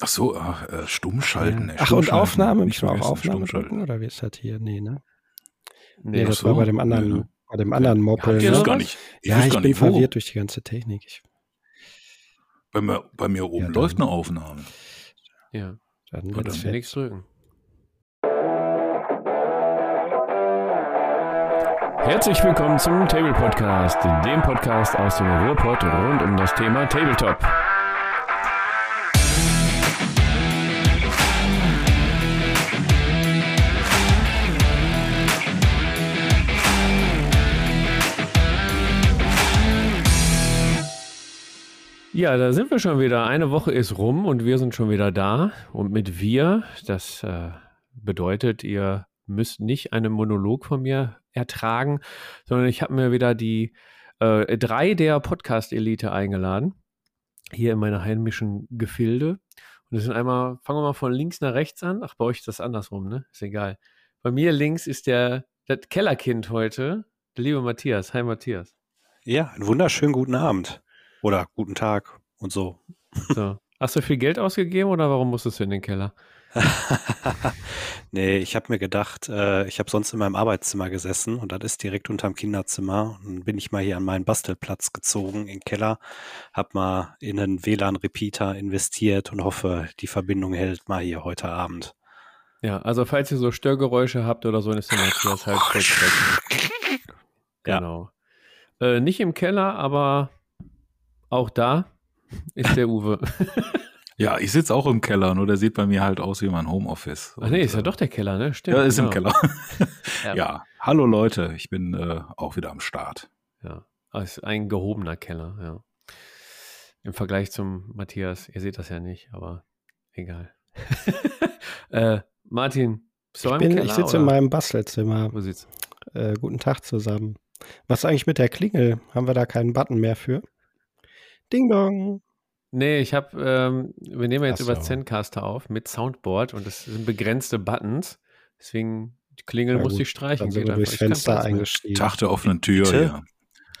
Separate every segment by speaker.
Speaker 1: Ach so, ach, äh, stummschalten.
Speaker 2: Ja. Ach, und Aufnahme? Müssen wir auch Aufnahme drücken? Oder wie ist das hier? Nee, ne? Nee, nee das so. war bei dem anderen, ja. bei dem anderen Moppel.
Speaker 1: Ich ne? gar nicht.
Speaker 2: Ich ja, ich bin nicht, verwirrt durch die ganze Technik. Ich,
Speaker 1: bei, mir, bei mir oben ja, läuft eine Aufnahme.
Speaker 3: Ja, dann wird es nichts drücken. Herzlich willkommen zum Table Podcast, dem Podcast aus dem Ruhrpott rund um das Thema Tabletop. Ja, da sind wir schon wieder. Eine Woche ist rum und wir sind schon wieder da. Und mit wir, das äh, bedeutet, ihr müsst nicht einen Monolog von mir ertragen, sondern ich habe mir wieder die äh, drei der Podcast-Elite eingeladen. Hier in meiner heimischen Gefilde. Und das sind einmal, fangen wir mal von links nach rechts an. Ach, bei euch ist das andersrum, ne? Ist egal. Bei mir links ist der das Kellerkind heute, der liebe Matthias. Hi Matthias.
Speaker 4: Ja, einen wunderschönen guten Abend. Oder guten Tag und so.
Speaker 3: so. Hast du viel Geld ausgegeben oder warum musstest du in den Keller?
Speaker 4: nee, ich habe mir gedacht, äh, ich habe sonst in meinem Arbeitszimmer gesessen und das ist direkt unterm Kinderzimmer. Und dann bin ich mal hier an meinen Bastelplatz gezogen im Keller, habe mal in einen WLAN-Repeater investiert und hoffe, die Verbindung hält mal hier heute Abend.
Speaker 3: Ja, also falls ihr so Störgeräusche habt oder so, ist der Matthias halt kurz weg. Genau. Ja. Äh, nicht im Keller, aber auch da ist der Uwe.
Speaker 1: Ja, ich sitze auch im Keller, nur der sieht bei mir halt aus wie mein Homeoffice.
Speaker 3: Ach nee, ist ja äh, doch der Keller, ne?
Speaker 1: Stimmt. Ja, ist genau. im Keller. ja. ja. hallo Leute, ich bin äh, auch wieder am Start.
Speaker 3: Ja, ist ein gehobener Keller, ja. Im Vergleich zum Matthias, ihr seht das ja nicht, aber egal. äh, Martin,
Speaker 2: bist du ich, bin, Keller, ich sitze in meinem Bastelzimmer. Wo sitzt äh, Guten Tag zusammen. Was ist eigentlich mit der Klingel? Haben wir da keinen Button mehr für? Ding dong.
Speaker 3: Nee, ich habe, ähm, wir nehmen jetzt so. über Zencaster auf mit Soundboard und das sind begrenzte Buttons. Deswegen, die Klingel muss ich streichen. Dann
Speaker 2: sind wir durchs Fenster eingestiegen.
Speaker 1: Tag der offenen Tür,
Speaker 4: Bitte?
Speaker 1: ja.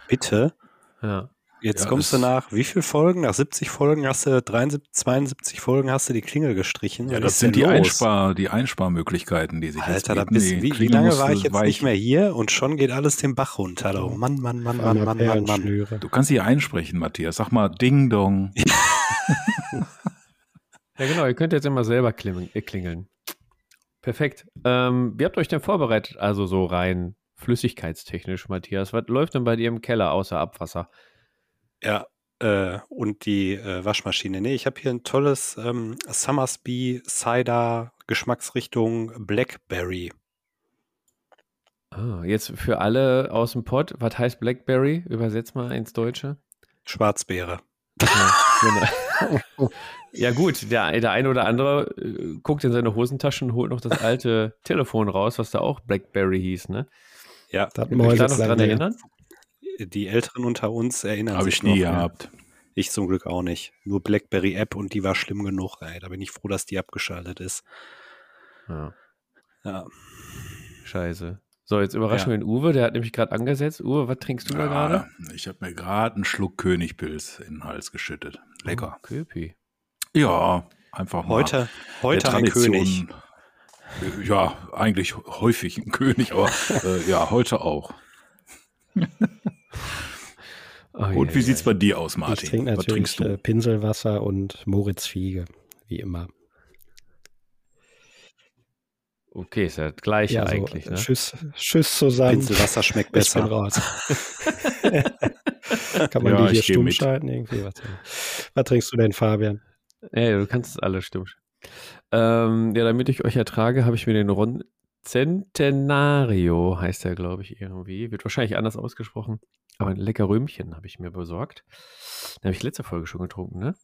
Speaker 4: Bitte? Ja. Jetzt ja, kommst du nach wie viel Folgen? Nach 70 Folgen hast du 73, 72 Folgen hast du die Klingel gestrichen.
Speaker 1: Ja, das sind die, Einspar, die Einsparmöglichkeiten, die sich
Speaker 4: Alter, jetzt bieten. Bist, wie, wie, lange war ich jetzt weichen. nicht mehr hier und schon geht alles den Bach runter. Oh Mann, Mann, Mann, Mann, Mann, Mann, Mann.
Speaker 1: Du kannst hier einsprechen, Matthias. Sag mal Ding Dong.
Speaker 3: ja, genau. Ihr könnt jetzt immer selber äh, klingeln. Perfekt. Ähm, wie habt ihr euch denn vorbereitet? Also so rein flüssigkeitstechnisch, Matthias. Was läuft denn bei dir im Keller außer Abwasser?
Speaker 4: Ja, äh, und die äh, Waschmaschine. Nee, ich habe hier ein tolles ähm, Summersby Cider Geschmacksrichtung Blackberry.
Speaker 3: Ah, jetzt für alle aus dem Pott, was heißt Blackberry? Übersetz mal ins Deutsche.
Speaker 4: Schwarzbeere.
Speaker 3: Ja, genau. ja gut, der, der eine oder andere äh, guckt in seine Hosentasche und holt noch das alte Telefon raus, was da auch Blackberry hieß, ne?
Speaker 4: Ja.
Speaker 3: Da ihr euch da noch dran erinnern?
Speaker 4: Die Älteren unter uns erinnern
Speaker 1: Hab
Speaker 4: sich
Speaker 1: ich nie noch, gehabt.
Speaker 4: Ich zum Glück auch nicht. Nur BlackBerry App und die war schlimm genug. Ey. Da bin ich froh, dass die abgeschaltet ist.
Speaker 3: Ja. ja. Scheiße. So, jetzt überraschen ja. wir den Uwe, der hat nämlich gerade angesetzt. Uwe, was trinkst du ja, da gerade?
Speaker 1: Ich habe mir gerade einen Schluck Königpilz in den Hals geschüttet. Lecker.
Speaker 3: Oh, Köpi.
Speaker 1: Ja, einfach
Speaker 4: mal. Heute, heute ein König.
Speaker 1: Ja, eigentlich häufig ein König, aber äh, ja, heute auch. Oh, und ja, wie sieht es bei dir aus, Martin?
Speaker 2: Ich trinke natürlich äh, Pinselwasser und Moritz Fiege, wie immer.
Speaker 3: Okay, ist ja das gleiche ja, eigentlich. So, ne?
Speaker 2: Tschüss, tschüss zusammen.
Speaker 4: Pinselwasser schmeckt besser.
Speaker 2: raus. Kann man ja, die hier stumm schalten? Irgendwie? Was, was, trinkst du denn, Fabian?
Speaker 3: Ja, du kannst es alle stumm. Ähm, ja, damit ich euch ertrage, habe ich mir den Ron Centenario heißt er, glaube ich, irgendwie. Wird wahrscheinlich anders ausgesprochen. Aber ein lecker Römchen habe ich mir besorgt. Den habe ich letzte Folge schon getrunken, ne?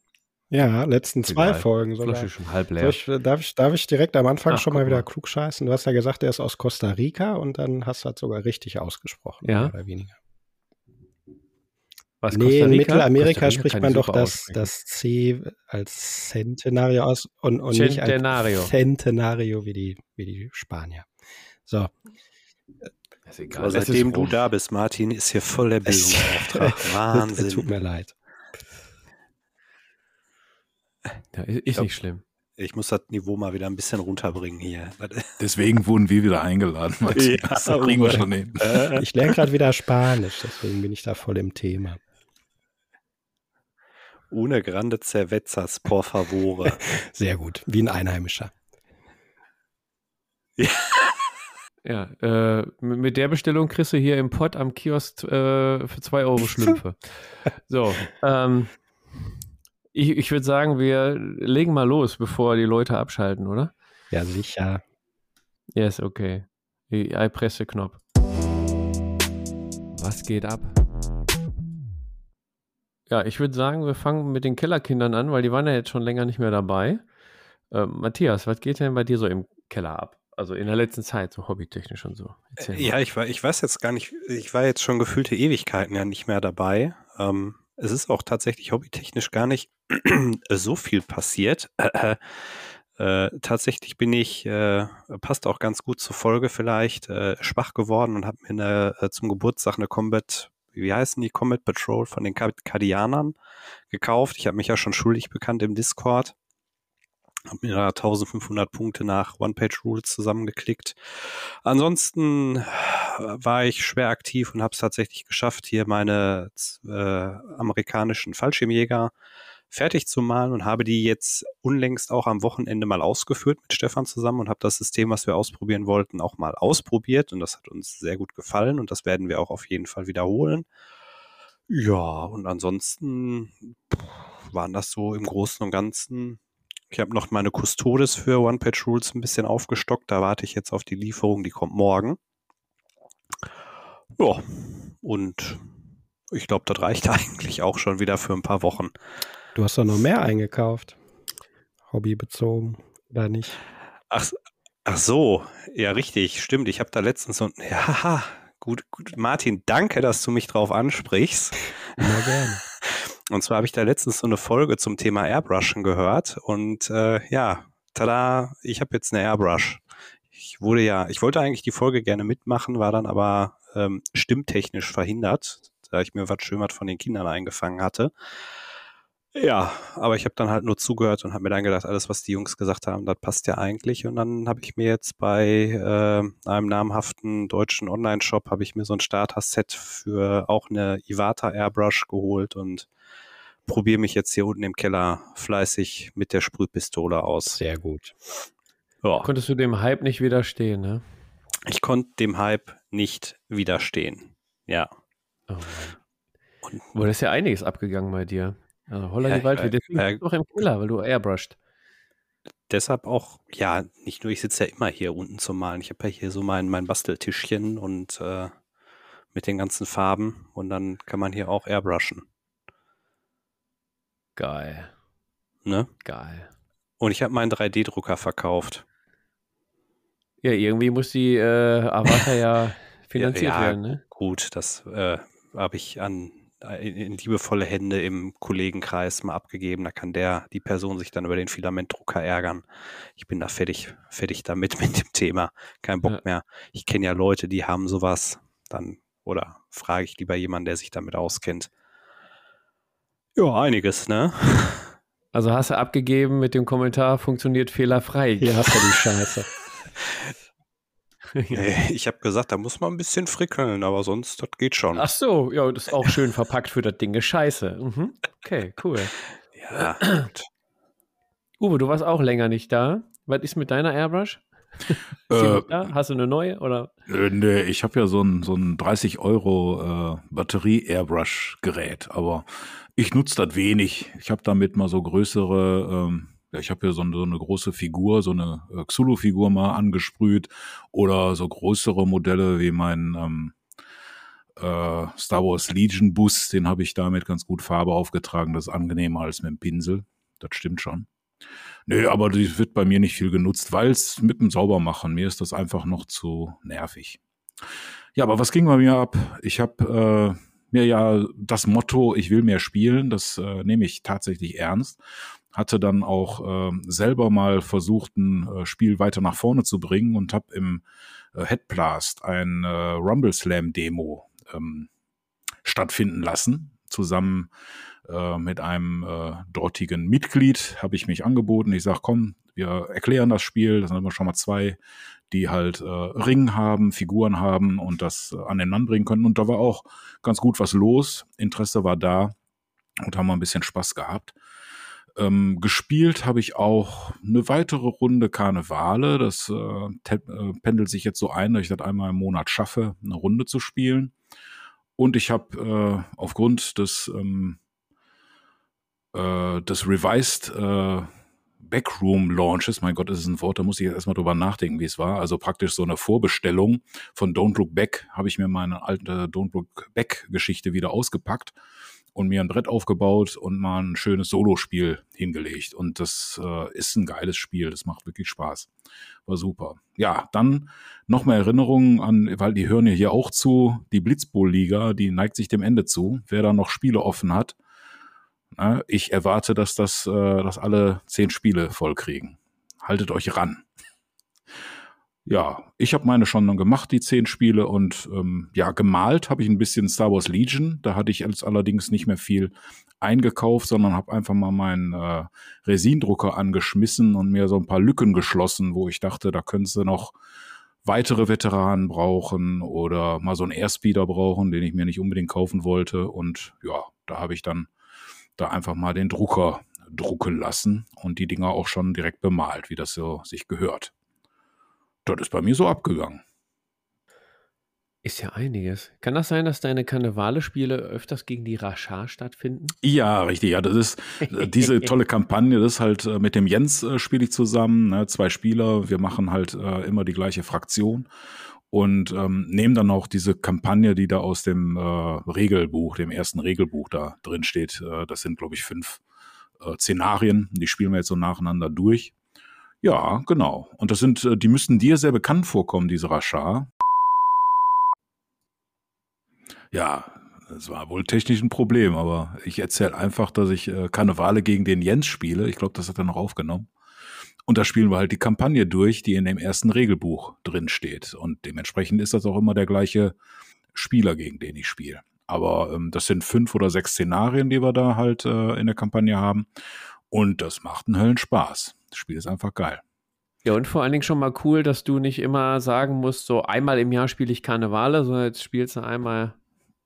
Speaker 2: Ja, letzten zwei. Folgen sogar.
Speaker 3: Flasche schon halb leer.
Speaker 2: Ich, darf, ich, darf ich direkt am Anfang Ach, schon mal wieder mal. klug scheißen? Du hast ja gesagt, er ist aus Costa Rica und dann hast du das sogar richtig ausgesprochen.
Speaker 3: Ja.
Speaker 2: Oder weniger.
Speaker 3: Was,
Speaker 2: nee, in Mittelamerika spricht man doch das, das C als Centenario aus und, und nicht als Centenario wie die, wie die Spanier. So.
Speaker 4: Ist egal. Aber seitdem du da bist, Martin, ist hier voll der Bildungsauftrag. Wahnsinn.
Speaker 2: Tut mir leid.
Speaker 3: Ja, ist glaub, nicht schlimm.
Speaker 4: Ich muss das Niveau mal wieder ein bisschen runterbringen hier.
Speaker 1: Deswegen wurden wir wieder eingeladen. Ja,
Speaker 2: das kriegen wir schon hin. Ich lerne gerade wieder Spanisch, deswegen bin ich da voll im Thema.
Speaker 4: Una grande cervezas, por favore.
Speaker 2: Sehr gut, wie ein Einheimischer.
Speaker 3: Ja. Ja, äh, mit der Bestellung kriegst du hier im Pott am Kiosk äh, für zwei Euro Schlümpfe. so, ähm, ich, ich würde sagen, wir legen mal los, bevor die Leute abschalten, oder?
Speaker 2: Ja, sicher.
Speaker 3: Yes, okay. Ich, ich presse Knopf. Was geht ab? Ja, ich würde sagen, wir fangen mit den Kellerkindern an, weil die waren ja jetzt schon länger nicht mehr dabei. Äh, Matthias, was geht denn bei dir so im Keller ab? Also in der letzten Zeit, so hobbytechnisch und so.
Speaker 4: ja, ich, war, ich weiß jetzt gar nicht, ich war jetzt schon gefühlte Ewigkeiten ja nicht mehr dabei. Ähm, es ist auch tatsächlich hobbytechnisch gar nicht so viel passiert. Äh, äh, tatsächlich bin ich, äh, passt auch ganz gut zur Folge vielleicht, äh, schwach geworden und habe mir eine, äh, zum Geburtstag eine Combat wie heißen die, Comet Patrol von den Kardianern gekauft. Ich habe mich ja schon schuldig bekannt im Discord. Habe mir da 1500 Punkte nach One-Page-Rules zusammengeklickt. Ansonsten äh, war ich schwer aktiv und habe es tatsächlich geschafft, hier meine äh, amerikanischen Fallschirmjäger fertig zu malen und habe die jetzt unlängst auch am Wochenende mal ausgeführt mit Stefan zusammen und habe das System, was wir ausprobieren wollten, auch mal ausprobiert und das hat uns sehr gut gefallen und das werden wir auch auf jeden Fall wiederholen. Ja, und ansonsten waren das so im Großen und Ganzen. Ich habe noch meine Custodes für One-Page-Rules ein bisschen aufgestockt. Da warte ich jetzt auf die Lieferung, die kommt morgen. Ja, und ich glaube, das reicht eigentlich auch schon wieder für ein paar Wochen.
Speaker 2: Du hast doch noch mehr eingekauft. Hobbybezogen, oder nicht?
Speaker 4: Ach, ach so, ja, richtig, stimmt. Ich habe da letztens so, ja, gut, gut, Martin, danke, dass du mich drauf ansprichst.
Speaker 2: Immer gerne.
Speaker 4: Und zwar habe ich da letztens so eine Folge zum Thema Airbrushen gehört und äh, ja, tada, ich habe jetzt eine Airbrush. Ich wurde ja, ich wollte eigentlich die Folge gerne mitmachen, war dann aber ähm, stimmtechnisch verhindert, da ich mir was schön was von den Kindern eingefangen hatte. Ja, aber ich habe dann halt nur zugehört und habe mir dann gedacht, alles, was die Jungs gesagt haben, das passt ja eigentlich. Und dann habe ich mir jetzt bei äh, einem namhaften deutschen Online-Shop habe ich mir so ein Starter-Set für auch eine Iwata Airbrush geholt und probiere mich jetzt hier unten im Keller fleißig mit der Sprühpistole aus.
Speaker 2: Sehr gut.
Speaker 3: Ja. Konntest du dem Hype nicht widerstehen, ne?
Speaker 4: Ich konnte dem Hype nicht widerstehen. Ja.
Speaker 3: Oh und, Boah, das ist ja einiges abgegangen bei dir. Also Holla ja, die Waldfee, deswegen äh, doch im Keller, weil du airbrushed.
Speaker 4: Deshalb auch, ja, nicht nur, ich sitze ja immer hier unten zum Malen. Ich habe ja hier so mein, mein Basteltischchen und äh, mit den ganzen Farben und dann kann man hier auch airbrushen.
Speaker 3: Geil.
Speaker 4: Ne?
Speaker 3: Geil.
Speaker 4: Und ich habe meinen 3D-Drucker verkauft.
Speaker 3: Ja, irgendwie muss die äh, Avatar ja finanziert ja, ja, werden, ne?
Speaker 4: Gut, das äh, habe ich an in liebevolle Hände im Kollegenkreis mal abgegeben. Da kann der, die Person sich dann über den Filamentdrucker ärgern. Ich bin da fertig, fertig damit mit dem Thema. Kein Bock ja. mehr. Ich kenne ja Leute, die haben sowas. Dann, oder frage ich lieber jemanden, der sich damit auskennt. Ja, einiges, ne?
Speaker 3: Also hast du abgegeben mit dem Kommentar, funktioniert fehlerfrei.
Speaker 2: Hier hast du die Scheiße.
Speaker 4: Ich habe gesagt, da muss man ein bisschen frickeln, aber sonst, das geht schon.
Speaker 3: Ach so, ja, das ist auch schön verpackt für das Ding. Scheiße. Mhm. Okay, cool.
Speaker 4: Ja.
Speaker 3: Uwe, du warst auch länger nicht da. Was ist mit deiner Airbrush? Äh, Hast du eine neue oder?
Speaker 1: Äh, nee, ich habe ja so ein, so ein 30 Euro äh, Batterie-Airbrush-Gerät, aber ich nutze das wenig. Ich habe damit mal so größere ähm, ja, ich habe hier so, so, eine große Figur, so eine äh, Xulu-Figur mal angesprüht oder so größere Modelle wie mein ähm, äh, Star Wars Legion Bus, den habe ich damit ganz gut Farbe aufgetragen. Das ist angenehmer als mit dem Pinsel. Das stimmt schon. Nö, aber die wird bei mir nicht viel genutzt, weil es mit dem Saubermachen, mir ist das einfach noch zu nervig. Ja, aber was ging bei mir ab? Ich habe äh, mir ja das Motto, ich will mehr spielen, das äh, nehme ich tatsächlich ernst hatte dann auch äh, selber mal versucht, ein äh, Spiel weiter nach vorne zu bringen und habe im äh, Headblast ein äh, Rumble Slam Demo ähm, stattfinden lassen. Zusammen äh, mit einem äh, dortigen Mitglied habe ich mich angeboten. Ich sage, komm, wir erklären das Spiel. Das sind immer schon mal zwei, die halt äh, Ring haben, Figuren haben und das äh, an den Mann bringen können. Und da war auch ganz gut was los. Interesse war da und haben wir ein bisschen Spaß gehabt. Ähm, gespielt habe ich auch eine weitere Runde Karnevale. Das äh, äh, pendelt sich jetzt so ein, dass ich das einmal im Monat schaffe, eine Runde zu spielen. Und ich habe äh, aufgrund des, ähm, äh, des Revised äh, Backroom Launches, mein Gott, das ist ein Wort, da muss ich jetzt erstmal drüber nachdenken, wie es war. Also praktisch so eine Vorbestellung von Don't Look Back, habe ich mir meine alte Don't Look Back Geschichte wieder ausgepackt und mir ein Brett aufgebaut und mal ein schönes Solospiel hingelegt. Und das äh, ist ein geiles Spiel. Das macht wirklich Spaß. War super. Ja, dann noch mehr Erinnerungen an, weil die hören ja hier auch zu, die Blitzbowl-Liga, die neigt sich dem Ende zu. Wer da noch Spiele offen hat, na, ich erwarte, dass das, äh, dass alle zehn Spiele voll kriegen. Haltet euch ran ja, ich habe meine schon gemacht, die zehn Spiele und ähm, ja, gemalt habe ich ein bisschen Star Wars Legion. Da hatte ich jetzt allerdings nicht mehr viel eingekauft, sondern habe einfach mal meinen äh, Resindrucker angeschmissen und mir so ein paar Lücken geschlossen, wo ich dachte, da können sie noch weitere Veteranen brauchen oder mal so einen Airspeeder brauchen, den ich mir nicht unbedingt kaufen wollte. Und ja, da habe ich dann da einfach mal den Drucker drucken lassen und die Dinger auch schon direkt bemalt, wie das so sich gehört. Das ist bei mir so abgegangen.
Speaker 3: Ist ja einiges. Kann das sein, dass deine Karnevale-Spiele öfters gegen die Rashar stattfinden?
Speaker 1: Ja, richtig. Ja, das ist äh, diese tolle Kampagne. Das ist halt äh, mit dem Jens äh, spiele ich zusammen. Ne, zwei Spieler. Wir machen halt äh, immer die gleiche Fraktion und ähm, nehmen dann auch diese Kampagne, die da aus dem äh, Regelbuch, dem ersten Regelbuch da drin steht. Äh, das sind, glaube ich, fünf Szenarien. Die spielen wir jetzt so nacheinander durch. Ja, genau. Und das sind, äh, die müssten dir sehr bekannt vorkommen, diese Rashar. Ja, das war wohl technisch ein Problem, aber ich erzähle einfach, dass ich äh, Karnevale gegen den Jens spiele. Ich glaube, das hat er noch aufgenommen. Und da spielen wir halt die Kampagne durch, die in dem ersten Regelbuch drin steht. Und dementsprechend ist das auch immer der gleiche Spieler, gegen den ich spiele. Aber ähm, das sind fünf oder sechs Szenarien, die wir da halt äh, in der Kampagne haben. Und das macht einen Höllenspaß. Das Spiel ist einfach geil.
Speaker 3: Ja, und vor allen Dingen schon mal cool, dass du nicht immer sagen musst, so einmal im Jahr spiele ich Karnevale, sondern jetzt spielst du einmal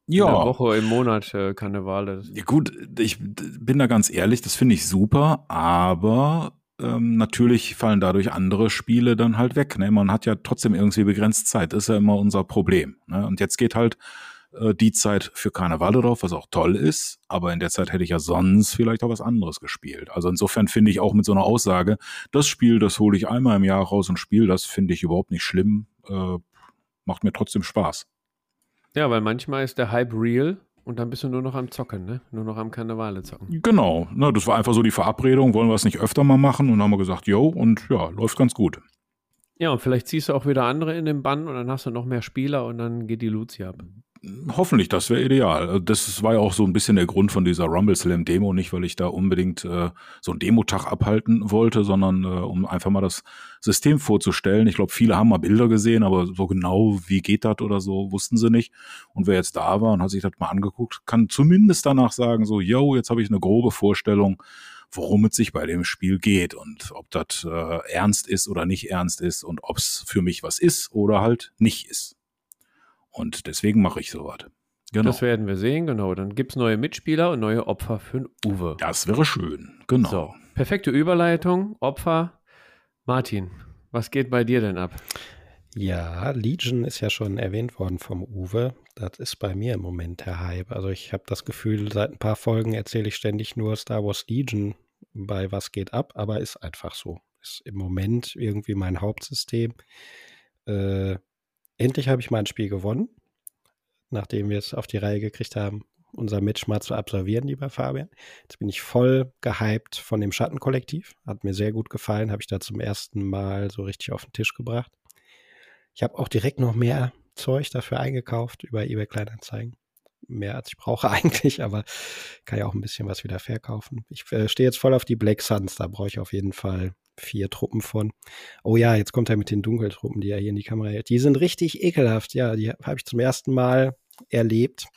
Speaker 3: ja. in der Woche im Monat äh, Karnevale.
Speaker 1: Ja, gut, ich bin da ganz ehrlich, das finde ich super, aber ähm, natürlich fallen dadurch andere Spiele dann halt weg. Ne? Man hat ja trotzdem irgendwie begrenzt Zeit, das ist ja immer unser Problem. Ne? Und jetzt geht halt äh, die Zeit für Karneval drauf, was auch toll ist, aber in der Zeit hätte ich ja sonst vielleicht auch was anderes gespielt. Also insofern finde ich auch mit so einer Aussage, das Spiel, das hole ich einmal im Jahr raus und spiele, das finde ich überhaupt nicht schlimm, äh, macht mir trotzdem Spaß.
Speaker 3: Ja, weil manchmal ist der Hype real und dann bist du nur noch am Zocken, ne? Nur noch am Karnevale zocken.
Speaker 1: Genau, ne, das war einfach so die Verabredung, wollen wir es nicht öfter mal machen und dann haben wir gesagt, jo, und ja, läuft ganz gut.
Speaker 3: Ja, und vielleicht ziehst du auch wieder andere in den Bann und dann hast du noch mehr Spieler und dann geht die Luzi ab
Speaker 1: hoffentlich, das wäre ideal. Also das war ja auch so ein bisschen der Grund von dieser Rumble Slam Demo, nicht weil ich da unbedingt äh, so einen Demotag abhalten wollte, sondern äh, um einfach mal das System vorzustellen. Ich glaube, viele haben mal Bilder gesehen, aber so genau, wie geht das oder so, wussten sie nicht. Und wer jetzt da war und hat sich das mal angeguckt, kann zumindest danach sagen, so, yo, jetzt habe ich eine grobe Vorstellung, worum es sich bei dem Spiel geht und ob das äh, ernst ist oder nicht ernst ist und ob es für mich was ist oder halt nicht ist. Und deswegen mache ich sowas.
Speaker 3: Genau. Das werden wir sehen, genau. Dann gibt es neue Mitspieler und neue Opfer für den Uwe.
Speaker 1: Das wäre schön, genau. So,
Speaker 3: perfekte Überleitung, Opfer. Martin, was geht bei dir denn ab?
Speaker 2: Ja, Legion ist ja schon erwähnt worden vom Uwe. Das ist bei mir im Moment der Hype. Also ich habe das Gefühl, seit ein paar Folgen erzähle ich ständig nur Star Wars Legion bei Was geht ab, aber ist einfach so. Ist im Moment irgendwie mein Hauptsystem. Äh, endlich habe ich mein Spiel gewonnen, nachdem wir es auf die Reihe gekriegt haben, unser Match mal zu absolvieren, lieber Fabian. Jetzt bin ich voll gehypt von dem Schattenkollektiv. Hat mir sehr gut gefallen, habe ich da zum ersten Mal so richtig auf den Tisch gebracht. Ich habe auch direkt noch mehr Zeug dafür eingekauft über eBay Kleinanzeigen. Mehr als ich brauche eigentlich, aber kann ja auch ein bisschen was wieder verkaufen. Ich äh, stehe jetzt voll auf die Black Suns, da brauche ich auf jeden Fall vier Truppen von. Oh ja, jetzt kommt er mit den Dunkeltruppen, die er hier in die Kamera hält. Die sind richtig ekelhaft. Ja, die habe ich zum ersten Mal erlebt.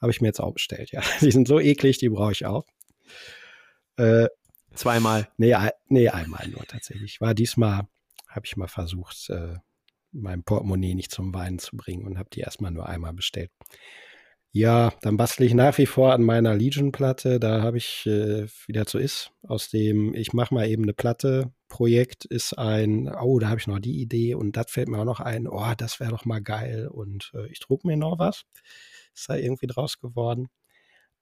Speaker 2: Habe ich mir jetzt auch bestellt, ja. Die sind so eklig, die brauche ich auch.
Speaker 3: Äh, Zweimal?
Speaker 2: Nee, nee, einmal nur tatsächlich. War diesmal, habe ich mal versucht, äh, mein Portemonnaie nicht zum Weinen zu bringen und habe die erstmal nur einmal bestellt. Ja, dann bastle ich nach wie vor an meiner Legion-Platte. Da habe ich, äh, wie so ist, aus dem Ich mache mal eben eine Platte. Projekt ist ein, oh, da habe ich noch die Idee und das fällt mir auch noch ein, oh, das wäre doch mal geil und äh, ich druck mir noch was. Ist da irgendwie draus geworden.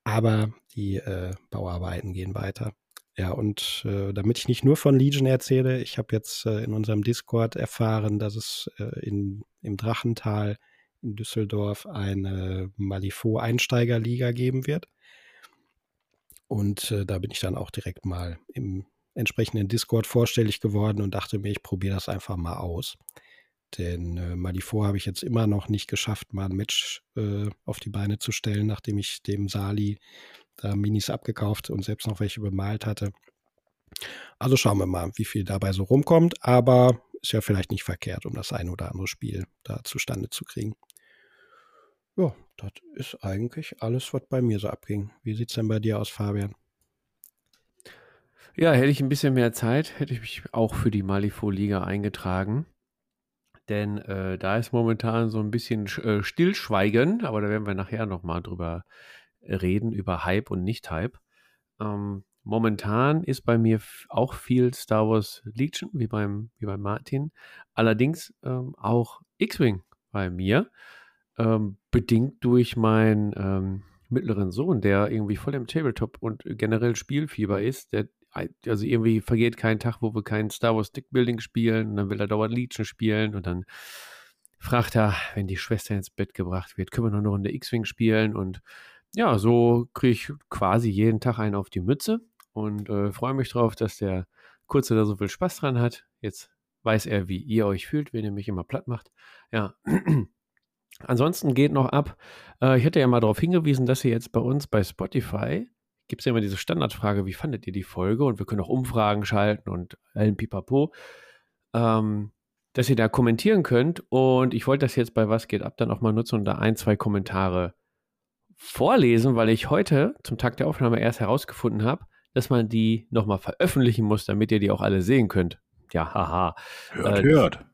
Speaker 2: Aber die äh, Bauarbeiten gehen weiter. Ja, und äh, damit ich nicht nur von Legion erzähle, ich habe jetzt äh, in unserem Discord erfahren, dass es äh, in, im Drachental in Düsseldorf eine Malifaux-Einsteigerliga geben wird. Und äh, da bin ich dann auch direkt mal im entsprechenden Discord vorstellig geworden und dachte mir, ich probiere das einfach mal aus. Denn äh, Malifaux habe ich jetzt immer noch nicht geschafft, mal ein Match äh, auf die Beine zu stellen, nachdem ich dem Sali da Minis abgekauft und selbst noch welche bemalt hatte. Also schauen wir mal, wie viel dabei so rumkommt. Aber ist ja vielleicht nicht verkehrt, um das ein oder andere Spiel da zustande zu kriegen. Ja, das ist eigentlich alles, was bei mir so abging. Wie sieht es denn bei dir aus, Fabian?
Speaker 3: Ja, hätte ich ein bisschen mehr Zeit, hätte ich mich auch für die Malifaux-Liga eingetragen. Denn äh, da ist momentan so ein bisschen äh, Stillschweigen, aber da werden wir nachher nochmal drüber reden, über Hype und Nicht-Hype. Ähm, momentan ist bei mir auch viel Star Wars Legion, wie beim, wie beim Martin. Allerdings ähm, auch X-Wing bei mir ähm, bedingt durch meinen ähm, mittleren Sohn, der irgendwie voll im Tabletop und generell Spielfieber ist. Der, also irgendwie vergeht kein Tag, wo wir kein Star Wars Building spielen und dann will er dauernd Legion spielen und dann fragt er, wenn die Schwester ins Bett gebracht wird, können wir noch eine Runde X-Wing spielen und ja, so kriege ich quasi jeden Tag einen auf die Mütze und äh, freue mich drauf, dass der Kurze da so viel Spaß dran hat. Jetzt weiß er, wie ihr euch fühlt, wenn ihr mich immer platt macht. Ja, Ansonsten geht noch ab, äh, ich hatte ja mal darauf hingewiesen, dass ihr jetzt bei uns bei Spotify gibt es ja immer diese Standardfrage, wie fandet ihr die Folge? Und wir können auch Umfragen schalten und allen Pipapo, ähm, dass ihr da kommentieren könnt. Und ich wollte das jetzt bei Was geht ab dann auch mal nutzen und da ein, zwei Kommentare vorlesen, weil ich heute zum Tag der Aufnahme erst herausgefunden habe, dass man die nochmal veröffentlichen muss, damit ihr die auch alle sehen könnt. Ja, haha.
Speaker 1: Hört, äh, hört.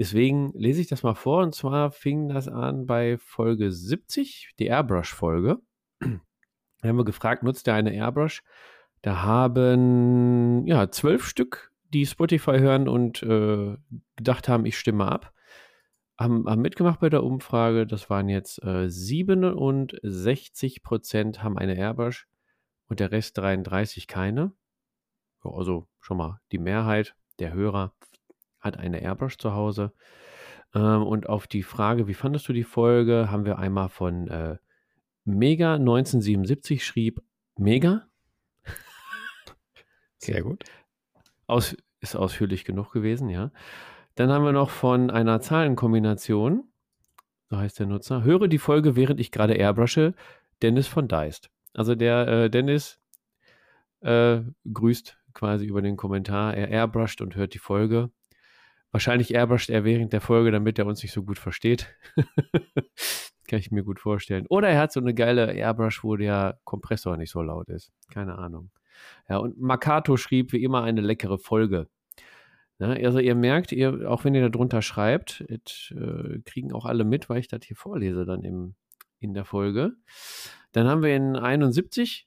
Speaker 3: Deswegen lese ich das mal vor. Und zwar fing das an bei Folge 70, die Airbrush-Folge. Da haben wir gefragt, nutzt ihr eine Airbrush? Da haben ja zwölf Stück, die Spotify hören und äh, gedacht haben, ich stimme ab, haben, haben, mitgemacht bei der Umfrage. Das waren jetzt äh, 67 Prozent haben eine Airbrush und der Rest 33 keine. Also schon mal die Mehrheit der Hörer hat eine Airbrush zu Hause. Ähm, und auf die Frage, wie fandest du die Folge, haben wir einmal von äh, Mega 1977 schrieb, Mega?
Speaker 2: Sehr gut.
Speaker 3: Aus, ist ausführlich genug gewesen, ja. Dann haben wir noch von einer Zahlenkombination, so heißt der Nutzer, höre die Folge, während ich gerade airbrushe, Dennis von Deist. Also der äh, Dennis äh, grüßt quasi über den Kommentar, er airbrusht und hört die Folge. Wahrscheinlich airbrusht er während der Folge, damit er uns nicht so gut versteht. Kann ich mir gut vorstellen. Oder er hat so eine geile Airbrush, wo der Kompressor nicht so laut ist. Keine Ahnung. Ja, und Makato schrieb wie immer eine leckere Folge. Ja, also ihr merkt, ihr, auch wenn ihr da drunter schreibt, it, äh, kriegen auch alle mit, weil ich das hier vorlese dann im, in der Folge. Dann haben wir in 71,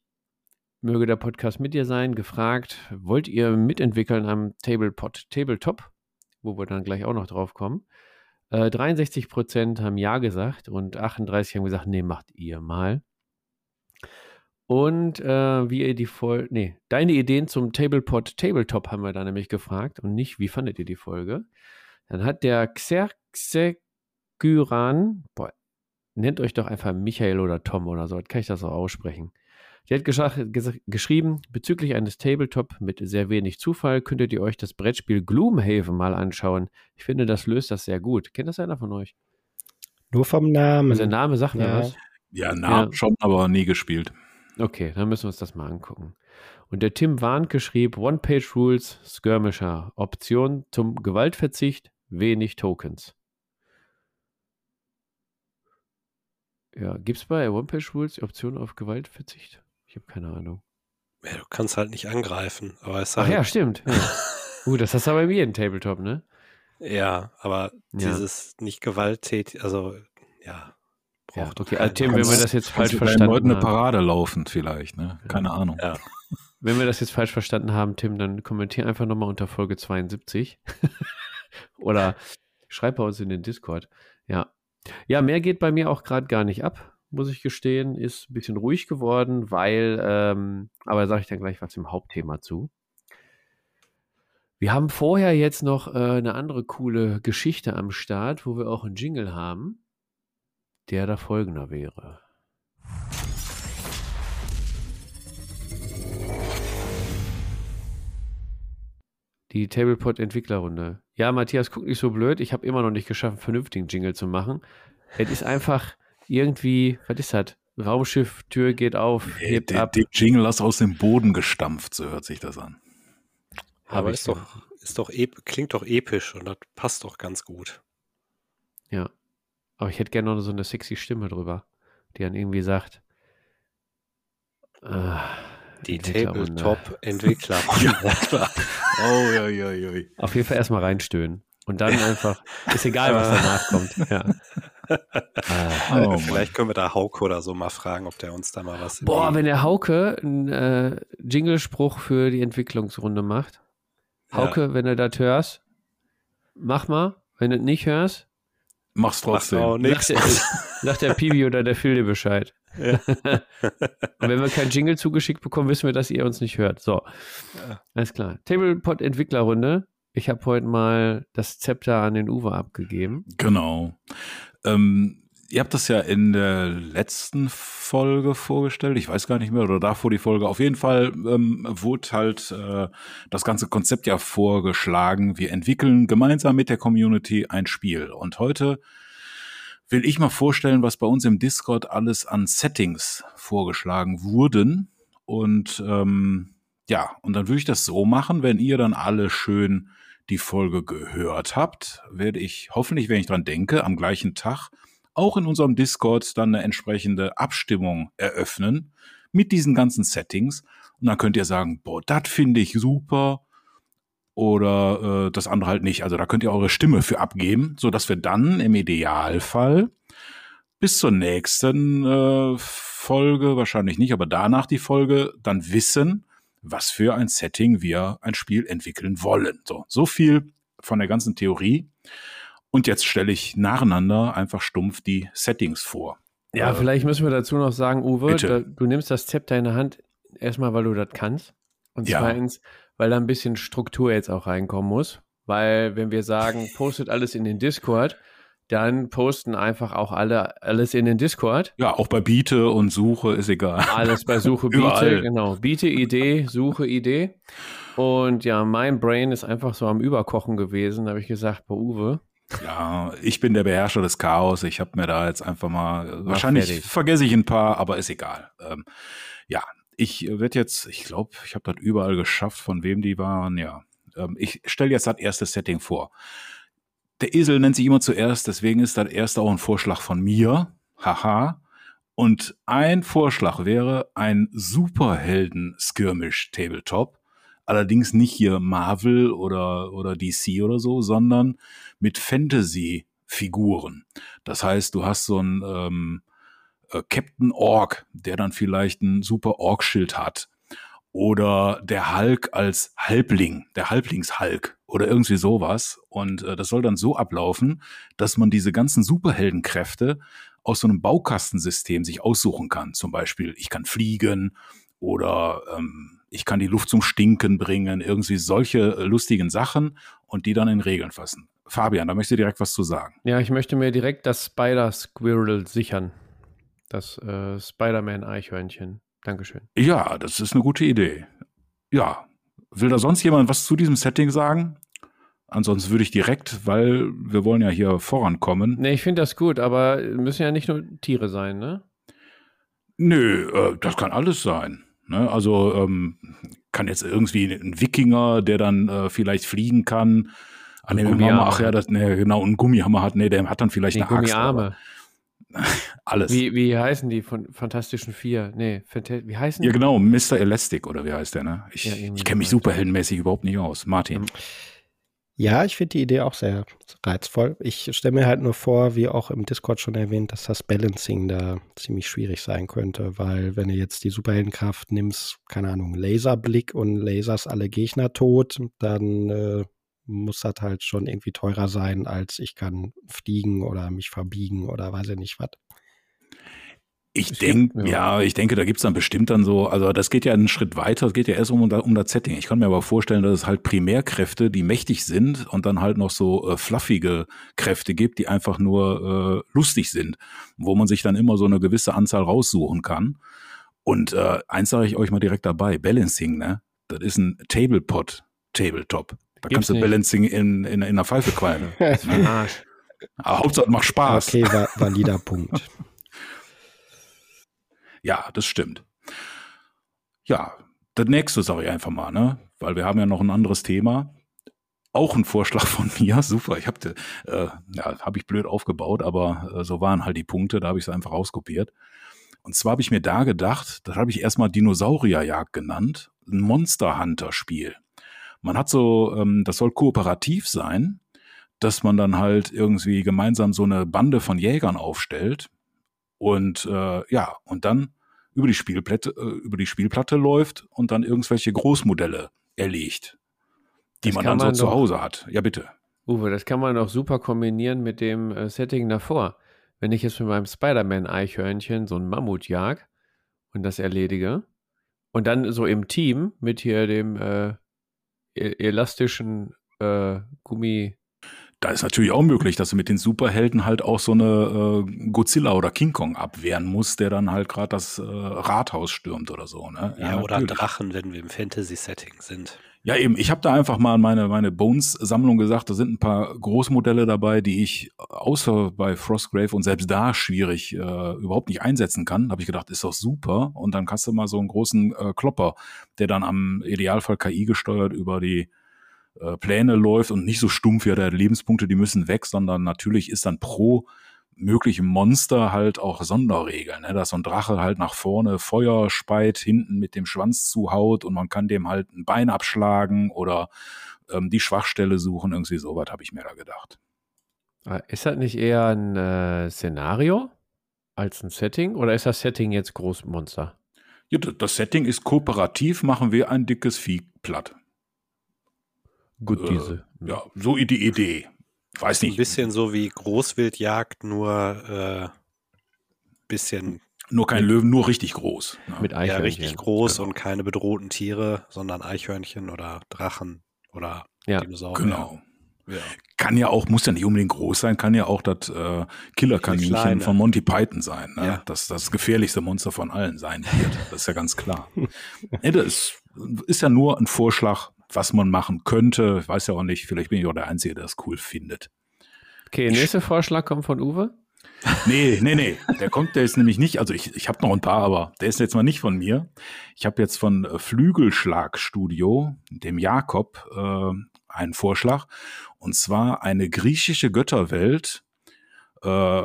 Speaker 3: möge der Podcast mit dir sein, gefragt, wollt ihr mitentwickeln am Tablepot, Tabletop? Wo wir dann gleich auch noch drauf kommen. Äh, 63 Prozent haben Ja gesagt und 38 haben gesagt, nee, macht ihr mal. Und äh, wie ihr die Folge, nee, deine Ideen zum Tablepot Tabletop haben wir da nämlich gefragt und nicht, wie fandet ihr die Folge? Dann hat der Xerxekyran, boah, nennt euch doch einfach Michael oder Tom oder so, kann ich das auch aussprechen. Sie hat geschrieben, bezüglich eines Tabletop mit sehr wenig Zufall könntet ihr euch das Brettspiel Gloomhaven mal anschauen. Ich finde, das löst das sehr gut. Kennt das einer von euch?
Speaker 2: Nur vom Namen.
Speaker 3: Also der Name sagt ja. mir was.
Speaker 1: Ja, Namen ja. schon, aber nie gespielt.
Speaker 3: Okay, dann müssen wir uns das mal angucken. Und der Tim Warnke schrieb One-Page-Rules Skirmisher. Option zum Gewaltverzicht, wenig Tokens. Ja, gibt es bei One-Page-Rules die Option auf Gewaltverzicht? Ich habe keine Ahnung.
Speaker 4: Ja, du kannst halt nicht angreifen. Aber es
Speaker 3: Ach
Speaker 4: halt,
Speaker 3: ja, stimmt. Ja. uh, das hast du aber bei mir in Tabletop, ne?
Speaker 4: Ja, aber
Speaker 3: Ja.
Speaker 4: dieses nicht gewalttätig, also ja.
Speaker 3: Ja,
Speaker 4: braucht doch
Speaker 3: okay, also Tim, wenn wir das jetzt falsch verstanden
Speaker 1: Leuten eine
Speaker 3: haben,
Speaker 1: Parade laufen vielleicht, ne? Keine Ahnung.
Speaker 4: Ja.
Speaker 3: wenn wir das jetzt falsch verstanden haben, Tim, dann kommentier einfach nochmal unter Folge 72 oder schreib bei uns in den Discord. Ja, ja, mehr geht bei mir auch gerade gar nicht ab, muss ich gestehen. Ist ein bisschen ruhig geworden, weil, ähm, aber sage ich dann gleich was im Hauptthema zu. Wir haben vorher jetzt noch äh, eine andere coole Geschichte am Start, wo wir auch einen Jingle haben, der da folgender wäre. Die Tablepot-Entwicklerrunde. Ja, Matthias, guck nicht so blöd. Ich habe immer noch nicht geschafft, einen vernünftigen Jingle zu machen. Es ist einfach irgendwie, was ist das? Raumschiff, Tür geht auf,
Speaker 1: Ey,
Speaker 3: hebt
Speaker 1: der,
Speaker 3: ab.
Speaker 1: der Jingle hast aus dem Boden gestampft, so hört sich das an.
Speaker 3: Hab
Speaker 4: Aber ist doch, ist doch klingt doch episch und das passt doch ganz gut.
Speaker 3: Ja. Aber ich hätte gerne noch so eine sexy Stimme drüber, die dann irgendwie sagt, äh,
Speaker 4: Die. Tabletop-Entwickler.
Speaker 1: Oh, ja, ja, ja.
Speaker 3: Auf jeden Fall erstmal reinstöhnen. Und dann einfach, ist egal, was danach kommt. Ja. Äh,
Speaker 1: Oh.
Speaker 4: Vielleicht können wir da Hauke oder so mal fragen, ob der uns da mal was
Speaker 3: Boah, wenn der Hauke einen äh, Jinglespruch für die Entwicklungsrunde macht.
Speaker 4: Ja.
Speaker 3: Hauke, wenn du das hörst, mach mal. Wenn du es nicht hörst,
Speaker 1: Mach's trotzdem.
Speaker 4: auch
Speaker 3: sagt
Speaker 4: nix.
Speaker 3: der, sagt der Pibi oder der Phil dir Bescheid.
Speaker 4: Ja.
Speaker 3: Und wenn wir keinen Jingle zugeschickt bekommen, wissen wir, dass ihr uns nicht hört. So,
Speaker 4: Ja.
Speaker 3: alles klar. Tablepot Entwicklerrunde. Ich habe heute mal das Zepter an den Uwe abgegeben.
Speaker 1: Genau. Ähm, ihr habt das ja in der letzten Folge vorgestellt. Ich weiß gar nicht mehr, oder davor die Folge. Auf jeden Fall ähm, wurde halt äh, das ganze Konzept ja vorgeschlagen. Wir entwickeln gemeinsam mit der Community ein Spiel. Und heute will ich mal vorstellen, was bei uns im Discord alles an Settings vorgeschlagen wurden. Und ähm, ja, und dann würde ich das so machen, wenn ihr dann alle schön die Folge gehört habt, werde ich hoffentlich, wenn ich dran denke, am gleichen Tag auch in unserem Discord dann eine entsprechende Abstimmung eröffnen mit diesen ganzen Settings. Und dann könnt ihr sagen, boah, das finde ich super oder äh, das andere halt nicht. Also da könnt ihr eure Stimme für abgeben, so dass wir dann im Idealfall bis zur nächsten äh, Folge, wahrscheinlich nicht, aber danach die Folge, dann wissen, was für ein Setting wir ein Spiel entwickeln wollen. So, so viel von der ganzen Theorie. Und jetzt stelle ich nacheinander einfach stumpf die Settings vor.
Speaker 3: Ja,
Speaker 1: Äh,
Speaker 3: vielleicht müssen wir dazu noch sagen, Uwe, da, du nimmst das Zepter in der Hand, erstmal, weil du das kannst. Und
Speaker 1: Ja.
Speaker 3: zweitens, weil da ein bisschen Struktur jetzt auch reinkommen muss. Weil, wenn wir sagen, postet alles in den Discord, dann posten einfach auch alle alles in den Discord.
Speaker 1: Ja, auch bei Biete und Suche ist egal.
Speaker 3: Alles bei Suche Biete,
Speaker 1: Überall.
Speaker 3: genau. Biete Idee, Suche Idee. Und ja, mein Brain ist einfach so am Überkochen gewesen. Habe ich gesagt, bei Uwe,
Speaker 1: Ja, ich bin der Beherrscher des Chaos. Ich habe mir da jetzt einfach mal, wahrscheinlich
Speaker 3: fertig.
Speaker 1: vergesse ich ein paar, aber ist egal. Ähm, ja, ich werde jetzt, ich glaube, ich habe das überall geschafft, von wem die waren. Ja, ähm, ich stelle jetzt das erste Setting vor. Der Esel nennt sich immer zuerst, deswegen ist das erste auch ein Vorschlag von mir. Haha. Und ein Vorschlag wäre ein Superhelden-Skirmish-Tabletop. Allerdings nicht hier Marvel oder, oder DC oder so, sondern mit Fantasy-Figuren. Das heißt, du hast so einen ähm, äh, Captain Ork, der dann vielleicht ein super Ork-Schild hat. Oder der Hulk als Halbling, der Halblings-Hulk oder irgendwie sowas. Und äh, das soll dann so ablaufen, dass man diese ganzen Superheldenkräfte aus so einem Baukastensystem sich aussuchen kann. Zum Beispiel, ich kann fliegen oder ähm, ich kann die Luft zum Stinken bringen, irgendwie solche äh, lustigen Sachen und die dann in Regeln fassen. Fabian, da möchte direkt was zu sagen.
Speaker 3: ja, ich möchte mir direkt das Spider-Squirrel sichern. Das äh, Spider-Man-Eichhörnchen. Dankeschön.
Speaker 1: Ja, das ist eine gute Idee. Ja, will da sonst jemand was zu diesem Setting sagen? Ansonsten würde ich direkt, weil wir wollen ja hier vorankommen.
Speaker 3: Nee, ich finde das gut, aber müssen ja nicht nur Tiere sein, ne?
Speaker 1: Nö, äh, das kann alles sein. Ne? Also ähm, kann jetzt irgendwie ein Wikinger, der dann äh, vielleicht fliegen kann. Nee,
Speaker 3: Ein
Speaker 1: wir mal-
Speaker 3: Gummiarm
Speaker 1: ach ja, das, nee, genau, einen Gummihammer hat, nee, der hat dann vielleicht
Speaker 3: Die
Speaker 1: eine Axt. aber-
Speaker 3: Gummiarme.
Speaker 1: Alles.
Speaker 3: Wie, wie heißen die von Fantastischen Vier? Nee, Fanta wie heißen
Speaker 1: ja,
Speaker 3: die?
Speaker 1: genau, Mr. Elastic oder wie heißt der, ne? Ich,
Speaker 3: Ja,
Speaker 1: ich kenne mich superheldenmäßig überhaupt nicht aus. Martin.
Speaker 2: Ja, ich finde die Idee auch sehr reizvoll. Ich stelle mir halt nur vor, wie auch im Discord schon erwähnt, dass das Balancing da ziemlich schwierig sein könnte, weil wenn du jetzt die Superheldenkraft nimmst, keine Ahnung, Laserblick und lasers alle Gegner tot, dann äh, muss das halt schon irgendwie teurer sein, als ich kann fliegen oder mich verbiegen oder weiß ich nicht was.
Speaker 1: Ich
Speaker 3: Es
Speaker 1: denke,
Speaker 3: gibt-
Speaker 1: ja. ich denke, da gibt's dann bestimmt dann so, also das geht ja einen Schritt weiter, es geht ja erst um, um das Setting. Ich kann mir aber vorstellen, dass es halt Primärkräfte, die mächtig sind und dann halt noch so äh, fluffige Kräfte gibt, die einfach nur äh, lustig sind, wo man sich dann immer so eine gewisse Anzahl raussuchen kann. Und äh, eins sage ich euch mal direkt dabei, Balancing, ne? Das ist ein Tablepot, Tabletop. Da
Speaker 3: Gibt's
Speaker 1: kannst du
Speaker 3: nicht.
Speaker 1: Balancing in, in, in einer Pfeife qualmen. Aber Hauptsache, es macht Spaß.
Speaker 2: Okay, va valider Punkt.
Speaker 1: Ja, das stimmt. Ja, das nächste sage ich einfach mal, ne? Weil wir haben ja noch ein anderes Thema. Auch ein Vorschlag von mir, super. Ich habe, äh, ja, habe ich blöd aufgebaut, aber äh, so waren halt die Punkte, da habe ich es einfach rauskopiert. Und zwar habe ich mir da gedacht, das habe ich erstmal Dinosaurierjagd genannt, ein Monster Hunter Spiel. Man hat so, ähm, das soll kooperativ sein, dass man dann halt irgendwie gemeinsam so eine Bande von Jägern aufstellt und äh, ja, und dann über die Spielplatte, äh, über die Spielplatte läuft und dann irgendwelche Großmodelle erlegt, die
Speaker 3: Das
Speaker 1: man dann
Speaker 3: man
Speaker 1: so zu
Speaker 3: doch-
Speaker 1: Hause hat. Ja, bitte.
Speaker 3: Uwe, das kann man doch super kombinieren mit dem äh, Setting davor. Wenn ich jetzt mit meinem Spider-Man-Eichhörnchen so ein Mammut jag und das erledige und dann so im Team mit hier dem äh, elastischen äh, Gummi.
Speaker 1: Da ist natürlich auch möglich, dass du mit den Superhelden halt auch so eine äh, Godzilla oder King Kong abwehren musst, der dann halt gerade das äh, Rathaus stürmt oder so. Ne?
Speaker 4: Ja, oder
Speaker 1: natürlich.
Speaker 4: Drachen, wenn wir im Fantasy-Setting sind.
Speaker 1: Ja, eben. Ich habe da einfach mal meine, meine Bones-Sammlung gesagt, da sind ein paar Großmodelle dabei, die ich außer bei Frostgrave und selbst da schwierig äh, überhaupt nicht einsetzen kann. Habe ich gedacht, ist doch super. Und dann kannst du mal so einen großen äh, Klopper, der dann am Idealfall KI gesteuert über die äh, Pläne läuft und nicht so stumpf, ja, der Lebenspunkte, die müssen weg, sondern natürlich ist dann pro möglichem Monster halt auch Sonderregeln, ne? dass so ein Drache halt nach vorne Feuer speit, hinten mit dem Schwanz zuhaut und man kann dem halt ein Bein abschlagen oder ähm, die Schwachstelle suchen, irgendwie sowas habe ich mir da gedacht.
Speaker 3: Äh, Ist das nicht eher ein äh, Szenario als ein Setting oder ist das Setting jetzt Großmonster?
Speaker 1: Ja, das Setting ist kooperativ, machen wir ein dickes Vieh platt.
Speaker 3: Gut,
Speaker 1: Äh,
Speaker 3: diese.
Speaker 1: Ja, so die Idee. Weiß
Speaker 4: Ein
Speaker 1: nicht,
Speaker 4: bisschen so wie Großwildjagd, nur äh, bisschen
Speaker 1: nur kein Löwen, nur richtig groß. Ne?
Speaker 3: Mit
Speaker 4: ja,
Speaker 3: Eichhörnchen.
Speaker 4: richtig groß
Speaker 1: genau.
Speaker 4: und keine bedrohten Tiere, sondern Eichhörnchen oder Drachen oder
Speaker 3: Ja,
Speaker 4: Dinosaurier.
Speaker 1: Genau.
Speaker 4: Ja.
Speaker 1: Kann ja auch, muss ja nicht unbedingt groß sein, kann ja auch das äh, Killerkaninchen von Monty Python sein. Ne?
Speaker 4: Ja.
Speaker 1: Das das gefährlichste Monster von allen sein wird. Das ist ja ganz klar. nee, das ist, ist ja nur ein Vorschlag, was man machen könnte. Ich weiß ja auch nicht, vielleicht bin ich auch der Einzige, der das cool findet.
Speaker 3: Okay, nächster Vorschlag kommt von Uwe.
Speaker 1: Nee, nee, nee. Der kommt, der ist nämlich nicht, also ich, ich habe noch ein paar, aber der ist jetzt mal nicht von mir. Ich habe jetzt von äh, Flügelschlagstudio, dem Jakob, äh, einen Vorschlag. Und zwar eine griechische Götterwelt. Äh,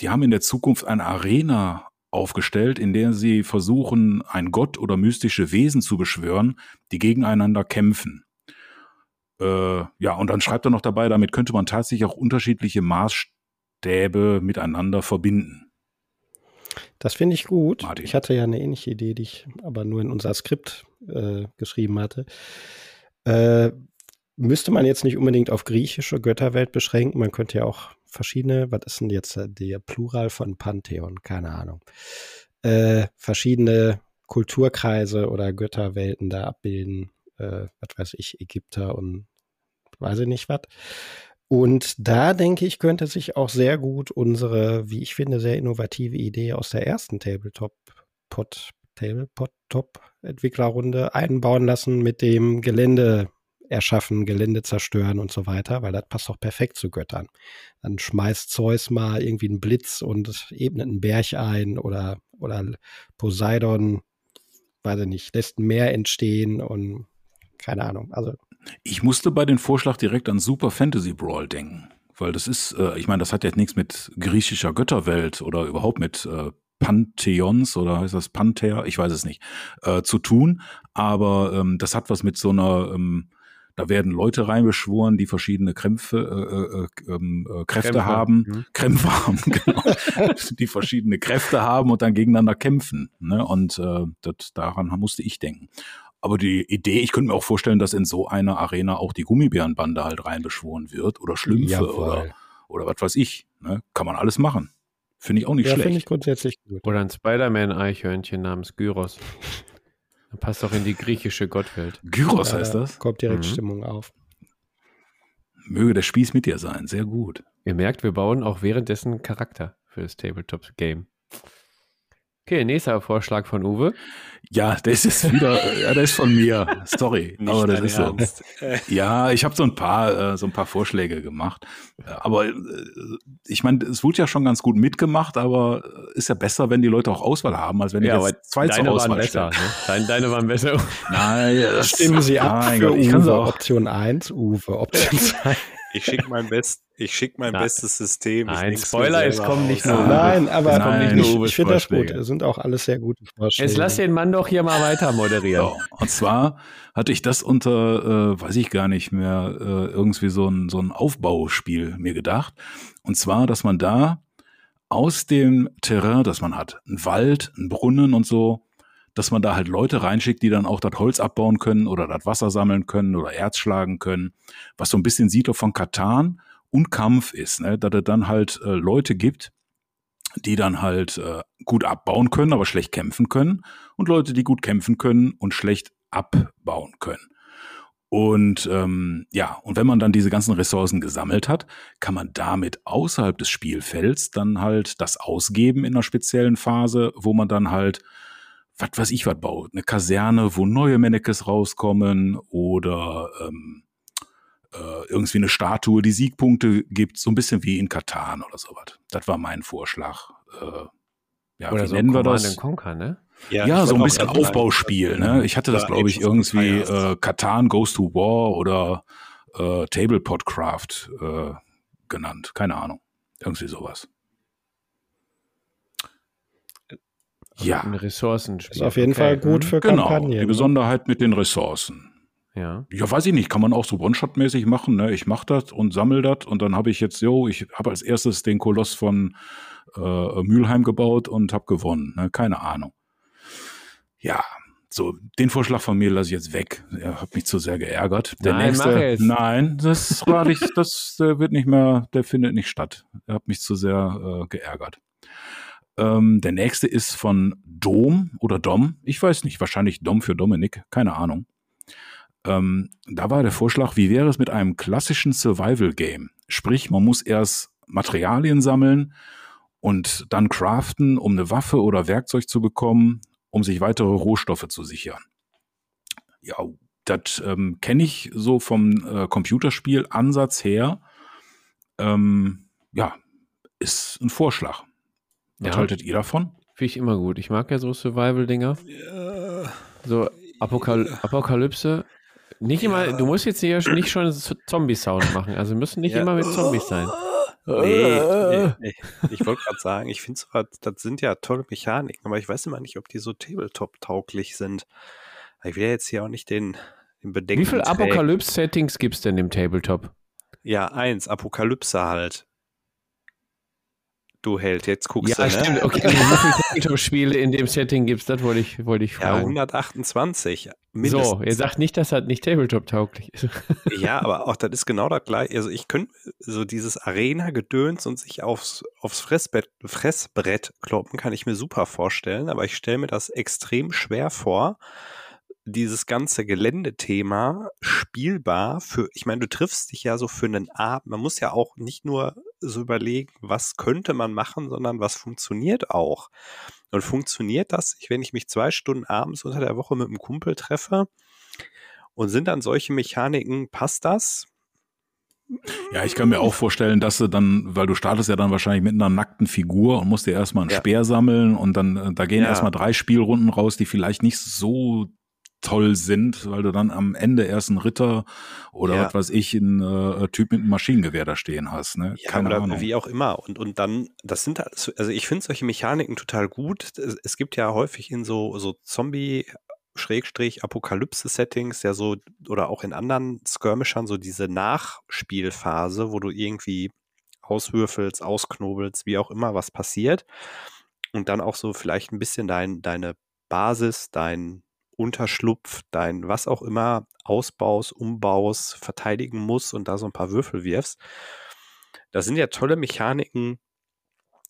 Speaker 1: die haben in der Zukunft eine Arena aufgestellt, in der sie versuchen, ein Gott oder mystische Wesen zu beschwören, die gegeneinander kämpfen. Äh, ja, und dann schreibt er noch dabei, damit könnte man tatsächlich auch unterschiedliche Maßstäbe miteinander verbinden.
Speaker 2: Das finde ich gut.
Speaker 1: Martin.
Speaker 2: Ich hatte ja eine ähnliche Idee, die ich aber nur in unser Skript äh, geschrieben hatte. Äh, müsste man jetzt nicht unbedingt auf griechische Götterwelt beschränken. Man könnte ja auch verschiedene, was ist denn jetzt äh, der Plural von Pantheon? Keine Ahnung. Äh, verschiedene Kulturkreise oder Götterwelten da abbilden. Äh, was weiß ich, Ägypter und weiß ich nicht was. Und da denke ich, könnte sich auch sehr gut unsere, wie ich finde, sehr innovative Idee aus der ersten Tabletop Pod, Tabletop Top Entwicklerrunde einbauen lassen mit dem Gelände erschaffen, Gelände zerstören und so weiter, weil das passt doch perfekt zu Göttern. Dann schmeißt Zeus mal irgendwie einen Blitz und ebnet einen Berg ein oder, oder Poseidon, weiß ich nicht, lässt ein Meer entstehen und keine Ahnung. Also
Speaker 1: Ich musste bei dem Vorschlag direkt an Super Fantasy Brawl denken. weil das ist, äh, ich meine, das hat jetzt nichts mit griechischer Götterwelt oder überhaupt mit äh, Pantheons oder heißt das Panther, ich weiß es nicht, äh, zu tun. Aber ähm, das hat was mit so einer, ähm, da werden Leute reinbeschworen, die verschiedene Krämpfe, äh, äh, ähm, äh, Kräfte Krämpfe. haben, mhm. Krämpfe haben, genau, die verschiedene Kräfte haben und dann gegeneinander kämpfen. Ne? Und äh, das, daran musste ich denken. Aber die Idee, ich könnte mir auch vorstellen, dass in so einer Arena auch die Gummibärenbande halt reinbeschworen wird oder Schlümpfe oder, oder was weiß ich. Ne? Kann man alles machen. Finde ich auch nicht ja, schlecht. Ja, finde ich
Speaker 2: grundsätzlich gut.
Speaker 3: Oder ein Spider-Man-Eichhörnchen namens Gyros. Passt doch in die griechische Gottwelt.
Speaker 1: Gyros heißt das?
Speaker 2: Kommt direkt mhm. Stimmung auf.
Speaker 1: Möge der Spieß mit dir sein. Sehr gut.
Speaker 3: Ihr merkt, wir bauen auch währenddessen Charakter für das Tabletop-Game. Okay, nächster Vorschlag von Uwe.
Speaker 1: Ja, das ist wieder, ja, das ist von mir. Sorry, aber das ist Ernst. so. Ja, ich habe so ein paar, äh, so ein paar Vorschläge gemacht. Aber äh, ich meine, es wurde ja schon ganz gut mitgemacht, aber ist ja besser, wenn die Leute auch Auswahl haben, als wenn die ja, jetzt zwei zur Auswahl
Speaker 3: stellen. Ne? Deine, deine waren besser.
Speaker 2: Nein, das stimmen Sie ab für Uwe. Option 1, Uwe, Option 2.
Speaker 4: Ich schicke mein, Best, schick mein bestes System.
Speaker 3: Nein, Spoiler, es kommen nicht nur
Speaker 2: Nein, aber Nein, nicht nur ich finde das gut. Es sind auch alles sehr gute
Speaker 3: Vorschläge. Jetzt lass den Mann doch hier mal weiter moderieren. So,
Speaker 1: und zwar hatte ich das unter, äh, weiß ich gar nicht mehr, äh, irgendwie so ein, so ein Aufbauspiel mir gedacht. Und zwar, dass man da aus dem Terrain, das man hat, ein Wald, ein Brunnen und so, dass man da halt Leute reinschickt, die dann auch das Holz abbauen können oder das Wasser sammeln können oder Erz schlagen können, was so ein bisschen Siedler von Katan und Kampf ist, ne? dass es dann halt äh, Leute gibt, die dann halt äh, gut abbauen können, aber schlecht kämpfen können und Leute, die gut kämpfen können und schlecht abbauen können. Und ähm, ja, und wenn man dann diese ganzen Ressourcen gesammelt hat, kann man damit außerhalb des Spielfelds dann halt das ausgeben in einer speziellen Phase, wo man dann halt was weiß ich was baut. Eine Kaserne, wo neue Mannekes rauskommen oder ähm, äh, irgendwie eine Statue, die Siegpunkte gibt, so ein bisschen wie in Katan oder sowas. Das war mein Vorschlag. Äh,
Speaker 3: ja, oder wie so nennen wir das? Conquer, ne?
Speaker 1: Ja, ja so ein bisschen Aufbauspiel. Ne? Ich hatte das, glaube ich, irgendwie äh, Katan Goes to War oder äh, Tablepot Craft äh, genannt. Keine Ahnung. Irgendwie sowas.
Speaker 3: Ja. Ressourcen
Speaker 2: Ist auf jeden okay. Fall gut für genau, Kampagnen.
Speaker 1: Die ne? Besonderheit mit den Ressourcen.
Speaker 3: Ja.
Speaker 1: Ja, weiß ich nicht, kann man auch so One-Shot-mäßig machen. Ne? Ich mache das und sammle das und dann habe ich jetzt, jo, ich habe als erstes den Koloss von äh, Mülheim gebaut und habe gewonnen. Ne? Keine Ahnung. Ja, so, den Vorschlag von mir lasse ich jetzt weg. Er hat mich zu sehr geärgert. Der
Speaker 3: nein,
Speaker 1: nächste, nein, das war nicht, das der wird nicht mehr, der findet nicht statt. Er hat mich zu sehr äh, geärgert. Ähm, der nächste ist von Dom oder Dom. Ich weiß nicht, wahrscheinlich Dom für Dominik, keine Ahnung. Ähm, da war der Vorschlag, wie wäre es mit einem klassischen Survival-Game? Sprich, man muss erst Materialien sammeln und dann craften, um eine Waffe oder Werkzeug zu bekommen, um sich weitere Rohstoffe zu sichern. Ja, das ähm, kenne ich so vom äh, Computerspiel-Ansatz her. Ähm, ja, ist ein Vorschlag. Was ja. haltet ihr davon?
Speaker 3: Finde ich immer gut. Ich mag ja so Survival-Dinger. Ja. So Apokal Apokalypse. Nicht ja. immer, du musst jetzt hier nicht schon Zombie-Sound machen. Also müssen nicht ja. immer mit Zombies sein.
Speaker 4: Nee, nee, ich wollte gerade sagen, ich finde zwar, das sind ja tolle Mechaniken, aber ich weiß immer nicht, ob die so Tabletop-tauglich sind. Ich will ja jetzt hier auch nicht den, den Bedenken.
Speaker 3: Wie viele Apokalypse-Settings gibt es denn im Tabletop?
Speaker 4: Ja, eins, Apokalypse halt du Held. Jetzt guckst
Speaker 3: ja,
Speaker 4: du.
Speaker 3: Ja, stimmt. Ne? Okay, wie viele Tabletop-Spiele in dem Setting gibt es? Das wollte ich, wollte ich fragen.
Speaker 4: Ja, 128.
Speaker 3: Mindestens. So, ihr sagt nicht, dass das nicht Tabletop-tauglich ist.
Speaker 4: ja, aber auch das ist genau das gleiche. Also ich könnte so dieses Arena-Gedöns und sich aufs, aufs Fressbrett, Fressbrett kloppen, kann ich mir super vorstellen, aber ich stelle mir das extrem schwer vor, dieses ganze Geländethema spielbar für, ich meine, du triffst dich ja so für einen Abend. Man muss ja auch nicht nur so überlegen, was könnte man machen, sondern was funktioniert auch. Und funktioniert das, wenn ich mich zwei Stunden abends unter der Woche mit einem Kumpel treffe und sind dann solche Mechaniken, passt das?
Speaker 1: Ja, ich kann mir auch vorstellen, dass du dann, weil du startest ja dann wahrscheinlich mit einer nackten Figur und musst dir erstmal einen ja. Speer sammeln und dann, äh, da gehen ja. erstmal drei Spielrunden raus, die vielleicht nicht so toll sind, weil du dann am Ende erst einen Ritter oder
Speaker 4: Ja.
Speaker 1: was weiß ich, einen äh, Typ mit einem Maschinengewehr da stehen hast. Ne?
Speaker 4: Ja,
Speaker 1: Keine
Speaker 4: oder
Speaker 1: Ahnung.
Speaker 4: wie auch immer. Und, und dann, das sind halt so- also ich finde solche Mechaniken total gut. Es, es gibt ja häufig in so, so Zombie- Schrägstrich Apokalypse-Settings ja so oder auch in anderen Skirmishern so diese Nachspielphase, wo du irgendwie auswürfelst, ausknobelst, wie auch immer was passiert und dann auch so vielleicht ein bisschen dein, deine Basis, dein Unterschlupf, dein was auch immer ausbaust, umbaust, verteidigen musst und da so ein paar Würfel wirfst. Das sind ja tolle Mechaniken,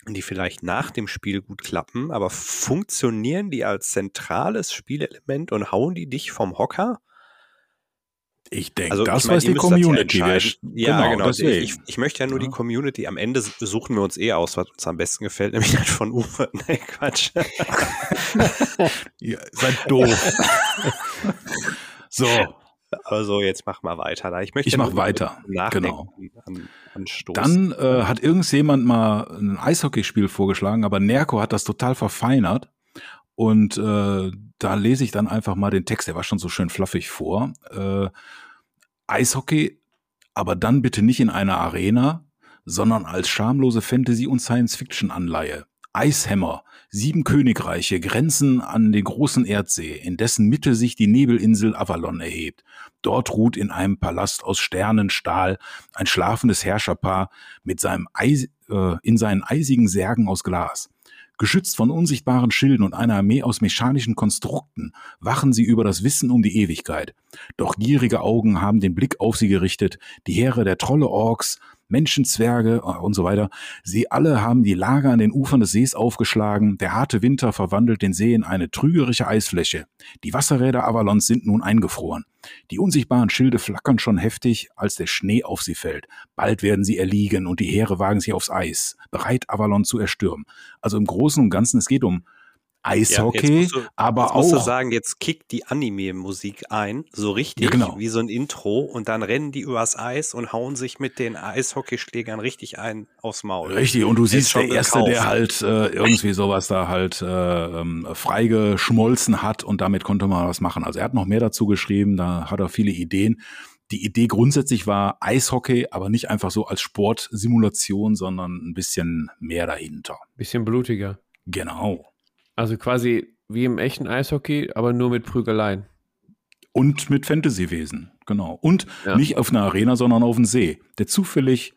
Speaker 4: die vielleicht nach dem Spiel gut klappen, aber funktionieren die als zentrales Spielelement und hauen die dich vom Hocker?
Speaker 1: Ich denke,
Speaker 4: Also
Speaker 1: das
Speaker 4: ich mein,
Speaker 1: weiß die
Speaker 4: das ja
Speaker 1: Community.
Speaker 4: entscheiden. ja, genau.
Speaker 1: deswegen.
Speaker 4: Ich, ich möchte ja nur die
Speaker 1: Ja.
Speaker 4: Community. Am Ende suchen wir uns eh aus, was uns am besten gefällt, nämlich halt von Uwe. Nee, Quatsch.
Speaker 1: Ihr seid doof. so,
Speaker 4: Also jetzt mach mal weiter. Da. Ich möchte
Speaker 1: Ich
Speaker 4: ja
Speaker 1: mach weiter. Genau.
Speaker 4: an,
Speaker 1: dann äh, hat irgendjemand mal ein Eishockeyspiel vorgeschlagen, aber Nerko hat das total verfeinert. Und äh, da lese ich dann einfach mal den Text, der war schon so schön fluffig vor. Äh, Eishockey, aber dann bitte nicht in einer Arena, sondern als schamlose Fantasy- und Science-Fiction-Anleihe. Eishammer, sieben Königreiche grenzen an den großen Erdsee, in dessen Mitte sich die Nebelinsel Avalon erhebt. Dort ruht in einem Palast aus Sternenstahl ein schlafendes Herrscherpaar mit seinem Eis, äh, in seinen eisigen Särgen aus Glas. Geschützt von unsichtbaren Schilden und einer Armee aus mechanischen Konstrukten wachen sie über das Wissen um die Ewigkeit. Doch gierige Augen haben den Blick auf sie gerichtet, die Heere der Trolle Orks, Menschenzwerge äh, und so weiter. Sie alle haben die Lager an den Ufern des Sees aufgeschlagen. Der harte Winter verwandelt den See in eine trügerische Eisfläche. Die Wasserräder Avalons sind nun eingefroren. Die unsichtbaren Schilde flackern schon heftig, als der Schnee auf sie fällt. Bald werden sie erliegen und die Heere wagen sich aufs Eis, bereit Avalon zu erstürmen. Also im Großen und Ganzen, es geht um Eishockey,
Speaker 4: jetzt musst du,
Speaker 1: aber
Speaker 4: jetzt musst du
Speaker 1: auch
Speaker 4: sagen, jetzt kickt die Anime-Musik ein, so richtig,
Speaker 1: Ja, genau.
Speaker 4: wie so ein Intro, und dann rennen die übers Eis und hauen sich mit den Eishockeyschlägern richtig ein aufs Maul.
Speaker 1: Richtig, und du
Speaker 4: Ist
Speaker 1: siehst,
Speaker 4: schon
Speaker 1: der Erste,
Speaker 4: gekauft.
Speaker 1: der halt äh, irgendwie sowas da halt äh, ähm, freigeschmolzen hat und damit konnte man was machen. Also er hat noch mehr dazu geschrieben, da hat er viele Ideen. Die Idee grundsätzlich war Eishockey, aber nicht einfach so als Sportsimulation, sondern ein bisschen mehr dahinter.
Speaker 3: Bisschen blutiger.
Speaker 1: Genau.
Speaker 3: Also quasi wie im echten Eishockey, aber nur mit Prügeleien.
Speaker 1: Und mit Fantasywesen, genau. Und
Speaker 3: Ja.
Speaker 1: nicht auf einer Arena, sondern auf dem See, der zufällig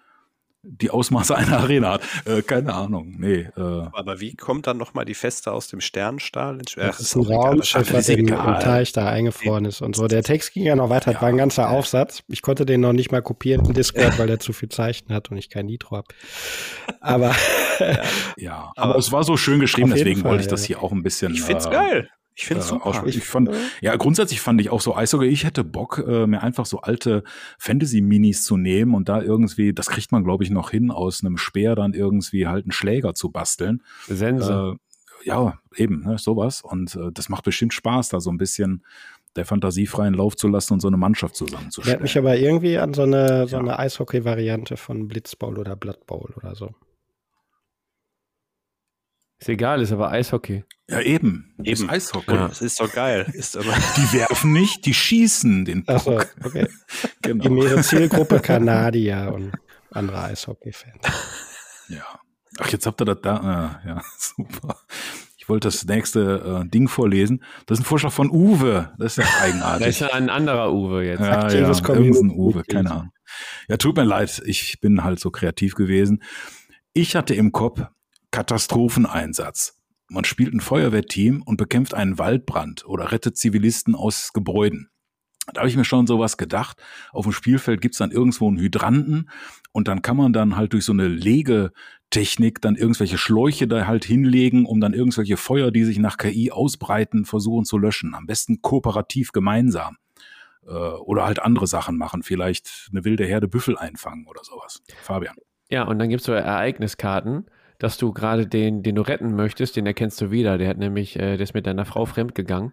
Speaker 1: die Ausmaße einer Arena hat. Äh, keine Ahnung. Nee, äh,
Speaker 4: Aber wie kommt dann nochmal die Feste aus dem Sternenstahl? ins- Ach,
Speaker 2: Das ist ein Raumschiff, was im, im. Teich da eingefroren ist und so. Der Text ging ja noch weiter, das war ein ganzer Aufsatz. Ich konnte den noch nicht mal kopieren im Discord, weil der zu viel Zeichen hat und ich kein Nitro habe. Aber
Speaker 1: ja.
Speaker 4: Aber
Speaker 1: Aber es war so schön geschrieben, deswegen
Speaker 2: Fall,
Speaker 1: wollte ich
Speaker 2: ja.
Speaker 1: das hier auch ein bisschen.
Speaker 4: Ich find's
Speaker 1: äh,
Speaker 4: geil. Ich find's
Speaker 1: äh,
Speaker 4: super.
Speaker 1: ich fand, ja, grundsätzlich fand ich auch so Eishockey, ich hätte Bock, äh, mir einfach so alte Fantasy-Minis zu nehmen und da irgendwie, das kriegt man, glaube ich, noch hin, aus einem Speer dann irgendwie halt einen Schläger zu basteln.
Speaker 3: Sense.
Speaker 1: Äh, ja, eben, ne, sowas. Und äh, das macht bestimmt Spaß, da so ein bisschen der Fantasie freien Lauf zu lassen und so eine Mannschaft
Speaker 2: erinnert
Speaker 1: zusammenzustellen.
Speaker 2: mich aber irgendwie an so eine, so
Speaker 1: Ja.
Speaker 2: eine Eishockey-Variante von Blitzbowl oder Blood Bowl oder so.
Speaker 3: Ist egal, ist aber Eishockey.
Speaker 1: Ja, eben.
Speaker 4: Eben.
Speaker 1: Ist Eishockey.
Speaker 3: Ja.
Speaker 4: Das ist doch geil. Ist aber
Speaker 1: Die werfen nicht, die schießen den Puck.
Speaker 2: Achso, okay.
Speaker 1: Genau.
Speaker 2: Gemäße Zielgruppe Kanadier und andere Eishockey-Fans.
Speaker 1: Ja. Ach, jetzt habt ihr das da. Äh, ja, super. Ich wollte das nächste äh, Ding vorlesen. Das ist ein Vorschlag von Uwe. Das ist ja eigenartig.
Speaker 3: ist ja ein anderer Uwe jetzt.
Speaker 1: ja,
Speaker 2: aktives
Speaker 1: ja, irgendein Uwe, keine Ahnung. Ja, tut mir leid, ich bin halt so kreativ gewesen. Ich hatte im Kopf Katastropheneinsatz. Man spielt ein Feuerwehrteam und bekämpft einen Waldbrand oder rettet Zivilisten aus Gebäuden. Da habe ich mir schon sowas gedacht. Auf dem Spielfeld gibt's dann irgendwo einen Hydranten und dann kann man dann halt durch so eine Legetechnik dann irgendwelche Schläuche da halt hinlegen, um dann irgendwelche Feuer, die sich nach KI ausbreiten, versuchen zu löschen. Am besten kooperativ gemeinsam. Äh, Oder halt andere Sachen machen, vielleicht eine wilde Herde Büffel einfangen oder sowas. Fabian.
Speaker 3: Ja, und dann gibt es so Ereigniskarten, dass du gerade den, den du retten möchtest, den erkennst du wieder. Der hat nämlich, äh, der ist mit deiner Frau fremdgegangen.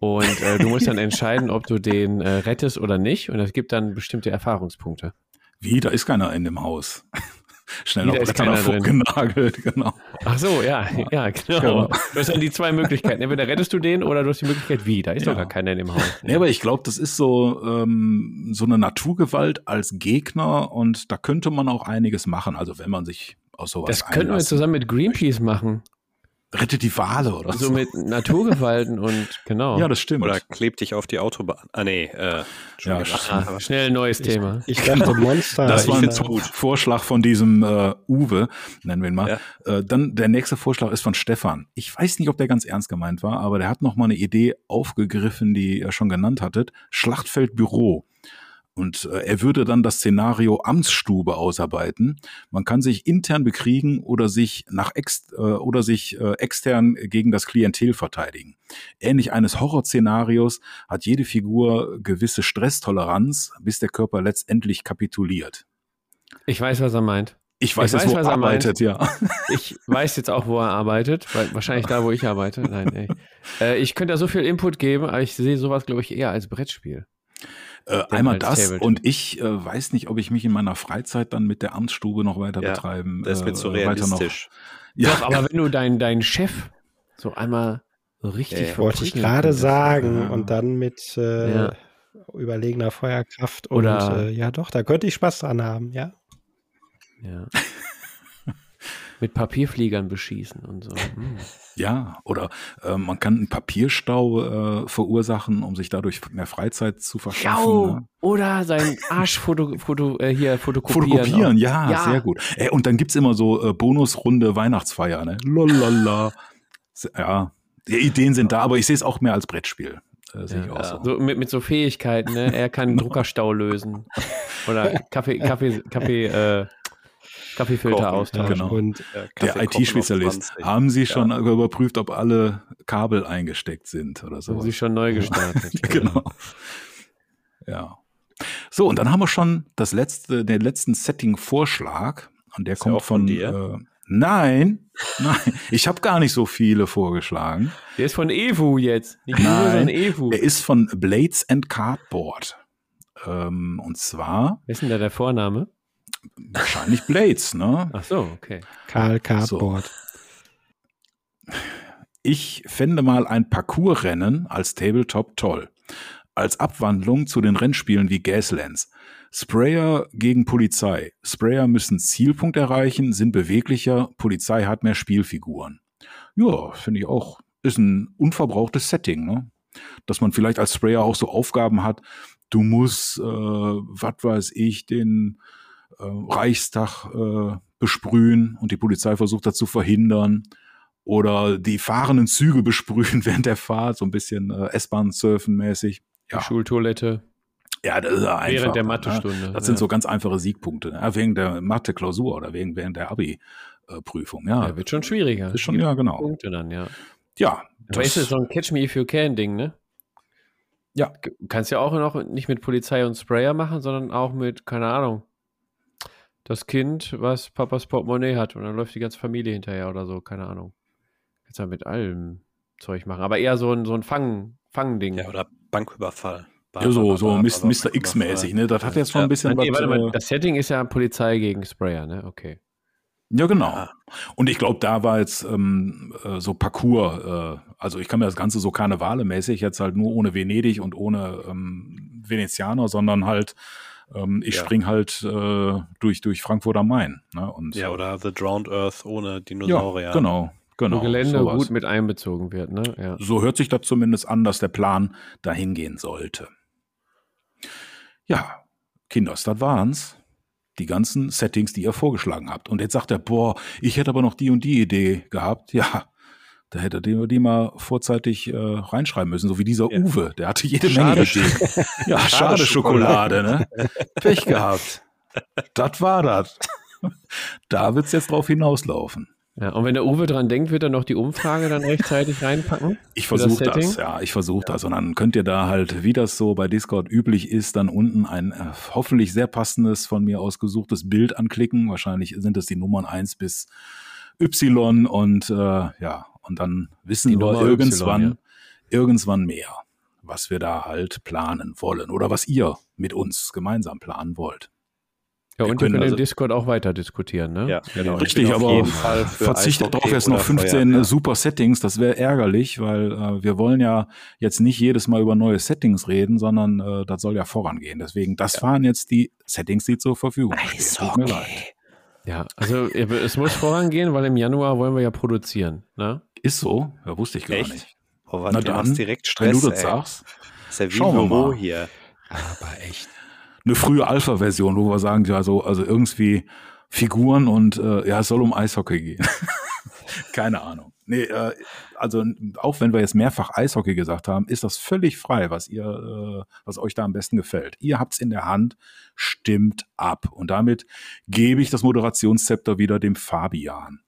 Speaker 3: Und äh, du musst dann entscheiden, ob du den äh, rettest oder nicht. Und es gibt dann bestimmte Erfahrungspunkte.
Speaker 1: Wie, da ist keiner in dem Haus. schnell noch Bretter davor genagelt, genau.
Speaker 3: Ach so, ja, ja, genau. genau. Du hast dann die zwei Möglichkeiten. Entweder rettest du den oder du hast die Möglichkeit, wie? Da ist ja. doch gar keiner in dem Haus.
Speaker 1: Nee, aber ich glaube, das ist so, ähm, so eine Naturgewalt als Gegner und da könnte man auch einiges machen. Also wenn man sich aus sowas
Speaker 3: Das könnten wir zusammen mit Greenpeace machen.
Speaker 1: Rettet die Wale oder
Speaker 3: so. So mit Naturgewalten und genau.
Speaker 1: Ja, das stimmt.
Speaker 4: Oder klebt dich auf die Autobahn. Ah, nee. Äh,
Speaker 3: ja, ah, schnell ein neues Thema.
Speaker 2: Ich, ich dachte Monster.
Speaker 1: Das war ein Vorschlag von diesem äh, Uwe, nennen wir ihn mal. Ja. Äh, dann der nächste Vorschlag ist von Stefan. Ich weiß nicht, ob der ganz ernst gemeint war, aber der hat noch mal eine Idee aufgegriffen, die ihr schon genannt hattet. Schlachtfeldbüro. Und äh, er würde dann das Szenario Amtsstube ausarbeiten. Man kann sich intern bekriegen oder sich nach ex äh, oder sich äh, extern gegen das Klientel verteidigen. Ähnlich eines Horrorszenarios hat jede Figur gewisse Stresstoleranz, bis der Körper letztendlich kapituliert.
Speaker 3: Ich weiß, was er meint.
Speaker 1: Ich weiß, ich weiß wo er arbeitet, ja.
Speaker 3: Ich weiß jetzt auch, wo er arbeitet, wahrscheinlich da, wo ich arbeite. Nein, ey. Äh, ich könnte da so viel Input geben, aber ich sehe sowas, glaube ich, eher als Brettspiel.
Speaker 1: Äh, einmal das Tabletop. und ich äh, weiß nicht, ob ich mich in meiner Freizeit dann mit der Amtsstube noch weiter ja, betreiben.
Speaker 4: Das wird so äh, realistisch.
Speaker 3: Ja. Doch, aber wenn du deinen dein Chef so einmal so richtig
Speaker 2: ja, wollte ich gerade sagen ja. und dann mit äh, ja. überlegener Feuerkraft Oder und äh, ja doch, da könnte ich Spaß dran haben, ja.
Speaker 3: Ja. mit Papierfliegern beschießen und so. Hm.
Speaker 1: Ja, oder äh, man kann einen Papierstau äh, verursachen, um sich dadurch mehr Freizeit zu verschaffen. Ja,
Speaker 3: ne? Oder seinen Arsch foto, foto, äh, hier fotokopieren.
Speaker 1: Fotokopieren, ja, ja, sehr gut. Ey, und dann gibt's immer so äh, Bonusrunde Weihnachtsfeier, ne? Lolala. ja, die Ideen sind da, aber ich sehe es auch mehr als Brettspiel.
Speaker 3: Äh, ja, so. so. mit, mit so Fähigkeiten, ne? Er kann einen Druckerstau lösen. Oder Kaffee, Kaffee, Kaffee, äh, Kaffeefilter austauschen.
Speaker 1: Genau. Und äh, der IT-Spezialist. Haben Sie schon ja. überprüft, ob alle Kabel eingesteckt sind oder so?
Speaker 3: Haben Sie schon neu gestartet.
Speaker 1: genau. Ja. So, und dann haben wir schon das letzte, den letzten Setting-Vorschlag. Und der Ist kommt von, von dir. Äh, nein, nein, ich habe gar nicht so viele vorgeschlagen.
Speaker 3: Der ist von Evu jetzt.
Speaker 1: Nicht nein, nur, sondern Evu. Der ist von Blades and Cardboard. Ähm, und zwar.
Speaker 3: Wer ist denn da der Vorname?
Speaker 1: Wahrscheinlich Blades, ne?
Speaker 3: Ach so, okay.
Speaker 2: Karl Cardboard.
Speaker 1: So. Ich fände mal ein Parcoursrennen als Tabletop toll. Als Abwandlung zu den Rennspielen wie Gaslands. Sprayer gegen Polizei. Sprayer müssen Zielpunkt erreichen, sind beweglicher, Polizei hat mehr Spielfiguren. Ja, finde ich auch. Ist ein unverbrauchtes Setting, ne? Dass man vielleicht als Sprayer auch so Aufgaben hat, du musst, äh, was weiß ich, den äh, Reichstag äh, besprühen und die Polizei versucht das zu verhindern oder die fahrenden Züge besprühen während der Fahrt, so ein bisschen äh, S-Bahn surfen mäßig.
Speaker 3: Ja. Die Schultoilette.
Speaker 1: Ja, das ist einfach.
Speaker 3: Während der ne? Mathestunde.
Speaker 1: Ne? Das sind so ganz einfache Siegpunkte. Ne? Wegen der Mathe-Klausur oder wegen, während der Abi-Prüfung. Ja.
Speaker 3: ja, wird schon schwieriger.
Speaker 1: Ist schon, ja, genau.
Speaker 3: Punkte dann, ja.
Speaker 1: Ja.
Speaker 3: Aber ist das so ein Catch Me If You Can Ding, ne? Ja. Kannst ja auch noch nicht mit Polizei und Sprayer machen, sondern auch mit, keine Ahnung, das Kind, was Papas Portemonnaie hat und dann läuft die ganze Familie hinterher oder so, keine Ahnung. Kannst ja mit allem Zeug machen, aber eher so ein, so ein Fang, Fangding.
Speaker 4: Ja, oder Banküberfall.
Speaker 1: Ja, so, so Mr. X-mäßig, ne? Das hat jetzt schon ein bisschen
Speaker 3: nee, was. Mal, das Setting ist ja Polizei gegen Sprayer, ne? Okay.
Speaker 1: Ja, genau. Und ich glaube, da war jetzt ähm, äh, so Parcours, äh, also ich kann mir das Ganze so Karnevale-mäßig jetzt halt nur ohne Venedig und ohne ähm, Venezianer, sondern halt ähm, ich ja. spring halt äh, durch, durch Frankfurt am Main. Ne? Und,
Speaker 4: ja, oder The Drowned Earth ohne Dinosaurier.
Speaker 1: Ja, genau. Genau,
Speaker 3: Wo Gelände sowas. gut mit einbezogen wird, ne?
Speaker 1: Ja. So hört sich das zumindest an, dass der Plan dahin gehen sollte. Ja, Kinders, das waren's. Die ganzen Settings, die ihr vorgeschlagen habt. Und jetzt sagt er, boah, ich hätte aber noch die und die Idee gehabt. Ja, da hätte die, die mal vorzeitig äh, reinschreiben müssen, so wie dieser ja. Uwe. Der hatte jede schade. Menge Ideen. ja, schade Schokolade, ne? Pech gehabt. das war das. da wird's jetzt drauf hinauslaufen.
Speaker 3: Ja, und wenn der Uwe dran denkt, wird er noch die Umfrage dann rechtzeitig reinpacken?
Speaker 1: Ich versuche das, das, ja, ich versuche ja. das. Und dann könnt ihr da halt, wie das so bei Discord üblich ist, dann unten ein äh, hoffentlich sehr passendes, von mir ausgesuchtes Bild anklicken. Wahrscheinlich sind es die Nummern eins bis Y und äh, ja, und dann wissen Die wir Nummer irgendwann, y, ja. irgendwann mehr, was wir da halt planen wollen oder was ihr mit uns gemeinsam planen wollt.
Speaker 3: Ja,
Speaker 1: Wir
Speaker 3: und ihr
Speaker 1: können
Speaker 3: könnt
Speaker 1: also-
Speaker 3: im Discord auch weiter diskutieren, ne?
Speaker 4: Ja, genau. Ich
Speaker 1: Richtig, aber
Speaker 4: jeden Fall für
Speaker 1: verzichtet darauf jetzt noch
Speaker 4: oder
Speaker 1: 15
Speaker 4: Feuerwehr.
Speaker 1: super Settings. Das wäre ärgerlich, weil äh, wir wollen ja jetzt nicht jedes Mal über neue Settings reden, sondern äh, das soll ja vorangehen. Deswegen, das waren jetzt die Settings, die zur Verfügung stehen. Tut mir leid.
Speaker 3: Ja, also ihr- es muss vorangehen, weil im Januar wollen wir ja produzieren, ne?
Speaker 1: Ist so? Ja, wusste ich gar
Speaker 4: Echt?
Speaker 1: nicht.
Speaker 4: Oh, was,
Speaker 1: Na
Speaker 4: du
Speaker 1: dann,
Speaker 4: direkt
Speaker 1: Wenn
Speaker 4: Stress,
Speaker 1: du das
Speaker 4: ey.
Speaker 1: sagst.
Speaker 4: ist ja wie
Speaker 1: Schauen wir mal.
Speaker 4: hier.
Speaker 2: Aber echt.
Speaker 1: Eine frühe Alpha-Version, wo wir sagen, ja, so, also irgendwie Figuren und äh, ja, es soll um Eishockey gehen. Keine Ahnung. Nee, äh, also auch wenn wir jetzt mehrfach Eishockey gesagt haben, ist das völlig frei, was ihr, äh, was euch da am besten gefällt. Ihr habt's in der Hand, stimmt ab. Und damit gebe ich das Moderationszepter wieder dem Fabian.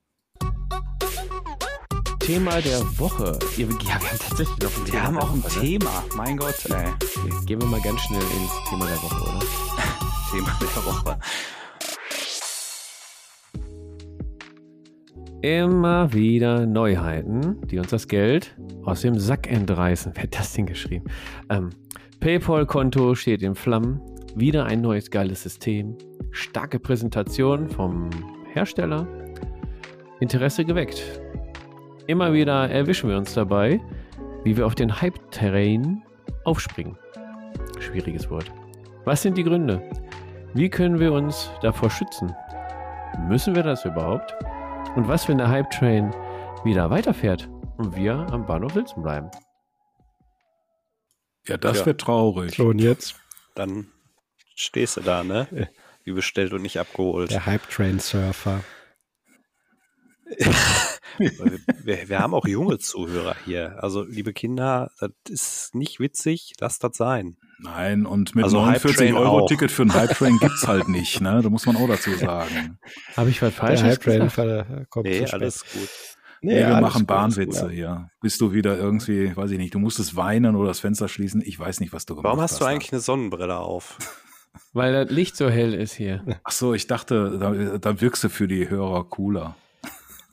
Speaker 3: Thema der Woche. Ja, wir haben tatsächlich noch ein
Speaker 5: Wir haben auch ein
Speaker 3: Woche?
Speaker 5: Thema. Mein Gott, ey.
Speaker 3: Gehen wir mal ganz schnell ins Thema der Woche, oder?
Speaker 5: Thema der Woche.
Speaker 3: Immer wieder Neuheiten, die uns das Geld aus dem Sack entreißen. Wer hat das denn geschrieben? Ähm, PayPal-Konto steht in Flammen. Wieder ein neues geiles System. Starke Präsentation vom Hersteller. Interesse geweckt. Immer wieder erwischen wir uns dabei, wie wir auf den Hype-Terrain aufspringen. Schwieriges Wort. Was sind die Gründe? Wie können wir uns davor schützen? Müssen wir das überhaupt? Und was, wenn der Hype-Train wieder weiterfährt und wir am Bahnhof Wilson bleiben?
Speaker 1: Ja, das
Speaker 4: Ja.
Speaker 1: wird traurig.
Speaker 2: So, und jetzt
Speaker 4: Dann stehst du da, ne? Wie bestellt und nicht abgeholt.
Speaker 2: der Hype-Train-Surfer.
Speaker 4: Wir, wir, wir haben auch junge Zuhörer hier. Also, liebe Kinder, das ist nicht witzig, lasst das sein.
Speaker 1: Nein, und mit
Speaker 4: Also
Speaker 1: 49
Speaker 4: Hype-Train
Speaker 1: Euro
Speaker 4: auch.
Speaker 1: Ticket für einen Hype-Train gibt's halt nicht, ne? Da muss man auch dazu sagen.
Speaker 3: Habe ich was
Speaker 2: Der
Speaker 3: Falsches
Speaker 2: Hype-Train
Speaker 3: gesagt?
Speaker 2: ver- kommt
Speaker 4: Nee,
Speaker 2: zu spät.
Speaker 4: alles gut.
Speaker 1: Nee, wir
Speaker 2: alles
Speaker 1: machen Bahnwitze
Speaker 2: gut.
Speaker 1: hier. Bist du wieder irgendwie, weiß ich nicht, du musstest weinen oder das Fenster schließen. Ich weiß nicht, was du gemacht
Speaker 4: Warum
Speaker 1: hast.
Speaker 4: hast du eigentlich eine Sonnenbrille auf?
Speaker 3: Weil das Licht so hell ist hier.
Speaker 1: Ach so, ich dachte, da, da wirkst du für die Hörer cooler.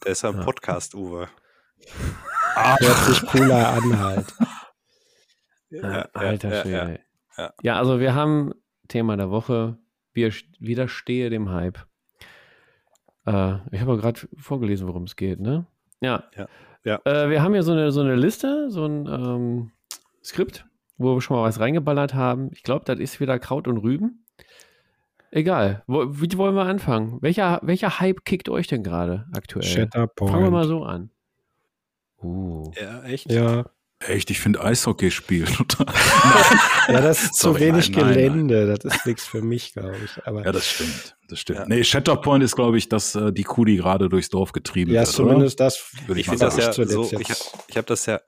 Speaker 4: Der ist ja ein. Podcast, Uwe.
Speaker 2: Hört sich cooler an halt.
Speaker 3: Ja, alter
Speaker 4: ja,
Speaker 3: Schwede.
Speaker 4: ja.
Speaker 3: Ja, also wir haben Thema der Woche. Wir widerstehe dem Hype. Äh, ich habe gerade vorgelesen, worum es geht, ne? Ja.
Speaker 4: Ja, ja.
Speaker 3: Äh, wir haben hier so eine, so eine Liste, so ein ähm, Skript, wo wir schon mal was reingeballert haben. Ich glaube, das ist wieder Kraut und Rüben. Egal. Wo, wie wollen wir anfangen? Welcher, welcher Hype kickt euch denn gerade aktuell?
Speaker 2: Shatterpoint.
Speaker 3: Fangen wir mal so an. Uh.
Speaker 4: Ja, echt?
Speaker 2: Ja,
Speaker 1: Echt, ich finde Eishockeyspiel total.
Speaker 2: ja, das ist zu
Speaker 1: Sorry,
Speaker 2: wenig
Speaker 1: nein, nein,
Speaker 2: Gelände. Das ist nichts für mich, glaube ich. Aber
Speaker 1: Ja,
Speaker 2: ja,
Speaker 1: das stimmt. Das stimmt.
Speaker 4: Ja.
Speaker 1: Nee, Shatterpoint ist, glaube ich, dass äh, die Kuh, die gerade durchs Dorf getrieben wird.
Speaker 2: zumindest das.
Speaker 1: Würde
Speaker 4: Ich
Speaker 1: mal
Speaker 4: finde das ja so, ich, ich habe das ja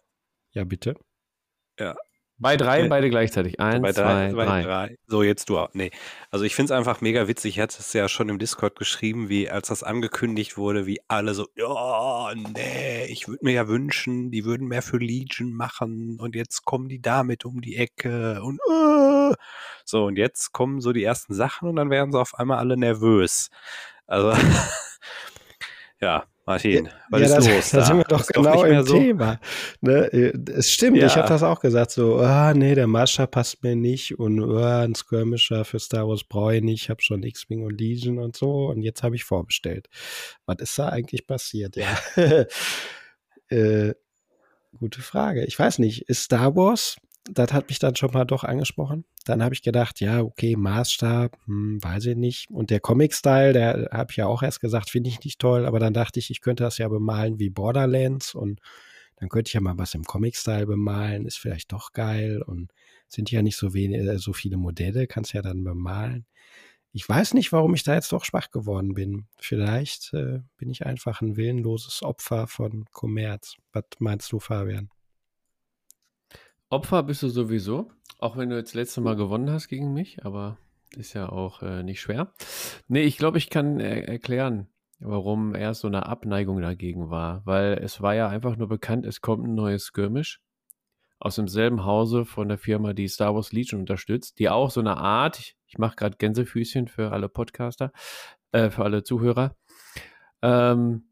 Speaker 2: Ja, bitte.
Speaker 3: Bei drei, beide gleichzeitig. Eins,
Speaker 4: bei drei,
Speaker 3: zwei,
Speaker 4: bei
Speaker 3: drei.
Speaker 4: drei. So, jetzt du auch. Nee. Also ich finde es einfach mega witzig. Ich hatte es ja schon im Discord geschrieben, wie als das angekündigt wurde, wie alle so, ja, nee, ich würde mir ja wünschen, die würden mehr für Legion machen und jetzt kommen die damit um die Ecke und äh. so, und jetzt kommen so die ersten Sachen und dann werden sie auf einmal alle nervös. Also ja, Martin, was
Speaker 2: ja,
Speaker 4: ist
Speaker 2: das,
Speaker 4: los?
Speaker 2: da sind wir doch genau im
Speaker 4: so.
Speaker 2: Thema. Ne? äh, Es stimmt, ich
Speaker 4: Ja.
Speaker 2: habe das auch gesagt, so, ah, nee, der Marscher passt mir nicht und ah, ein Skirmisher für Star Wars brauche ich nicht, ich habe schon X-Wing und Legion und so und jetzt habe ich vorbestellt. Was ist da eigentlich passiert? Ja. äh, gute Frage. Ich weiß nicht, ist Star Wars, das hat mich dann schon mal doch angesprochen. Dann habe ich gedacht, ja, okay, Maßstab, hm, weiß ich nicht. Und der Comic-Style, der habe ich ja auch erst gesagt, finde ich nicht toll, aber dann dachte ich, ich könnte das ja bemalen wie Borderlands und dann könnte ich ja mal was im Comic-Style bemalen, ist vielleicht doch geil und sind ja nicht so wenig, äh, so viele Modelle, kannst ja dann bemalen. Ich weiß nicht, warum ich da jetzt doch schwach geworden bin. Vielleicht äh, bin ich einfach ein willenloses Opfer von Kommerz. Was meinst du, Fabian?
Speaker 3: Opfer bist du sowieso, auch wenn du jetzt letzte Mal gewonnen hast gegen mich, aber ist ja auch äh, nicht schwer. Nee, ich glaube, ich kann äh, erklären, warum erst so eine Abneigung dagegen war, weil es war ja einfach nur bekannt, es kommt ein neues Skirmish aus demselben Hause von der Firma, die Star Wars Legion unterstützt, die auch so eine Art, ich, ich mache gerade Gänsefüßchen für alle Podcaster, äh, für alle Zuhörer, ähm,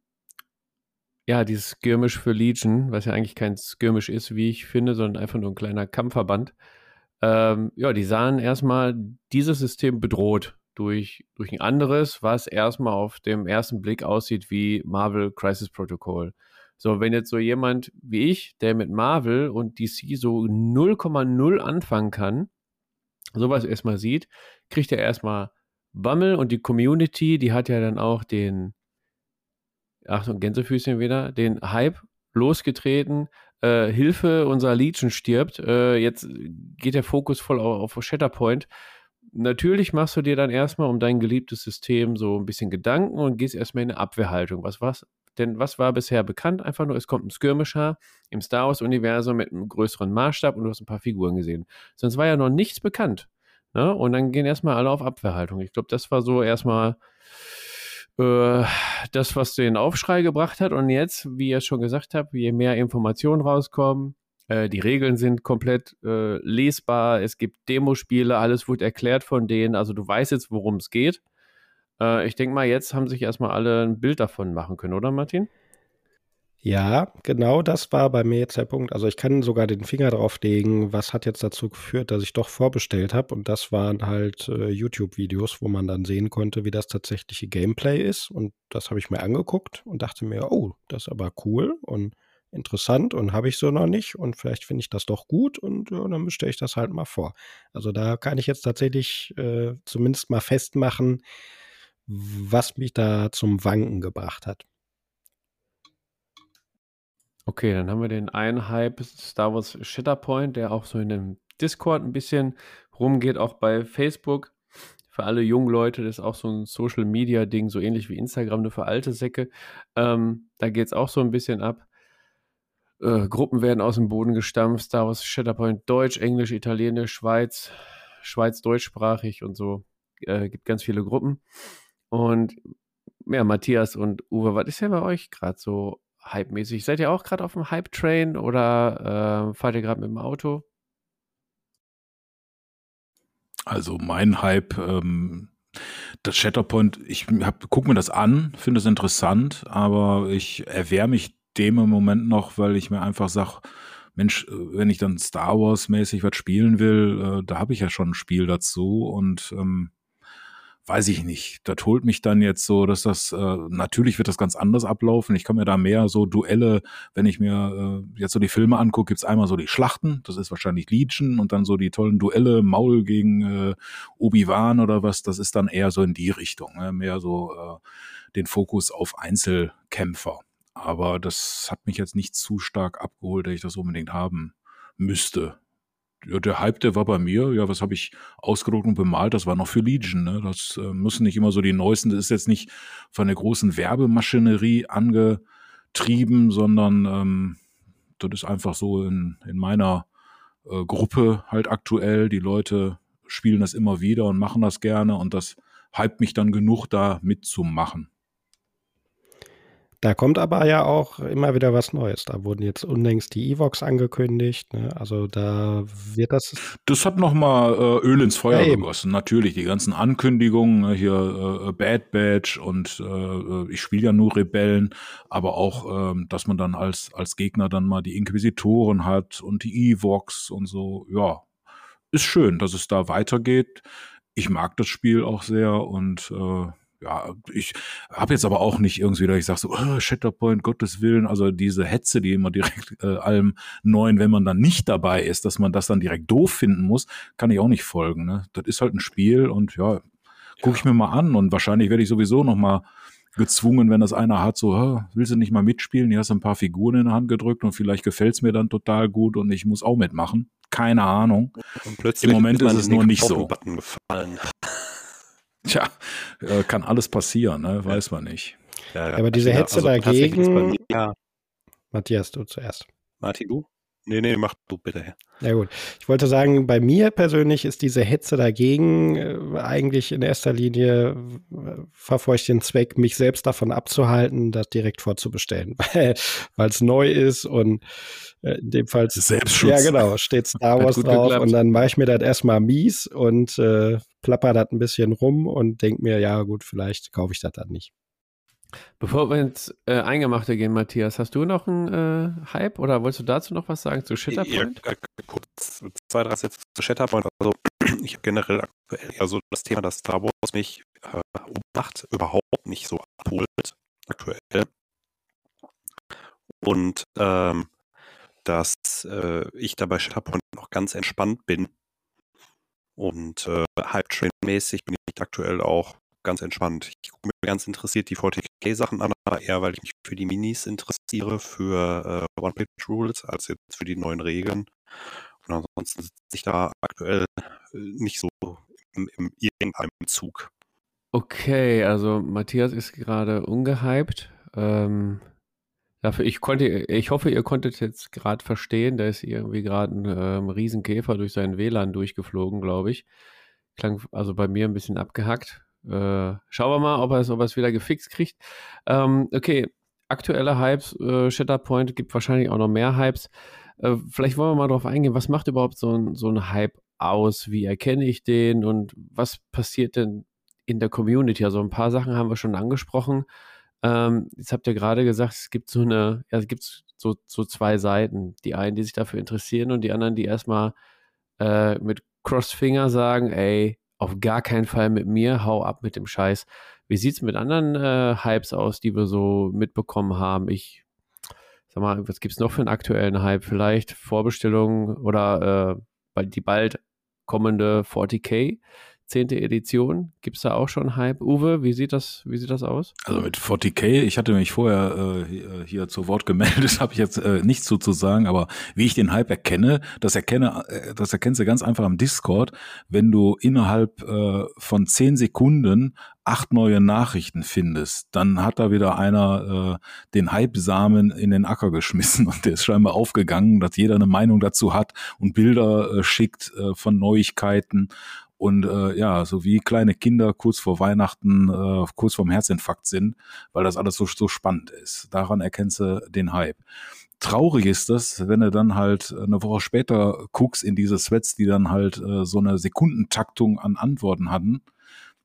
Speaker 3: ja, dieses Skirmish für Legion, was ja eigentlich kein Skirmish ist, wie ich finde, sondern einfach nur ein kleiner Kampfverband. Ähm, ja, die sahen erstmal dieses System bedroht durch, durch ein anderes, was erstmal auf dem ersten Blick aussieht wie Marvel Crisis Protocol. So, wenn jetzt so jemand wie ich, der mit Marvel und DC so 0,0 anfangen kann, sowas erstmal sieht, kriegt er erstmal Bammel und die Community, die hat ja dann auch den, Achtung, Gänsefüßchen wieder, den Hype losgetreten. Äh, Hilfe, unser Legion stirbt. Äh, jetzt geht der Fokus voll auf, auf Shatterpoint. Natürlich machst du dir dann erstmal um dein geliebtes System so ein bisschen Gedanken und gehst erstmal in eine Abwehrhaltung. Was, was, denn was war bisher bekannt? Einfach nur, es kommt ein Skirmisher im Star Wars-Universum mit einem größeren Maßstab und du hast ein paar Figuren gesehen. Sonst war ja noch nichts bekannt. Ne? Und dann gehen erstmal alle auf Abwehrhaltung. Ich glaube, das war so erstmal das, was den Aufschrei gebracht hat. Und jetzt, wie ihr schon gesagt habt, je mehr Informationen rauskommen, äh, die Regeln sind komplett äh, lesbar, es gibt Demospiele, alles wird erklärt von denen. Also du weißt jetzt, worum es geht. Äh, ich denke mal, jetzt haben sich erstmal alle ein Bild davon machen können, oder Martin?
Speaker 2: Ja, genau das war bei mir jetzt der Punkt. Also ich kann sogar den Finger drauf legen, was hat jetzt dazu geführt, dass ich doch vorbestellt habe. Und das waren halt äh, YouTube-Videos, wo man dann sehen konnte, wie das tatsächliche Gameplay ist. Und das habe ich mir angeguckt und dachte mir, oh, das ist aber cool und interessant und habe ich so noch nicht. Und vielleicht finde ich das doch gut und ja, dann bestelle ich das halt mal vor. Also da kann ich jetzt tatsächlich äh, zumindest mal festmachen, was mich da zum Wanken gebracht hat.
Speaker 3: Okay, dann haben wir den einen Hype Star Wars Shitterpoint, der auch so in dem Discord ein bisschen rumgeht, auch bei Facebook. Für alle jungen Leute, das ist auch so ein Social Media Ding, so ähnlich wie Instagram, nur für alte Säcke. Ähm, da geht es auch so ein bisschen ab. Äh, Gruppen werden aus dem Boden gestampft. Star Wars Shitterpoint Deutsch, Englisch, Italienisch, Schweiz, Schweiz deutschsprachig und so. Äh, gibt ganz viele Gruppen. Und ja, Matthias und Uwe, was ist ja bei euch gerade so hype-mäßig? Seid ihr auch gerade auf dem Hype-Train oder äh, fahrt ihr gerade mit dem Auto?
Speaker 1: Also mein Hype, ähm, das Shatterpoint, ich gucke mir das an, finde es interessant, aber ich erwehre mich dem im Moment noch, weil ich mir einfach sage, Mensch, äh, wenn ich dann Star Wars-mäßig was spielen will, äh, da habe ich ja schon ein Spiel dazu und ähm, weiß ich nicht. Das holt mich dann jetzt so, dass das, äh, natürlich wird das ganz anders ablaufen. Ich kann mir da mehr so Duelle, wenn ich mir äh, jetzt so die Filme angucke, gibt's einmal so die Schlachten, das ist wahrscheinlich Legion und dann so die tollen Duelle, Maul gegen äh, Obi-Wan oder was, das ist dann eher so in die Richtung, ne? mehr so äh, den Fokus auf Einzelkämpfer. Aber das hat mich jetzt nicht zu stark abgeholt, dass ich das unbedingt haben müsste ja, der Hype, der war bei mir. Ja, was habe ich ausgedruckt und bemalt? Das war noch für Legion. Ne? Das äh, müssen nicht immer so die neuesten. Das ist jetzt nicht von der großen Werbemaschinerie angetrieben, sondern ähm, das ist einfach so in, in meiner äh, Gruppe halt aktuell. Die Leute spielen das immer wieder und machen das gerne und das hypt mich dann genug, da mitzumachen.
Speaker 2: Da kommt aber ja auch immer wieder was Neues. Da wurden jetzt unlängst die Evox angekündigt. Ne? Also da wird das.
Speaker 1: Das hat nochmal äh, Öl ins Feuer ja, gegossen. Natürlich, die ganzen Ankündigungen, ne? hier äh, Bad Badge und äh, ich spiele ja nur Rebellen, aber auch, äh, dass man dann als, als Gegner dann mal die Inquisitoren hat und die Evox und so. Ja, ist schön, dass es da weitergeht. Ich mag das Spiel auch sehr und äh, ja, ich habe jetzt aber auch nicht irgendwie, dass ich sage so, oh, Shatterpoint, Gottes Willen, also diese Hetze, die immer direkt äh, allem Neuen, wenn man dann nicht dabei ist, dass man das dann direkt doof finden muss, kann ich auch nicht folgen. Ne? Das ist halt ein Spiel und ja, gucke ich mir mal an und wahrscheinlich werde ich sowieso noch mal gezwungen, wenn das einer hat, so, willst du nicht mal mitspielen? Die hast ein paar Figuren in der Hand gedrückt und vielleicht gefällt's mir dann total gut und ich muss auch mitmachen. Keine Ahnung. Und plötzlich Im Moment ist es nur nicht so. Gefallen. Tja, äh, kann alles passieren, ne? weiß man nicht.
Speaker 2: Ja, ja. Aber diese Hetze also dagegen. Ja. Matthias, du zuerst.
Speaker 4: Martin, du? Nee, nee, mach du bitte.
Speaker 2: Ja gut. Ich wollte sagen, bei mir persönlich ist diese Hetze dagegen äh, eigentlich in erster Linie äh, verfolge ich den Zweck, mich selbst davon abzuhalten, das direkt vorzubestellen, weil es neu ist und äh, in dem Fall
Speaker 1: Selbstschutz.
Speaker 2: Ja, genau, steht Star Wars drauf geklappt. und dann mache ich mir das erstmal mies und äh, plapper das ein bisschen rum und denke mir, ja gut, vielleicht kaufe ich das dann nicht.
Speaker 3: Bevor wir ins äh, Eingemachte gehen, Matthias, hast du noch einen äh, Hype oder wolltest du dazu noch was sagen zu Shatterpoint?
Speaker 4: Ja, kurz zwei, drei Sätze zu Shatterpoint. Also ich habe generell aktuell eher so das Thema, dass Star Wars mich äh, macht, überhaupt nicht so abholt aktuell. Und ähm, dass äh, ich dabei Shatterpoint noch ganz entspannt bin. Und äh, Hype-Train-mäßig bin ich aktuell auch ganz entspannt. Ich gucke mir ganz interessiert die 40k-Sachen an, aber eher, weil ich mich für die Minis interessiere, für äh, One-Page-Rules, als jetzt für die neuen Regeln. Und ansonsten sitze ich da aktuell äh, nicht so im, im irgendeinem Zug.
Speaker 3: Okay, also Matthias ist gerade ungehypt. Ähm, dafür, ich konnte, ich hoffe, ihr konntet jetzt gerade verstehen, da ist irgendwie gerade ein ähm, Riesenkäfer durch seinen WLAN durchgeflogen, glaube ich. Klang also bei mir ein bisschen abgehackt. Äh, schauen wir mal, ob er es ob wieder gefixt kriegt. Ähm, okay, aktuelle Hypes, äh, Shatterpoint gibt wahrscheinlich auch noch mehr Hypes. Äh, vielleicht wollen wir mal darauf eingehen, was macht überhaupt so ein, so ein Hype aus? Wie erkenne ich den und was passiert denn in der Community? Also ein paar Sachen haben wir schon angesprochen. Ähm, jetzt habt ihr gerade gesagt, es gibt so eine, ja, es gibt so, so zwei Seiten. Die einen, die sich dafür interessieren und die anderen, die erstmal äh, mit Crossfinger sagen, ey, auf gar keinen Fall mit mir, hau ab mit dem Scheiß. Wie sieht es mit anderen äh, Hypes aus, die wir so mitbekommen haben? Ich sag mal, was gibt es noch für einen aktuellen Hype? Vielleicht Vorbestellungen oder äh, die bald kommende 40k, zehnte Edition. Gibt es da auch schon Hype? Uwe, wie sieht das, wie sieht das aus?
Speaker 1: Also mit 40k, ich hatte mich vorher äh, hier zu Wort gemeldet, habe ich jetzt äh, nichts zu, zu sagen, aber wie ich den Hype erkenne, das erkenne, äh, das erkennst du ganz einfach am Discord, wenn du innerhalb äh, von zehn Sekunden acht neue Nachrichten findest, dann hat da wieder einer äh, den Hype-Samen in den Acker geschmissen und der ist scheinbar aufgegangen, dass jeder eine Meinung dazu hat und Bilder äh, schickt äh, von Neuigkeiten und äh, ja, so wie kleine Kinder kurz vor Weihnachten, äh, kurz vorm Herzinfarkt sind, weil das alles so, so spannend ist. Daran erkennst du den Hype. Traurig ist das, wenn du dann halt eine Woche später guckst in diese Sweats, die dann halt äh, so eine Sekundentaktung an Antworten hatten,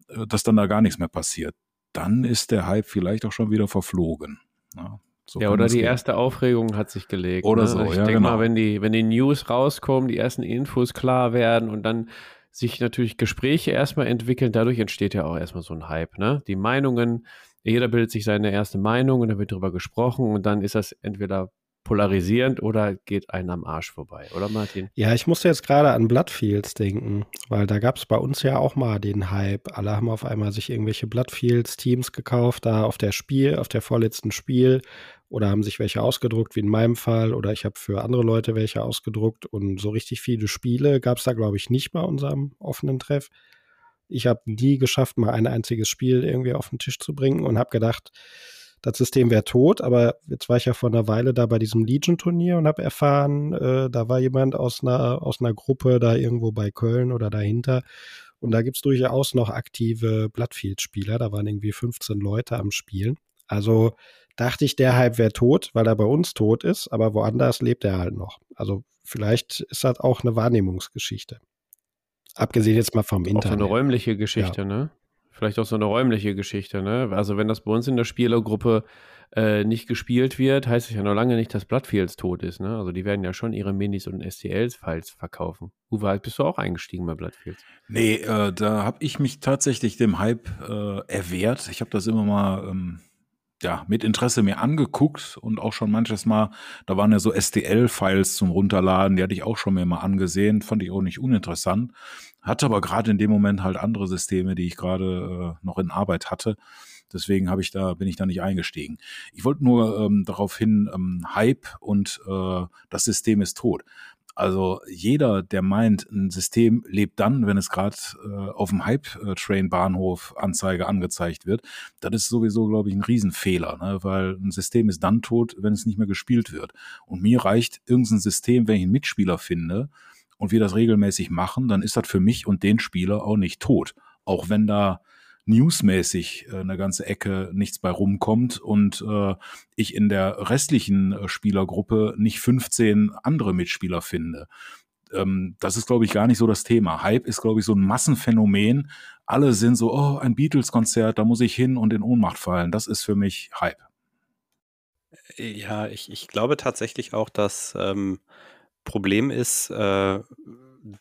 Speaker 1: äh, dass dann da gar nichts mehr passiert. Dann ist der Hype vielleicht auch schon wieder verflogen.
Speaker 3: Ja. So ja, oder die gehen. erste Aufregung hat sich gelegt.
Speaker 1: Oder ne? so,
Speaker 3: ich
Speaker 1: ja,
Speaker 3: denke
Speaker 1: genau.
Speaker 3: mal, wenn die, wenn die News rauskommen, die ersten Infos klar werden und dann sich natürlich Gespräche erstmal entwickeln. Dadurch entsteht ja auch erstmal so ein Hype. Ne? Die Meinungen, jeder bildet sich seine erste Meinung und dann wird darüber gesprochen und dann ist das entweder polarisierend oder geht einen am Arsch vorbei, oder Martin?
Speaker 2: Ja, ich musste jetzt gerade an Bloodfields denken, weil da gab es bei uns ja auch mal den Hype. Alle haben auf einmal sich irgendwelche Bloodfields-Teams gekauft, da auf der Spiel, auf der vorletzten Spiel oder haben sich welche ausgedruckt, wie in meinem Fall, oder ich habe für andere Leute welche ausgedruckt und so richtig viele Spiele gab es da, glaube ich, nicht bei unserem offenen Treff. Ich habe nie geschafft, mal ein einziges Spiel irgendwie auf den Tisch zu bringen und habe gedacht, das System wäre tot, aber jetzt war ich ja vor einer Weile da bei diesem Legion-Turnier und habe erfahren, äh, da war jemand aus einer, aus einer Gruppe da irgendwo bei Köln oder dahinter. Und da gibt es durchaus noch aktive Bloodfield-Spieler. Da waren irgendwie 15 Leute am Spielen. Also dachte ich, der Hype wäre tot, weil er bei uns tot ist, aber woanders lebt er halt noch. Also vielleicht ist das auch eine Wahrnehmungsgeschichte. Abgesehen jetzt mal vom Internet.
Speaker 3: Auch so eine räumliche Geschichte, ja. ne? Vielleicht auch so eine räumliche Geschichte, ne? Also wenn das bei uns in der Spielergruppe äh, nicht gespielt wird, heißt es ja noch lange nicht, dass Bloodfields tot ist, ne? Also die werden ja schon ihre Minis und STLs-Files verkaufen. Uwe, bist du auch eingestiegen bei Bloodfields?
Speaker 1: Nee, äh, da habe ich mich tatsächlich dem Hype äh, erwehrt. Ich habe das immer mal ähm, ja, mit Interesse mir angeguckt und auch schon manches Mal, da waren ja so STL-Files zum Runterladen, die hatte ich auch schon mir mal angesehen, fand ich auch nicht uninteressant. Hatte aber gerade in dem Moment halt andere Systeme, die ich gerade äh, noch in Arbeit hatte. Deswegen habe ich da, bin ich da nicht eingestiegen. Ich wollte nur ähm, darauf hin, ähm, Hype und äh, das System ist tot. Also jeder, der meint, ein System lebt dann, wenn es gerade äh, auf dem Hype-Train-Bahnhof Anzeige angezeigt wird, das ist sowieso, glaube ich, ein Riesenfehler, ne? weil ein System ist dann tot, wenn es nicht mehr gespielt wird. Und mir reicht irgendein System, wenn ich einen Mitspieler finde und wir das regelmäßig machen, dann ist das für mich und den Spieler auch nicht tot. Auch wenn da newsmäßig äh, eine ganze Ecke nichts bei rumkommt und äh, ich in der restlichen äh, Spielergruppe nicht 15 andere Mitspieler finde. ähm, das ist, glaube ich, gar nicht so das Thema. Hype ist, glaube ich, so ein Massenphänomen. Alle sind so, oh, ein Beatles-Konzert, da muss ich hin und in Ohnmacht fallen. Das ist für mich Hype.
Speaker 4: Ja, ich, ich glaube tatsächlich auch, dass ähm, Problem ist, äh,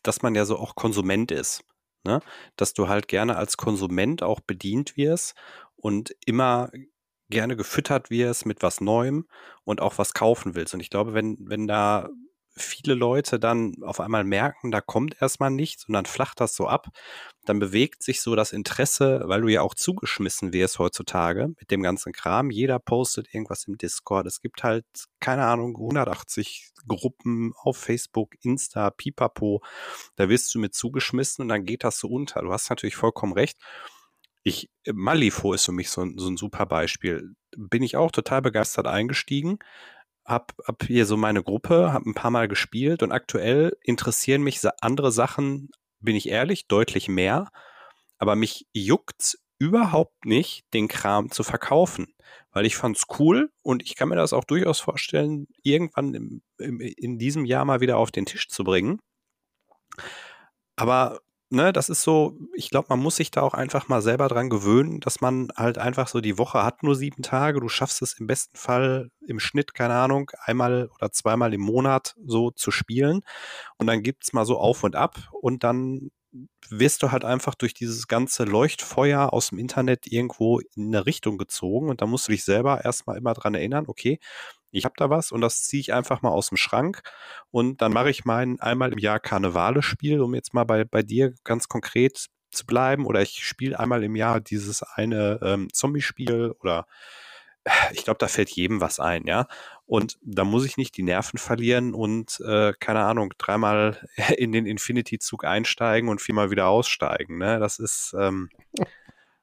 Speaker 4: dass man ja so auch Konsument ist. Ne? Dass du halt gerne als Konsument auch bedient wirst und immer gerne gefüttert wirst mit was Neuem und auch was kaufen willst. Und ich glaube, wenn, wenn da viele Leute dann auf einmal merken, da kommt erstmal nichts und dann flacht das so ab, dann bewegt sich so das Interesse, weil du ja auch zugeschmissen wirst heutzutage mit dem ganzen Kram. Jeder postet irgendwas im Discord. Es gibt halt, keine Ahnung, 180 Gruppen auf Facebook, Insta, Pipapo. Da wirst du mit zugeschmissen und dann geht das so unter. Du hast natürlich vollkommen recht. Ich, Malifo ist für mich so, so ein super Beispiel. Bin ich auch total begeistert eingestiegen hab, hab hier so meine Gruppe, hab ein paar Mal gespielt und aktuell interessieren mich andere Sachen, bin ich ehrlich, deutlich mehr. Aber mich juckt's überhaupt nicht, den Kram zu verkaufen, weil ich fand's cool und ich kann mir das auch durchaus vorstellen, irgendwann im, im, in diesem Jahr mal wieder auf den Tisch zu bringen. Aber ne, das ist so, ich glaube, man muss sich da auch einfach mal selber dran gewöhnen, dass man halt einfach so die Woche hat nur sieben Tage. Du schaffst es im besten Fall im Schnitt, keine Ahnung, einmal oder zweimal im Monat so zu spielen. Und dann gibt's mal so auf und ab und dann wirst du halt einfach durch dieses ganze Leuchtfeuer aus dem Internet irgendwo in eine Richtung gezogen und da musst du dich selber erstmal immer dran erinnern, okay, ich habe da was und das ziehe ich einfach mal aus dem Schrank und dann mache ich mein einmal im Jahr Karnevale-Spiel, um jetzt mal bei, bei dir ganz konkret zu bleiben oder ich spiele einmal im Jahr dieses eine ähm, Zombie-Spiel oder ich glaube, da fällt jedem was ein, ja. Und da muss ich nicht die Nerven verlieren und, äh, keine Ahnung, dreimal in den Infinity-Zug einsteigen und viermal wieder aussteigen. Ne? Das ist, ähm,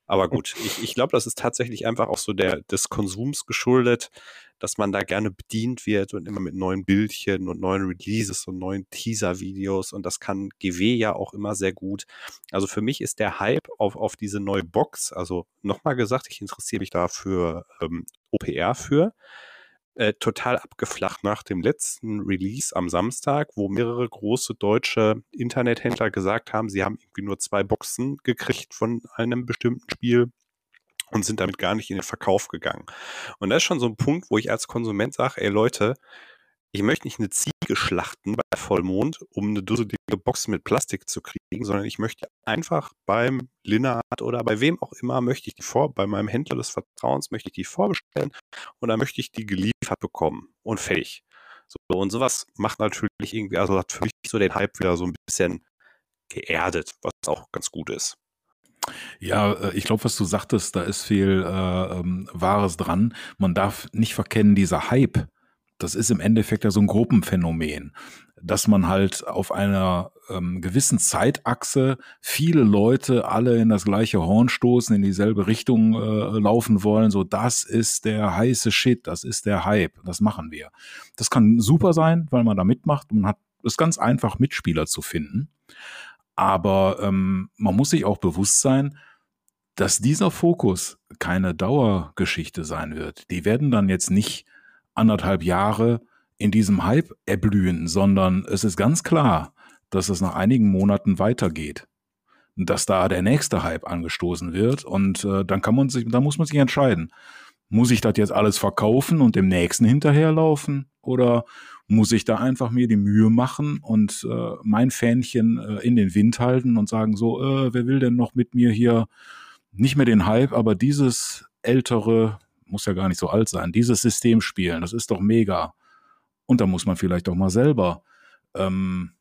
Speaker 4: aber gut, ich, ich glaube, das ist tatsächlich einfach auch so der des Konsums geschuldet dass man da gerne bedient wird und immer mit neuen Bildchen und neuen Releases und neuen Teaser-Videos und das kann GW ja auch immer sehr gut. Also für mich ist der Hype auf, auf diese neue Box, also nochmal gesagt, ich interessiere mich da für ähm, OPR für, äh, total abgeflacht nach dem letzten Release am Samstag, wo mehrere große deutsche Internethändler gesagt haben, sie haben irgendwie nur zwei Boxen gekriegt von einem bestimmten Spiel und sind damit gar nicht in den Verkauf gegangen. Und das ist schon so ein Punkt, wo ich als Konsument sage, ey Leute, ich möchte nicht eine Ziege schlachten bei Vollmond, um eine dusselige Box mit Plastik zu kriegen, sondern ich möchte einfach beim Linnard oder bei wem auch immer möchte ich die vor, bei meinem Händler des Vertrauens möchte ich die vorbestellen und dann möchte ich die geliefert bekommen und fertig. So, und sowas macht natürlich irgendwie, also hat für mich so den Hype wieder so ein bisschen geerdet, was auch ganz gut ist.
Speaker 1: Ja, äh, ich glaube, was du sagtest, da ist viel äh, ähm, Wahres dran. Man darf nicht verkennen, dieser Hype, das ist im Endeffekt ja so ein Gruppenphänomen, dass man halt auf einer ähm, gewissen Zeitachse viele Leute alle in das gleiche Horn stoßen, in dieselbe Richtung äh, laufen wollen. So, das ist der heiße Shit, das ist der Hype, das machen wir. Das kann super sein, weil man da mitmacht. Man hat es ganz einfach, Mitspieler zu finden. Aber ähm, man muss sich auch bewusst sein, dass dieser Fokus keine Dauergeschichte sein wird. Die werden dann jetzt nicht anderthalb Jahre in diesem Hype erblühen, sondern es ist ganz klar, dass es nach einigen Monaten weitergeht. Dass da der nächste Hype angestoßen wird und äh, dann kann man sich, da muss man sich entscheiden. Muss ich das jetzt alles verkaufen und dem nächsten hinterherlaufen oder muss ich da einfach mir die Mühe machen und äh, mein Fähnchen äh, in den Wind halten und sagen so, äh, wer will denn noch mit mir hier nicht mehr den Hype, aber dieses ältere, muss ja gar nicht so alt sein, dieses System spielen, das ist doch mega. Und da muss man vielleicht auch mal selber ähm,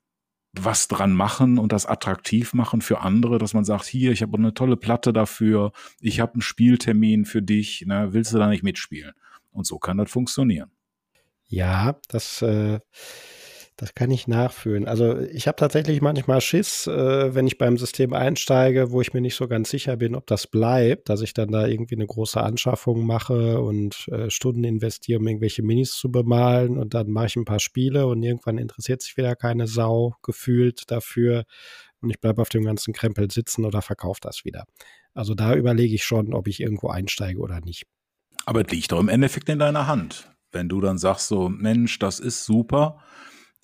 Speaker 1: was dran machen und das attraktiv machen für andere, dass man sagt, hier, ich habe eine tolle Platte dafür, ich habe einen Spieltermin für dich, ne, willst du da nicht mitspielen? Und so kann das funktionieren.
Speaker 2: Ja, das, äh, das kann ich nachfühlen. Also ich habe tatsächlich manchmal Schiss, äh, wenn ich beim System einsteige, wo ich mir nicht so ganz sicher bin, ob das bleibt, dass ich dann da irgendwie eine große Anschaffung mache und äh, Stunden investiere, um irgendwelche Minis zu bemalen und dann mache ich ein paar Spiele und irgendwann interessiert sich wieder keine Sau gefühlt dafür und ich bleibe auf dem ganzen Krempel sitzen oder verkaufe das wieder. Also da überlege ich schon, ob ich irgendwo einsteige oder nicht.
Speaker 1: Aber es liegt doch im Endeffekt in deiner Hand wenn du dann sagst so, Mensch, das ist super,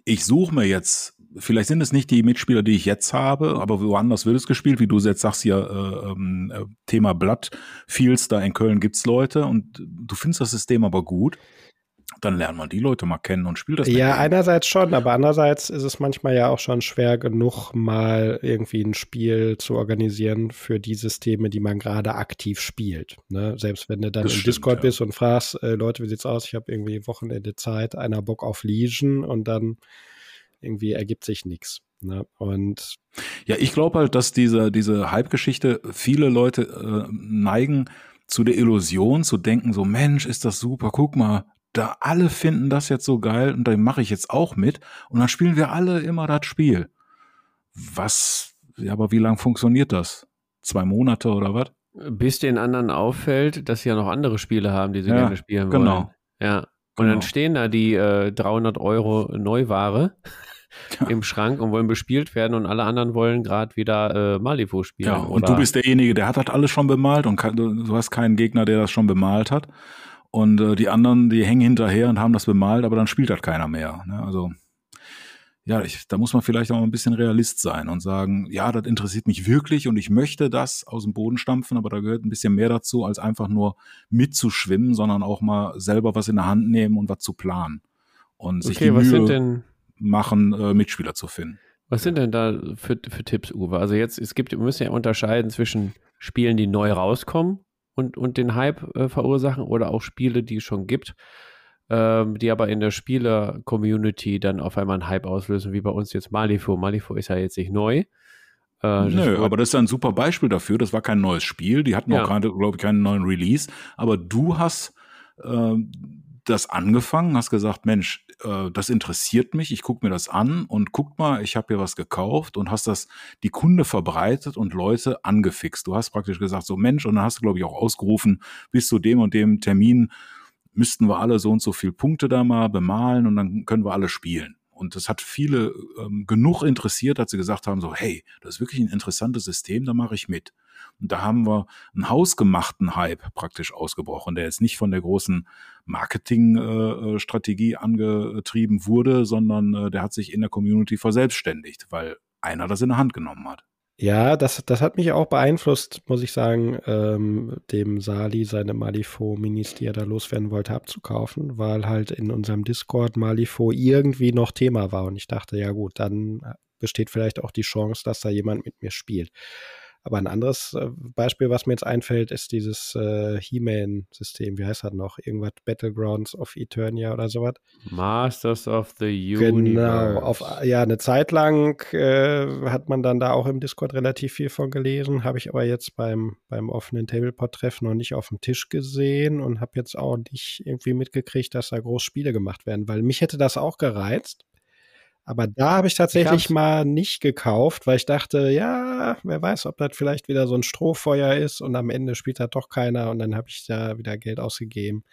Speaker 1: ich suche mir jetzt vielleicht sind es nicht die Mitspieler, die ich jetzt habe, aber woanders wird es gespielt, wie du jetzt sagst hier, äh, ähm, äh, Thema Bloodfields, da in Köln gibt's Leute und du findest das System aber gut dann lernt man die Leute mal kennen und spielt das.
Speaker 2: Ja, einerseits schon, aber andererseits ist es manchmal ja auch schon schwer genug, mal irgendwie ein Spiel zu organisieren für die Systeme, die man gerade aktiv spielt. Ne? Selbst wenn du dann das im stimmt, Discord ja. bist und fragst, äh, Leute, wie sieht's aus? Ich habe irgendwie Wochenende Zeit, einer Bock auf Legion und dann irgendwie ergibt sich nichts. Ne? Und
Speaker 1: ja, ich glaube halt, dass diese, diese Hype-Geschichte viele Leute äh, neigen, zu der Illusion zu denken, so Mensch, ist das super, guck mal, da alle finden das jetzt so geil und da mache ich jetzt auch mit und dann spielen wir alle immer das Spiel. Was, ja, aber wie lang funktioniert das? Zwei Monate oder was?
Speaker 3: Bis den anderen auffällt, dass sie ja noch andere Spiele haben, die sie ja, gerne spielen wollen. Genau. Ja. Und genau. dann stehen da die äh, 300 Euro Neuware ja. im Schrank und wollen bespielt werden und alle anderen wollen gerade wieder äh, Malibu spielen. Ja,
Speaker 1: und du bist derjenige, der hat das alles schon bemalt und kann, du hast keinen Gegner, der das schon bemalt hat. Und äh, die anderen, die hängen hinterher und haben das bemalt, aber dann spielt das keiner mehr. Ne? Also ja, ich, da muss man vielleicht auch ein bisschen Realist sein und sagen, ja, das interessiert mich wirklich und ich möchte das aus dem Boden stampfen, aber da gehört ein bisschen mehr dazu, als einfach nur mitzuschwimmen, sondern auch mal selber was in der Hand nehmen und was zu planen. Und sich okay, die Mühe denn, machen, äh, Mitspieler zu finden.
Speaker 3: Was sind denn da für, für Tipps, Uwe? Also jetzt, es gibt, wir müssen ja unterscheiden zwischen Spielen, die neu rauskommen und, und den Hype äh, verursachen oder auch Spiele, die es schon gibt, ähm, die aber in der Spieler-Community dann auf einmal einen Hype auslösen, wie bei uns jetzt Malifo. Malifo ist ja jetzt nicht neu.
Speaker 1: Äh, Nö, aber das ist ein super Beispiel dafür. Das war kein neues Spiel. Die hatten ja. auch gerade, glaube ich, keinen neuen Release. Aber du hast äh, das angefangen, hast gesagt, Mensch, äh, das interessiert mich, ich gucke mir das an und guck mal, ich habe hier was gekauft und hast das die Kunde verbreitet und Leute angefixt. Du hast praktisch gesagt, so Mensch, und dann hast du, glaube ich, auch ausgerufen, bis zu dem und dem Termin müssten wir alle so und so viel Punkte da mal bemalen und dann können wir alle spielen. Und das hat viele ähm, genug interessiert, dass sie gesagt haben, so, hey, das ist wirklich ein interessantes System, da mache ich mit. Und da haben wir einen hausgemachten Hype praktisch ausgebrochen, der jetzt nicht von der großen Marketingstrategie äh, angetrieben wurde, sondern äh, der hat sich in der Community verselbstständigt, weil einer das in der Hand genommen hat.
Speaker 2: Ja, das, das hat mich auch beeinflusst, muss ich sagen, ähm, dem Sali seine Malifaux-Minis, die er da loswerden wollte, abzukaufen, weil halt in unserem Discord Malifaux irgendwie noch Thema war. Und ich dachte, ja gut, dann besteht vielleicht auch die Chance, dass da jemand mit mir spielt. Aber ein anderes äh, Beispiel, was mir jetzt einfällt, ist dieses äh, He-Man-System. Wie heißt das noch? Irgendwas Battlegrounds of Eternia oder sowas?
Speaker 3: Masters of the Universe.
Speaker 2: Genau. Auf, ja, eine Zeit lang äh, hat man dann da auch im Discord relativ viel von gelesen. Habe ich aber jetzt beim, beim offenen Tableport-Treff noch nicht auf dem Tisch gesehen und habe jetzt auch nicht irgendwie mitgekriegt, dass da groß Spiele gemacht werden, weil mich hätte das auch gereizt. Aber da habe ich tatsächlich ich mal nicht gekauft, weil ich dachte, ja, wer weiß, ob das vielleicht wieder so ein Strohfeuer ist und am Ende spielt da doch keiner und dann habe ich da wieder Geld ausgegeben,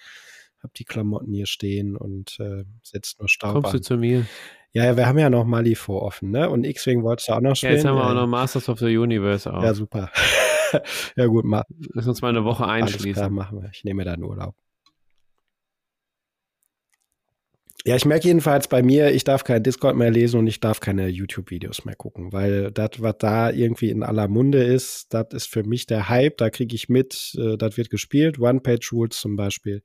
Speaker 2: habe die Klamotten hier stehen und äh, setzt nur Staub
Speaker 3: Kommst
Speaker 2: an.
Speaker 3: du zu mir?
Speaker 2: Ja, ja, wir haben ja noch Malifaux offen, ne? Und X-Wing wolltest du auch noch spielen.
Speaker 3: Ja, jetzt haben wir auch noch Masters of the Universe auch.
Speaker 2: Ja, super. ja, gut,
Speaker 3: mal. Lass uns mal eine Woche einschließen. Alles klar,
Speaker 2: machen wir. Ich nehme mir da einen Urlaub. Ja, ich merke jedenfalls bei mir, ich darf kein Discord mehr lesen und ich darf keine YouTube-Videos mehr gucken, weil das, was da irgendwie in aller Munde ist, das ist für mich der Hype, da kriege ich mit, äh, das wird gespielt, One-Page-Rules zum Beispiel.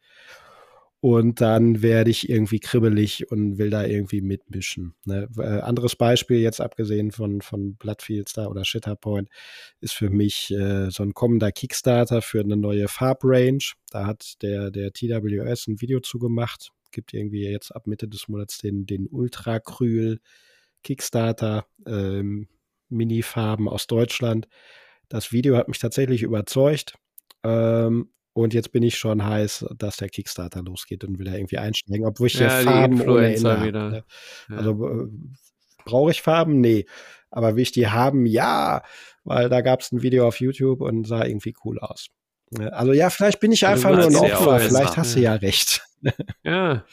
Speaker 2: Und dann werde ich irgendwie kribbelig und will da irgendwie mitmischen. Ne? Äh, anderes Beispiel, jetzt abgesehen von, von Bloodfields da oder Shitterpoint, ist für mich äh, so ein kommender Kickstarter für eine neue Farbrange. Da hat der, der TWS ein Video zugemacht gibt irgendwie jetzt ab Mitte des Monats den, den Ultra Krühl Kickstarter ähm, Mini-Farben aus Deutschland. Das Video hat mich tatsächlich überzeugt. Ähm, und jetzt bin ich schon heiß, dass der Kickstarter losgeht und will da irgendwie einsteigen, obwohl ich ja, hier Farben ohne Ende wieder. Ne? Ja. Also äh, brauche ich Farben? Nee. Aber will ich die haben? Ja, weil da gab es ein Video auf YouTube und sah irgendwie cool aus. Also ja, vielleicht bin ich einfach nur ein Opfer. Vielleicht hast du ja recht.
Speaker 3: Ja.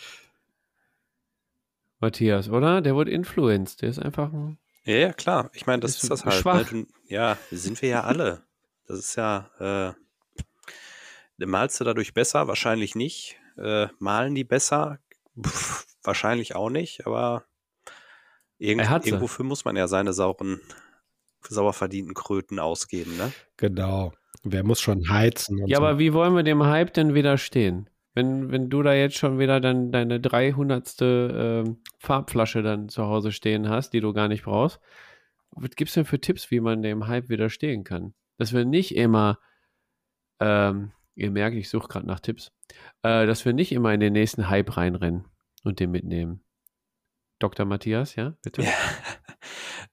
Speaker 3: Matthias, oder? Der wird influenced. Der ist einfach
Speaker 4: ein. Ja, ja, klar. Ich meine, das ist, ist das halt. Ne? Schwach. Ne? Ja, sind wir ja alle. Das ist ja. Äh, malst du dadurch besser? Wahrscheinlich nicht. Äh, malen die besser? Pff, wahrscheinlich auch nicht, aber Irgend, irgendwofür muss man ja seine sauren, sauer verdienten Kröten ausgeben, ne?
Speaker 2: Genau. Wer muss schon heizen und
Speaker 3: Ja,
Speaker 2: so.
Speaker 3: aber wie wollen wir dem Hype denn widerstehen? Wenn, wenn du da jetzt schon wieder dann deine 300. Ähm, Farbflasche dann zu Hause stehen hast, die du gar nicht brauchst, was gibt's denn für Tipps, wie man dem Hype widerstehen kann? Dass wir nicht immer, ähm, ihr merkt, ich suche gerade nach Tipps, äh, dass wir nicht immer in den nächsten Hype reinrennen und den mitnehmen. Dr. Matthias, ja, bitte?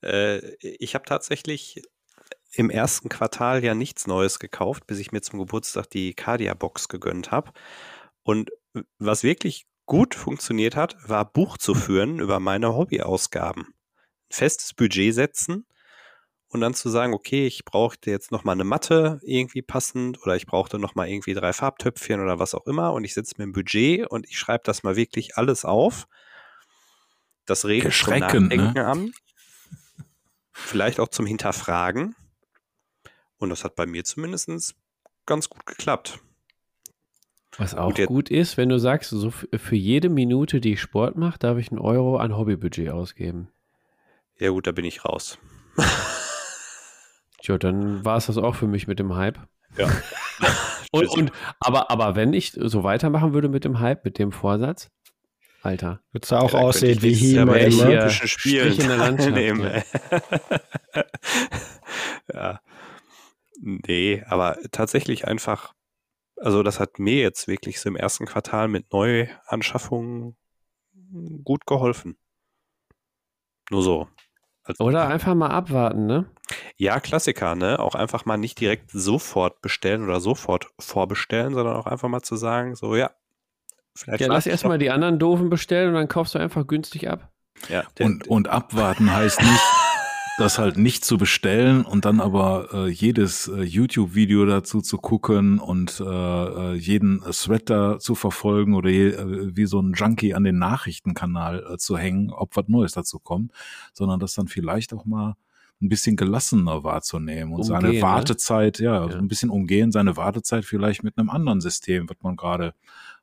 Speaker 4: Äh, ich habe tatsächlich im ersten Quartal ja nichts Neues gekauft, bis ich mir zum Geburtstag die Cardia-Box gegönnt habe. Und was wirklich gut funktioniert hat, war Buch zu führen über meine Hobbyausgaben. Ein festes Budget setzen und dann zu sagen, okay, ich brauchte jetzt noch mal eine Matte irgendwie passend oder ich brauchte noch mal irgendwie drei Farbtöpfchen oder was auch immer und ich setze mir ein Budget und ich schreibe das mal wirklich alles auf. Das regt zum
Speaker 1: ne?
Speaker 4: Nachdenken an. Vielleicht auch zum Hinterfragen. Und das hat bei mir zumindest ganz gut geklappt.
Speaker 3: Was auch
Speaker 4: Gut,
Speaker 3: gut ist, wenn du sagst, so für jede Minute, die ich Sport mache, darf ich einen Euro an Hobbybudget ausgeben.
Speaker 4: Ja gut, da bin ich raus.
Speaker 3: Tja, dann war es das auch für mich mit dem Hype.
Speaker 4: Ja.
Speaker 3: Und, und, aber, aber wenn ich so weitermachen würde mit dem Hype, mit dem Vorsatz, Alter,
Speaker 2: Würdest du auch
Speaker 4: Ja,
Speaker 2: aussehen wie
Speaker 4: Jahr bei
Speaker 2: He-Man,
Speaker 4: den
Speaker 3: hier-
Speaker 2: ne?
Speaker 4: Olympischen Spielen
Speaker 3: Strich in der Landschaft,
Speaker 4: ey. ja. Nee, aber tatsächlich einfach, also das hat mir jetzt wirklich so im ersten Quartal mit Neuanschaffungen gut geholfen. Nur so. Als-
Speaker 3: Oder einfach mal abwarten, ne?
Speaker 4: Ja, Klassiker, ne? Auch einfach mal nicht direkt sofort bestellen oder sofort vorbestellen, sondern auch einfach mal zu sagen, so ja, vielleicht
Speaker 3: Ja, lass erstmal die anderen Doofen bestellen und dann kaufst du einfach günstig ab.
Speaker 4: Ja,
Speaker 1: Und, und abwarten heißt nicht, das halt nicht zu bestellen und dann aber äh, jedes äh, YouTube-Video dazu zu gucken und äh, äh, jeden Thread da zu verfolgen oder je, äh, wie so ein Junkie an den Nachrichtenkanal äh, zu hängen, ob was Neues dazu kommt, sondern das dann vielleicht auch mal ein bisschen gelassener wahrzunehmen und seine
Speaker 3: Umgehen, ne?
Speaker 1: Wartezeit, ja,
Speaker 3: Ja.
Speaker 1: so ein bisschen umgehen, seine Wartezeit vielleicht mit einem anderen System, was man gerade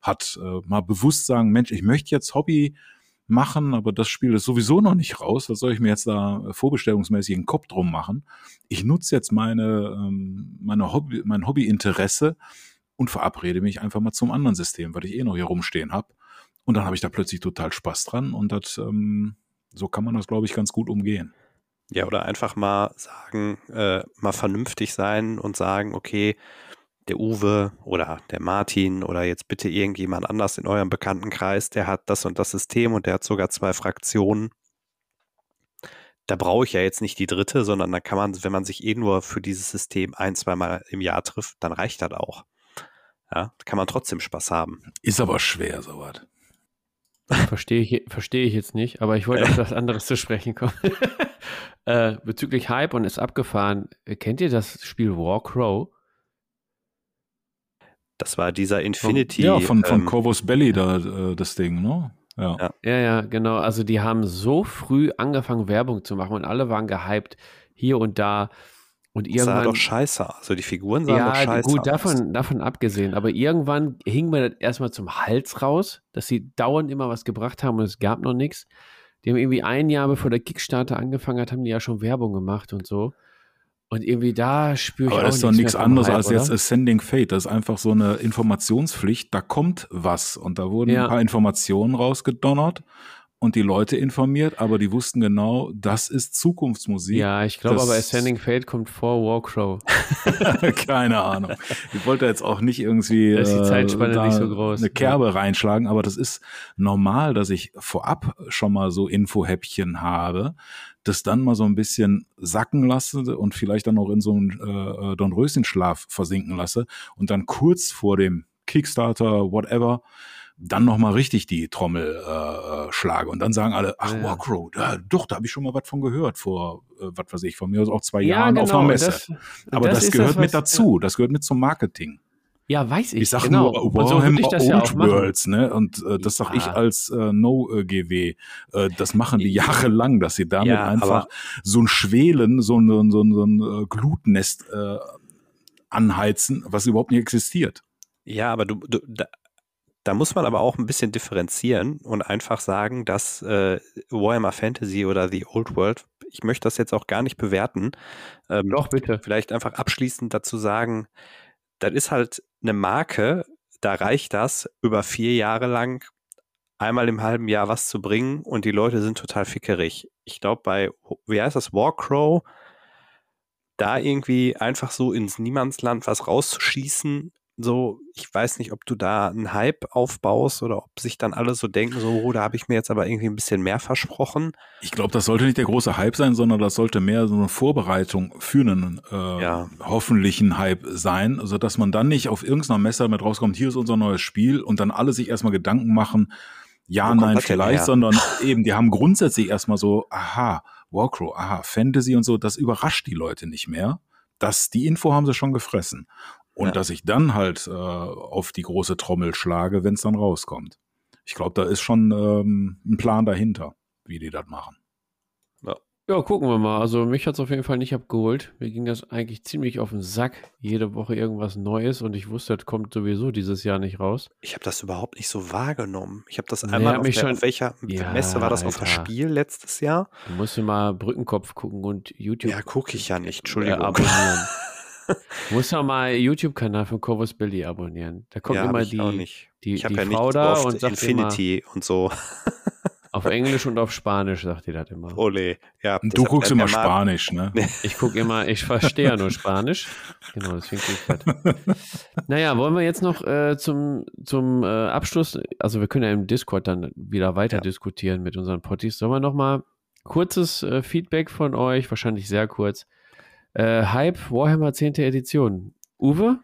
Speaker 1: hat, äh, mal bewusst sagen, Mensch, ich möchte jetzt Hobby machen, aber das Spiel ist sowieso noch nicht raus. Was soll ich mir jetzt da äh, vorbestellungsmäßig einen Kopf drum machen? Ich nutze jetzt meine, ähm, meine Hobby, mein Hobbyinteresse und verabrede mich einfach mal zum anderen System, weil ich eh noch hier rumstehen habe. Und dann habe ich da plötzlich total Spaß dran und das, ähm, so kann man das, glaube ich, ganz gut umgehen.
Speaker 4: Ja, oder einfach mal sagen, äh, mal vernünftig sein und sagen, okay, der Uwe oder der Martin oder jetzt bitte irgendjemand anders in eurem Bekanntenkreis, der hat das und das System und der hat sogar zwei Fraktionen. Da brauche ich ja jetzt nicht die dritte, sondern da kann man, wenn man sich eh nur für dieses System ein, zweimal im Jahr trifft, dann reicht das auch. Ja, da kann man trotzdem Spaß haben.
Speaker 1: Ist aber schwer, sowas.
Speaker 3: Verstehe ich, verstehe ich jetzt nicht, aber ich wollte auf was anderes zu sprechen kommen. äh, bezüglich Hype und ist abgefahren. Kennt ihr das Spiel Warcrow?
Speaker 4: Das war dieser Infinity.
Speaker 1: ja, von, von
Speaker 4: ähm,
Speaker 1: Corvus Belly da, äh, das Ding, ne? Ja.
Speaker 4: Ja.
Speaker 3: Ja, ja, genau. Also die haben so früh angefangen, Werbung zu machen und alle waren gehypt hier und da. Und
Speaker 4: sah
Speaker 3: irgendwann.
Speaker 4: doch scheiße aus. Also die Figuren sahen doch
Speaker 3: ja,
Speaker 4: scheiße
Speaker 3: gut,
Speaker 4: aus.
Speaker 3: davon, davon abgesehen. Aber irgendwann hing mir das erstmal zum Hals raus, dass sie dauernd immer was gebracht haben und es gab noch nichts. Die haben irgendwie ein Jahr bevor der Kickstarter angefangen hat, haben die ja schon Werbung gemacht und so. Und irgendwie da spüre ich
Speaker 1: Aber
Speaker 3: auch
Speaker 1: das ist doch
Speaker 3: nichts
Speaker 1: anderes
Speaker 3: Hype,
Speaker 1: als jetzt? Ascending Fate. Das ist einfach so eine Informationspflicht. Da kommt was. Und da wurden
Speaker 3: Ja.
Speaker 1: ein paar Informationen rausgedonnert und die Leute informiert, aber die wussten genau, das ist Zukunftsmusik.
Speaker 3: Ja, ich glaube aber Ascending Fate kommt vor Warcrow.
Speaker 1: Keine Ahnung. Ich wollte jetzt auch nicht irgendwie
Speaker 3: Da ist die
Speaker 1: äh,
Speaker 3: Zeitspanne nicht so groß.
Speaker 1: eine Kerbe reinschlagen, aber das ist normal, dass ich vorab schon mal so Infohäppchen habe, das dann mal so ein bisschen sacken lasse und vielleicht dann auch in so einen äh, äh, Dornröschenschlaf versinken lasse und dann kurz vor dem Kickstarter, whatever, dann noch mal richtig die Trommel äh, äh, schlage und dann sagen alle, ach,
Speaker 3: Ja.
Speaker 1: Warcrow, da, doch, da habe ich schon mal was von gehört vor, äh, was weiß ich, von mir aus auch zwei
Speaker 3: Ja,
Speaker 1: Jahren auf einer
Speaker 3: genau.
Speaker 1: Messe.
Speaker 3: Das,
Speaker 1: Aber das,
Speaker 3: ist
Speaker 1: gehört
Speaker 3: was-
Speaker 1: mit dazu. Das gehört mit zum Marketing.
Speaker 3: Ja, weiß ich.
Speaker 1: Ich sag
Speaker 3: genau.
Speaker 1: nur
Speaker 3: so
Speaker 1: Warhammer
Speaker 3: ich das ja auch
Speaker 1: Old. Worlds, ne? Und äh, das sag ich
Speaker 3: Ja.
Speaker 1: als äh, No-GW. Äh, das machen die jahrelang, dass sie damit
Speaker 4: Ja,
Speaker 1: einfach so ein Schwelen, so ein, so ein, so ein, so ein äh, Glutnest äh, anheizen, was überhaupt nicht existiert.
Speaker 4: Ja, aber du, du da, da muss man aber auch ein bisschen differenzieren und einfach sagen, dass äh, Warhammer Fantasy oder The Old World, ich möchte das jetzt auch gar nicht bewerten. Ähm,
Speaker 3: Doch, bitte.
Speaker 4: Vielleicht einfach abschließend dazu sagen, das ist halt eine Marke, da reicht das, über vier Jahre lang einmal im halben Jahr was zu bringen und die Leute sind total fickerig. Ich glaube, bei, wie heißt das, Warcrow, da irgendwie einfach so ins Niemandsland was rauszuschießen, so, ich weiß nicht, ob du da einen Hype aufbaust oder ob sich dann alle so denken, so, oh, da habe ich mir jetzt aber irgendwie ein bisschen mehr versprochen.
Speaker 1: Ich glaube, das sollte nicht der große Hype sein, sondern das sollte mehr so eine Vorbereitung für einen äh,
Speaker 4: Ja.
Speaker 1: hoffentlichen Hype sein, also dass man dann nicht auf irgendeiner Messe mit rauskommt, hier ist unser neues Spiel und dann alle sich erstmal Gedanken machen, ja,
Speaker 4: Wo
Speaker 1: nein, vielleicht, sondern eben, die haben grundsätzlich erstmal so, aha, Warcrow, aha, Fantasy und so, das überrascht die Leute nicht mehr. Das, die Info haben sie schon gefressen. Und
Speaker 4: Ja.
Speaker 1: dass ich dann halt äh, auf die große Trommel schlage, wenn es dann rauskommt. Ich glaube, da ist schon ähm, ein Plan dahinter, wie die das machen.
Speaker 3: Ja, gucken wir mal. Also mich hat es auf jeden Fall nicht abgeholt. Mir ging das eigentlich ziemlich auf den Sack. Jede Woche irgendwas Neues und ich wusste, das kommt sowieso dieses Jahr nicht raus.
Speaker 4: Ich habe das überhaupt nicht so wahrgenommen. Ich habe das
Speaker 3: Nee,
Speaker 4: einmal
Speaker 3: hat
Speaker 4: auf,
Speaker 3: mich
Speaker 4: der,
Speaker 3: schon-
Speaker 4: auf welcher
Speaker 3: Ja,
Speaker 4: Messe war das auf der
Speaker 3: Alter.
Speaker 4: Spiel letztes Jahr?
Speaker 3: Du musst mal Brückenkopf gucken und YouTube
Speaker 4: Ja, gucke ich ja nicht,
Speaker 3: äh,
Speaker 4: Entschuldigung.
Speaker 3: abonnieren. Musst doch mal YouTube-Kanal von Corvus Billy abonnieren. Da kommt
Speaker 4: ja,
Speaker 3: immer
Speaker 4: ich
Speaker 3: die, die,
Speaker 4: Ich
Speaker 3: die
Speaker 4: ja
Speaker 3: Frau
Speaker 4: nicht
Speaker 3: da
Speaker 4: so
Speaker 3: und sagt
Speaker 4: Infinity und so.
Speaker 3: immer auf Englisch und auf Spanisch, sagt die das immer.
Speaker 4: Ole. Ja,
Speaker 1: Und du guckst immer Spanisch, ne?
Speaker 3: Ich gucke immer, ich verstehe ja nur Spanisch. Genau, deswegen gucke ich das. Naja, wollen wir jetzt noch äh, zum, zum äh, Abschluss, also wir können ja im Discord dann wieder weiter
Speaker 4: Ja.
Speaker 3: diskutieren mit unseren Potties. Sollen wir noch mal kurzes äh, Feedback von euch, wahrscheinlich sehr kurz. Äh, Hype Warhammer 10. Edition. Uwe?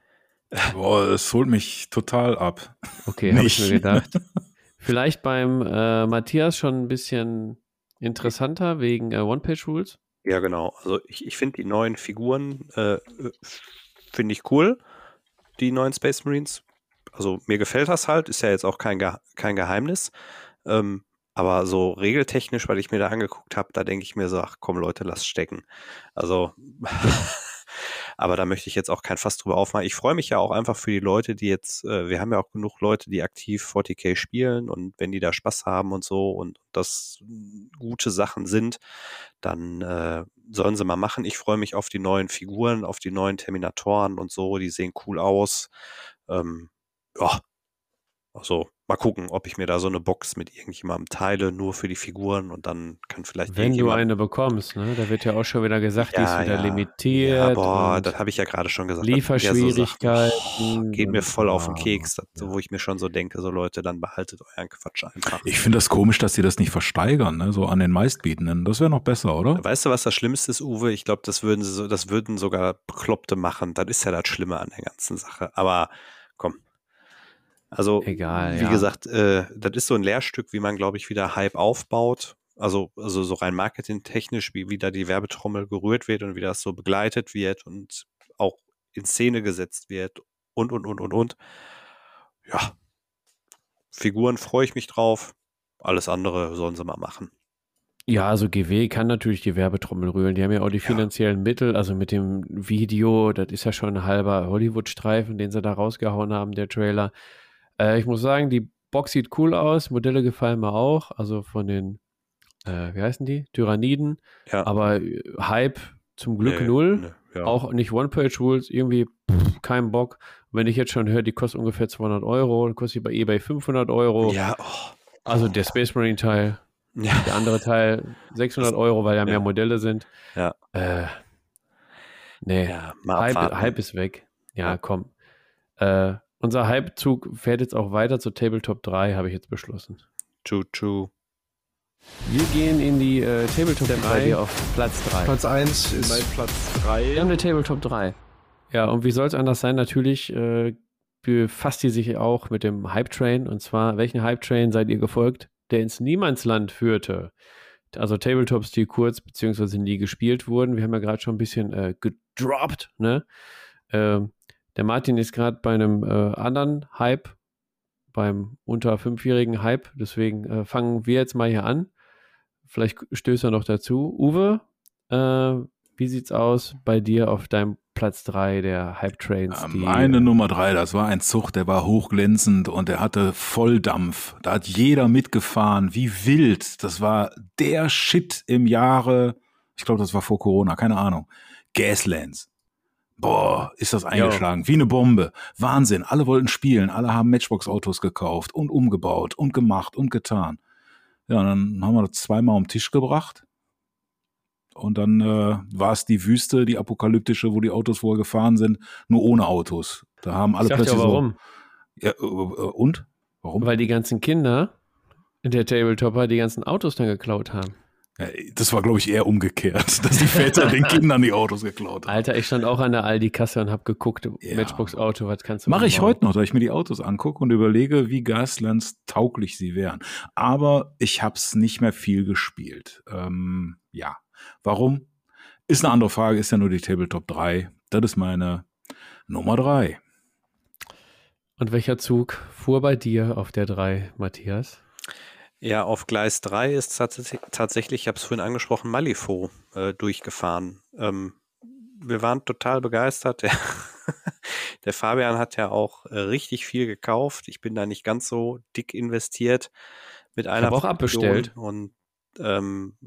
Speaker 1: Boah, es holt mich total ab.
Speaker 3: Okay, habe ich mir gedacht. Vielleicht beim äh, Matthias schon ein bisschen interessanter wegen äh, One-Page-Rules.
Speaker 4: Ja, genau. Also ich, ich finde die neuen Figuren, äh, finde ich cool, die neuen Space Marines. Also mir gefällt das halt, ist ja jetzt auch kein, Ge kein Geheimnis. Ähm, aber so regeltechnisch, weil ich mir da angeguckt habe, da denke ich mir so, ach komm Leute, lasst stecken. Also, aber da möchte ich jetzt auch kein Fass drüber aufmachen. Ich freue mich ja auch einfach für die Leute, die jetzt, äh, wir haben ja auch genug Leute, die aktiv 40k spielen und wenn die da Spaß haben und so und das gute Sachen sind, dann äh, sollen sie mal machen. Ich freue mich auf die neuen Figuren, auf die neuen Terminatoren und so, die sehen cool aus. Ähm, ja, also mal gucken, ob ich mir da so eine Box mit irgendjemandem teile, nur für die Figuren und dann kann vielleicht
Speaker 3: Wenn du eine bekommst, ne? Da wird ja auch schon wieder gesagt, die ist wieder
Speaker 4: ja.
Speaker 3: limitiert.
Speaker 4: Ja, boah, das habe ich ja gerade schon gesagt. ja so
Speaker 3: Lieferschwierigkeiten.
Speaker 4: oh, geht mir voll auf den
Speaker 3: ah,
Speaker 4: Keks, das,
Speaker 3: ja.
Speaker 4: wo ich mir schon so denke, so Leute, dann behaltet euren Quatsch einfach.
Speaker 1: Ich finde das komisch, dass sie das nicht versteigern, ne? so an den meistbietenden. Das wäre noch besser, oder?
Speaker 4: Weißt du, was das Schlimmste ist, Uwe? Ich glaube, das würden sie so, das würden sogar Bekloppte machen. Das ist ja das Schlimme an der ganzen Sache. Aber. Also,
Speaker 3: Egal,
Speaker 4: wie
Speaker 3: ja.
Speaker 4: gesagt, äh, das ist so ein Lehrstück, wie man, glaube ich, wieder Hype aufbaut. Also, also so rein marketingtechnisch, wie wieder die Werbetrommel gerührt wird und wie das so begleitet wird und auch in Szene gesetzt wird und, und, und, und, und. Ja. Figuren freue ich mich drauf. Alles andere sollen sie mal machen.
Speaker 3: Ja, also GW kann natürlich die Werbetrommel rühren. Die haben ja auch die
Speaker 4: Ja.
Speaker 3: finanziellen Mittel. Also mit dem Video, das ist ja schon ein halber Hollywood-Streifen, den sie da rausgehauen haben, der Trailer. Äh, ich muss sagen, die Box sieht cool aus. Modelle gefallen mir auch. Also von den, äh, wie heißen die? Tyranniden.
Speaker 4: Ja.
Speaker 3: Aber äh, Hype zum Glück
Speaker 4: Nee,
Speaker 3: null.
Speaker 4: nee, ja.
Speaker 3: Auch nicht One-Page-Rules, irgendwie pff, kein Bock. Wenn ich jetzt schon höre, die kostet ungefähr 200 Euro, dann kostet bei eBay 500 Euro.
Speaker 4: Ja, oh.
Speaker 3: Also der Space Marine Teil,
Speaker 4: ja.
Speaker 3: der andere Teil 600 Euro, weil ja mehr. Modelle sind.
Speaker 4: Ja.
Speaker 3: Äh, nee, Hype. Hype ist weg. Ja,
Speaker 4: Ja.
Speaker 3: komm. Äh, unser Hype-Zug fährt jetzt auch weiter zu Tabletop 3, habe ich jetzt beschlossen.
Speaker 4: True, true.
Speaker 3: Wir gehen in die äh, Tabletop 3 auf Platz 3.
Speaker 6: Platz 1 ist
Speaker 5: Mein Platz
Speaker 3: Wir haben
Speaker 5: 3.
Speaker 3: eine Tabletop 3. Ja, und wie soll es anders sein? Natürlich äh, befasst die sich auch mit dem Hype-Train. Und zwar, welchen Hype-Train seid ihr gefolgt, der ins Niemandsland führte? Also Tabletops, die kurz beziehungsweise nie gespielt wurden. Wir haben ja gerade schon ein bisschen äh, gedroppt. Ne? Ähm, der Martin ist gerade bei einem äh, anderen Hype, beim unter fünfjährigen Hype. Deswegen äh, fangen wir jetzt mal hier an. Vielleicht stößt er noch dazu. Uwe, äh, wie sieht's aus bei dir auf deinem Platz 3 der Hype Trains?
Speaker 1: Meine Nummer 3, das war ein Zug, der war hochglänzend und der hatte Volldampf. Da hat jeder mitgefahren, wie wild. Das war der Shit im Jahre, ich glaube, das war vor Corona, keine Ahnung. Gaslands. Boah, ist das eingeschlagen. Jo. Wie eine Bombe. Wahnsinn. Alle wollten spielen. Alle haben Matchbox-Autos gekauft und umgebaut und gemacht und getan. Ja, und dann haben wir das zweimal um den Tisch gebracht. Und dann äh, war es die Wüste, die apokalyptische, wo die Autos wohl gefahren sind, nur ohne Autos. Da haben alle
Speaker 3: ich plötzlich ja, warum?
Speaker 1: So, ja, äh, und? Warum?
Speaker 3: Weil die ganzen Kinder in der Tabletopper die ganzen Autos dann geklaut haben.
Speaker 1: Das war, glaube ich, eher umgekehrt, dass die Väter den Kindern die Autos geklaut haben.
Speaker 3: Alter, ich stand auch an der Aldi-Kasse und habe geguckt, ja. Matchbox-Auto, was kannst du
Speaker 1: Mache ich heute noch, da ich mir die Autos angucke und überlege, wie Gaslands tauglich sie wären. Aber ich habe es nicht mehr viel gespielt. Ähm, ja, Warum? Ist eine andere Frage, ist ja nur die Tabletop 3. Das ist meine Nummer 3.
Speaker 3: Und welcher Zug fuhr bei dir auf der 3, Matthias?
Speaker 4: Ja, auf Gleis 3 ist tatsächlich, ich habe es vorhin angesprochen, Malifo äh, durchgefahren. Ähm, wir waren total begeistert. Der, der, Fabian hat ja auch äh, richtig viel gekauft. Ich bin da nicht ganz so dick investiert mit einer. Ich
Speaker 3: auch abbestellt.
Speaker 4: Und ähm,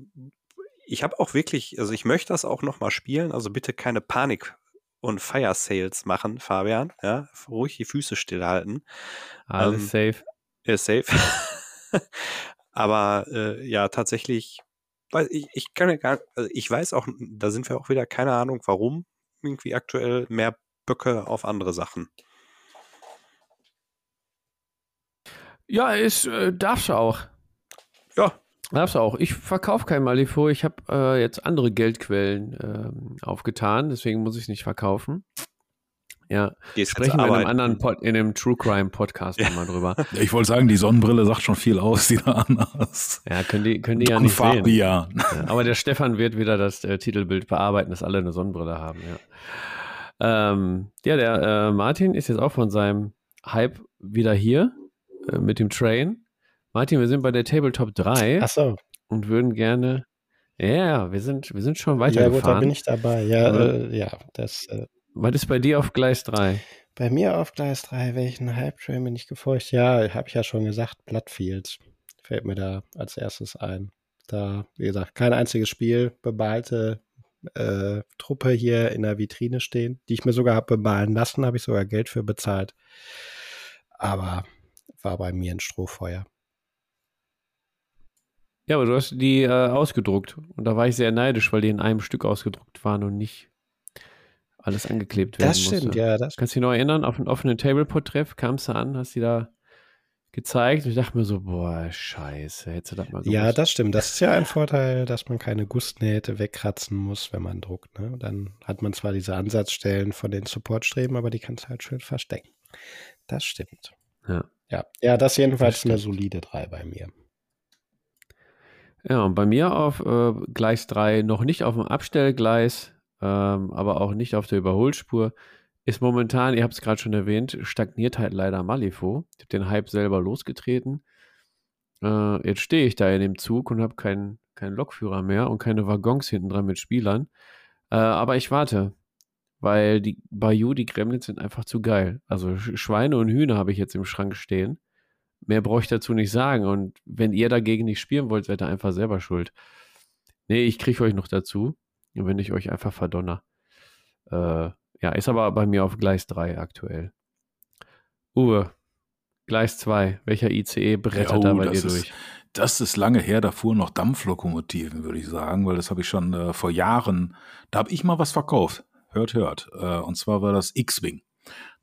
Speaker 4: ich habe auch wirklich, also ich möchte das auch nochmal spielen, also bitte keine Panik und Fire Sales machen, Fabian. Ja, ruhig die Füße stillhalten.
Speaker 3: Alles ähm, safe.
Speaker 4: Ist safe. Aber äh, ja, tatsächlich, ich, ich kann ja gar, also ich weiß auch, da sind wir auch wieder, keine Ahnung, warum irgendwie aktuell mehr Böcke auf andere Sachen.
Speaker 3: Ja, ist, äh, darfst du auch.
Speaker 4: Ja,
Speaker 3: Darfst du auch. Ich verkaufe kein Malifaux. Ich habe äh, jetzt andere Geldquellen ähm, aufgetan, deswegen muss ich es nicht verkaufen. Ja, Gehst sprechen wir in einem anderen Pod, in einem True Crime Podcast ja. nochmal drüber.
Speaker 1: Ich wollte sagen, die Sonnenbrille sagt schon viel aus, die da anders.
Speaker 3: Ja, können die, können die ja nicht Fabian. sehen. Ja. Aber der Stefan wird wieder das äh, Titelbild bearbeiten, dass alle eine Sonnenbrille haben. Ja, ähm, ja der äh, Martin ist jetzt auch von seinem Hype wieder hier äh, mit dem Train. Martin, wir sind bei der Tabletop 3.
Speaker 2: Ach so.
Speaker 3: Und würden gerne. Ja, wir sind, wir sind schon weitergefahren. Ja, gut, da
Speaker 2: bin ich dabei. Ja, äh, ja das. Äh,
Speaker 3: Was ist bei dir auf Gleis 3?
Speaker 2: Bei mir auf Gleis 3, welchen Hype-Train bin ich gefolgt? Ja, habe ich ja schon gesagt, Bloodfields fällt mir da als erstes ein. Da, wie gesagt, kein einziges Spiel, bebalte äh, Truppe hier in der Vitrine stehen, die ich mir sogar habe bemalen lassen, habe ich sogar Geld für bezahlt. Aber war bei mir ein Strohfeuer.
Speaker 3: Ja, aber du hast die äh, ausgedruckt. Und da war ich sehr neidisch, weil die in einem Stück ausgedruckt waren und nicht alles angeklebt werden
Speaker 2: Das stimmt,
Speaker 3: musste.
Speaker 2: ja. Das
Speaker 3: Kannst du dich noch erinnern, auf einem offenen Tableport-Treff kamst du an, hast die da gezeigt und ich dachte mir so, boah, scheiße, hättest du das mal
Speaker 2: gewusst. Ja, das stimmt. Das ist ja ein Vorteil, dass man keine Gussnähte wegkratzen muss, wenn man druckt. Ne? Dann hat man zwar diese Ansatzstellen von den Supportstreben, aber die kannst du halt schön verstecken. Das stimmt.
Speaker 3: Ja.
Speaker 2: Ja, ja das jedenfalls das eine solide 3 bei mir.
Speaker 3: Ja, und bei mir auf äh, Gleis 3 noch nicht auf dem Abstellgleis, ähm, aber auch nicht auf der Überholspur, ist momentan, ihr habt es gerade schon erwähnt, stagniert halt leider Malifo. Ich habe den Hype selber losgetreten. Äh, jetzt stehe ich da in dem Zug und habe keinen kein Lokführer mehr und keine Waggons hinten dran mit Spielern. Äh, aber ich warte, weil die Bayou, die Gremlins sind einfach zu geil. Also Schweine und Hühner habe ich jetzt im Schrank stehen. Mehr brauche ich dazu nicht sagen. Und wenn ihr dagegen nicht spielen wollt, seid ihr einfach selber schuld. Nee, ich kriege euch noch dazu, wenn ich euch einfach verdonner. Äh, ja, ist aber bei mir auf Gleis 3 aktuell. Uwe, Gleis 2, welcher ICE brettert ja, oh, da bei dir durch?
Speaker 1: Das ist lange her, da fuhren noch Dampflokomotiven, würde ich sagen, weil das habe ich schon äh, vor Jahren, da habe ich mal was verkauft. Hört, hört. Äh, und zwar war das X-Wing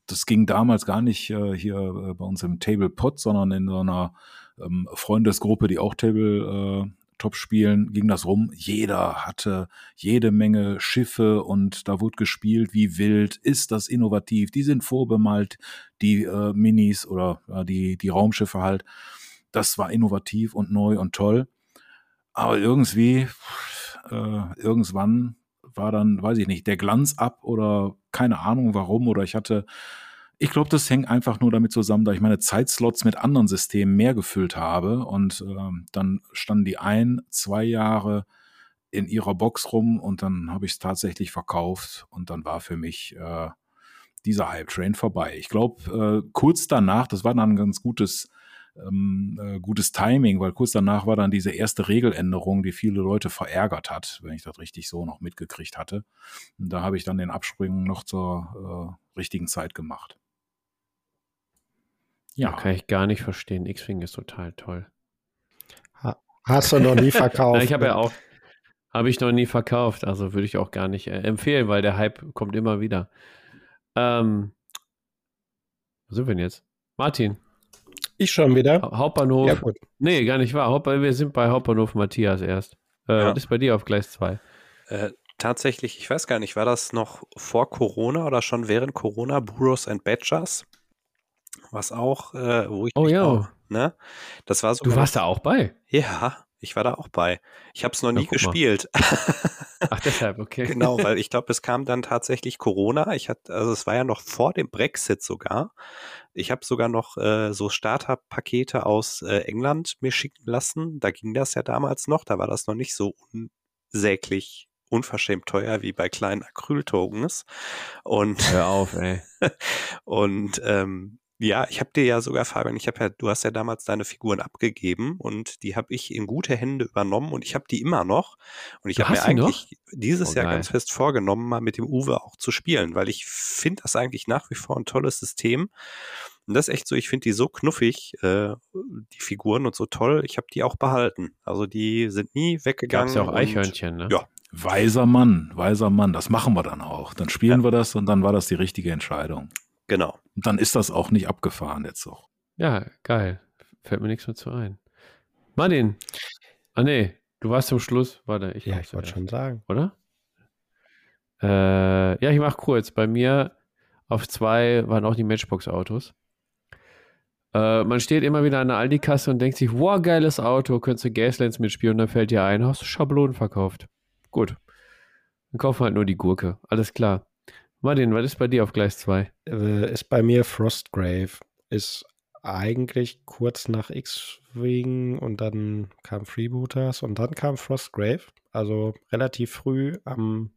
Speaker 1: das ging damals gar nicht äh, hier äh, bei uns im Table Pod, sondern in so einer ähm, Freundesgruppe, die auch Table äh, Top spielen, ging das rum. Jeder hatte jede Menge Schiffe und da wurde gespielt wie wild. Ist das innovativ? Die sind vorbemalt, die äh, Minis oder äh, die, die Raumschiffe halt. Das war innovativ und neu und toll. Aber irgendwie, äh, irgendwann war dann, weiß ich nicht, der Glanz ab oder keine Ahnung warum oder ich hatte, ich glaube, das hängt einfach nur damit zusammen, da ich meine Zeitslots mit anderen Systemen mehr gefüllt habe und äh, dann standen die ein, zwei Jahre in ihrer Box rum und dann habe ich es tatsächlich verkauft und dann war für mich äh, dieser Hype-Train vorbei. Ich glaube, äh, kurz danach, das war dann ein ganz gutes, ähm, äh, gutes Timing, weil kurz danach war dann diese erste Regeländerung, die viele Leute verärgert hat, wenn ich das richtig so noch mitgekriegt hatte. Und da habe ich dann den Abspringen noch zur äh, richtigen Zeit gemacht.
Speaker 3: Ja. Kann ich gar nicht verstehen. X-Wing ist total toll.
Speaker 2: Hast du noch nie verkauft?
Speaker 3: ich habe ja auch, habe ich noch nie verkauft, also würde ich auch gar nicht äh, empfehlen, weil der Hype kommt immer wieder. Ähm, wo sind wir denn jetzt? Martin.
Speaker 2: Ich schon wieder.
Speaker 3: Hauptbahnhof. Ja, gut. Nee, gar nicht wahr. Wir sind bei Hauptbahnhof Matthias erst. Äh, ja. Ist bei dir auf Gleis 2?
Speaker 4: Äh, tatsächlich, ich weiß gar nicht, war das noch vor Corona oder schon während Corona, Burros and Badgers? Was auch, äh, wo ich.
Speaker 3: Oh ja. Auch,
Speaker 4: ne? Das war so.
Speaker 3: Du warst da auch bei?
Speaker 4: Ja, ich war da auch bei. Ich habe es noch nie ja, gespielt.
Speaker 3: Ach, deshalb, okay.
Speaker 4: genau, weil ich glaube, es kam dann tatsächlich Corona. Ich hatte, also es war ja noch vor dem Brexit sogar. Ich habe sogar noch äh, so Startup-Pakete aus äh, England mir schicken lassen. Da ging das ja damals noch. Da war das noch nicht so unsäglich unverschämt teuer wie bei kleinen Acryl-Tokens. Und
Speaker 3: Hör auf, ey.
Speaker 4: und ähm, ja, ich habe dir ja sogar, Fabian, ich habe ja, du hast ja damals deine Figuren abgegeben und die habe ich in gute Hände übernommen und ich habe die immer noch. Und ich habe mir eigentlich noch? dieses oh, Jahr geil. ganz fest vorgenommen, mal mit dem Uwe auch zu spielen, weil ich finde das eigentlich nach wie vor ein tolles System. Und das ist echt so, ich finde die so knuffig, äh, die Figuren und so toll. Ich habe die auch behalten. Also die sind nie weggegangen.
Speaker 3: Gab's ja auch Eichhörnchen, ne?
Speaker 1: Ja. Weiser Mann, weiser Mann, das machen wir dann auch. Dann spielen ja. wir das und dann war das die richtige Entscheidung.
Speaker 4: Genau.
Speaker 1: Und dann ist das auch nicht abgefahren jetzt auch.
Speaker 3: Ja, geil. Fällt mir nichts mehr zu ein. Martin. Ah, nee, du warst zum Schluss. Warte, ich
Speaker 2: Ja, ich wollte schon sagen.
Speaker 3: Oder? Äh, ja, ich mach kurz. Bei mir auf zwei waren auch die Matchbox-Autos. Äh, man steht immer wieder an der Aldi-Kasse und denkt sich, wow, geiles Auto, könntest du Gaslands mitspielen und dann fällt dir ein, hast du Schablonen verkauft. Gut. Dann kaufen halt nur die Gurke. Alles klar. Martin, was ist bei dir auf Gleis 2?
Speaker 2: Äh, ist bei mir Frostgrave. Ist eigentlich kurz nach X-Wing und dann kam Freebooters und dann kam Frostgrave. Also relativ früh am,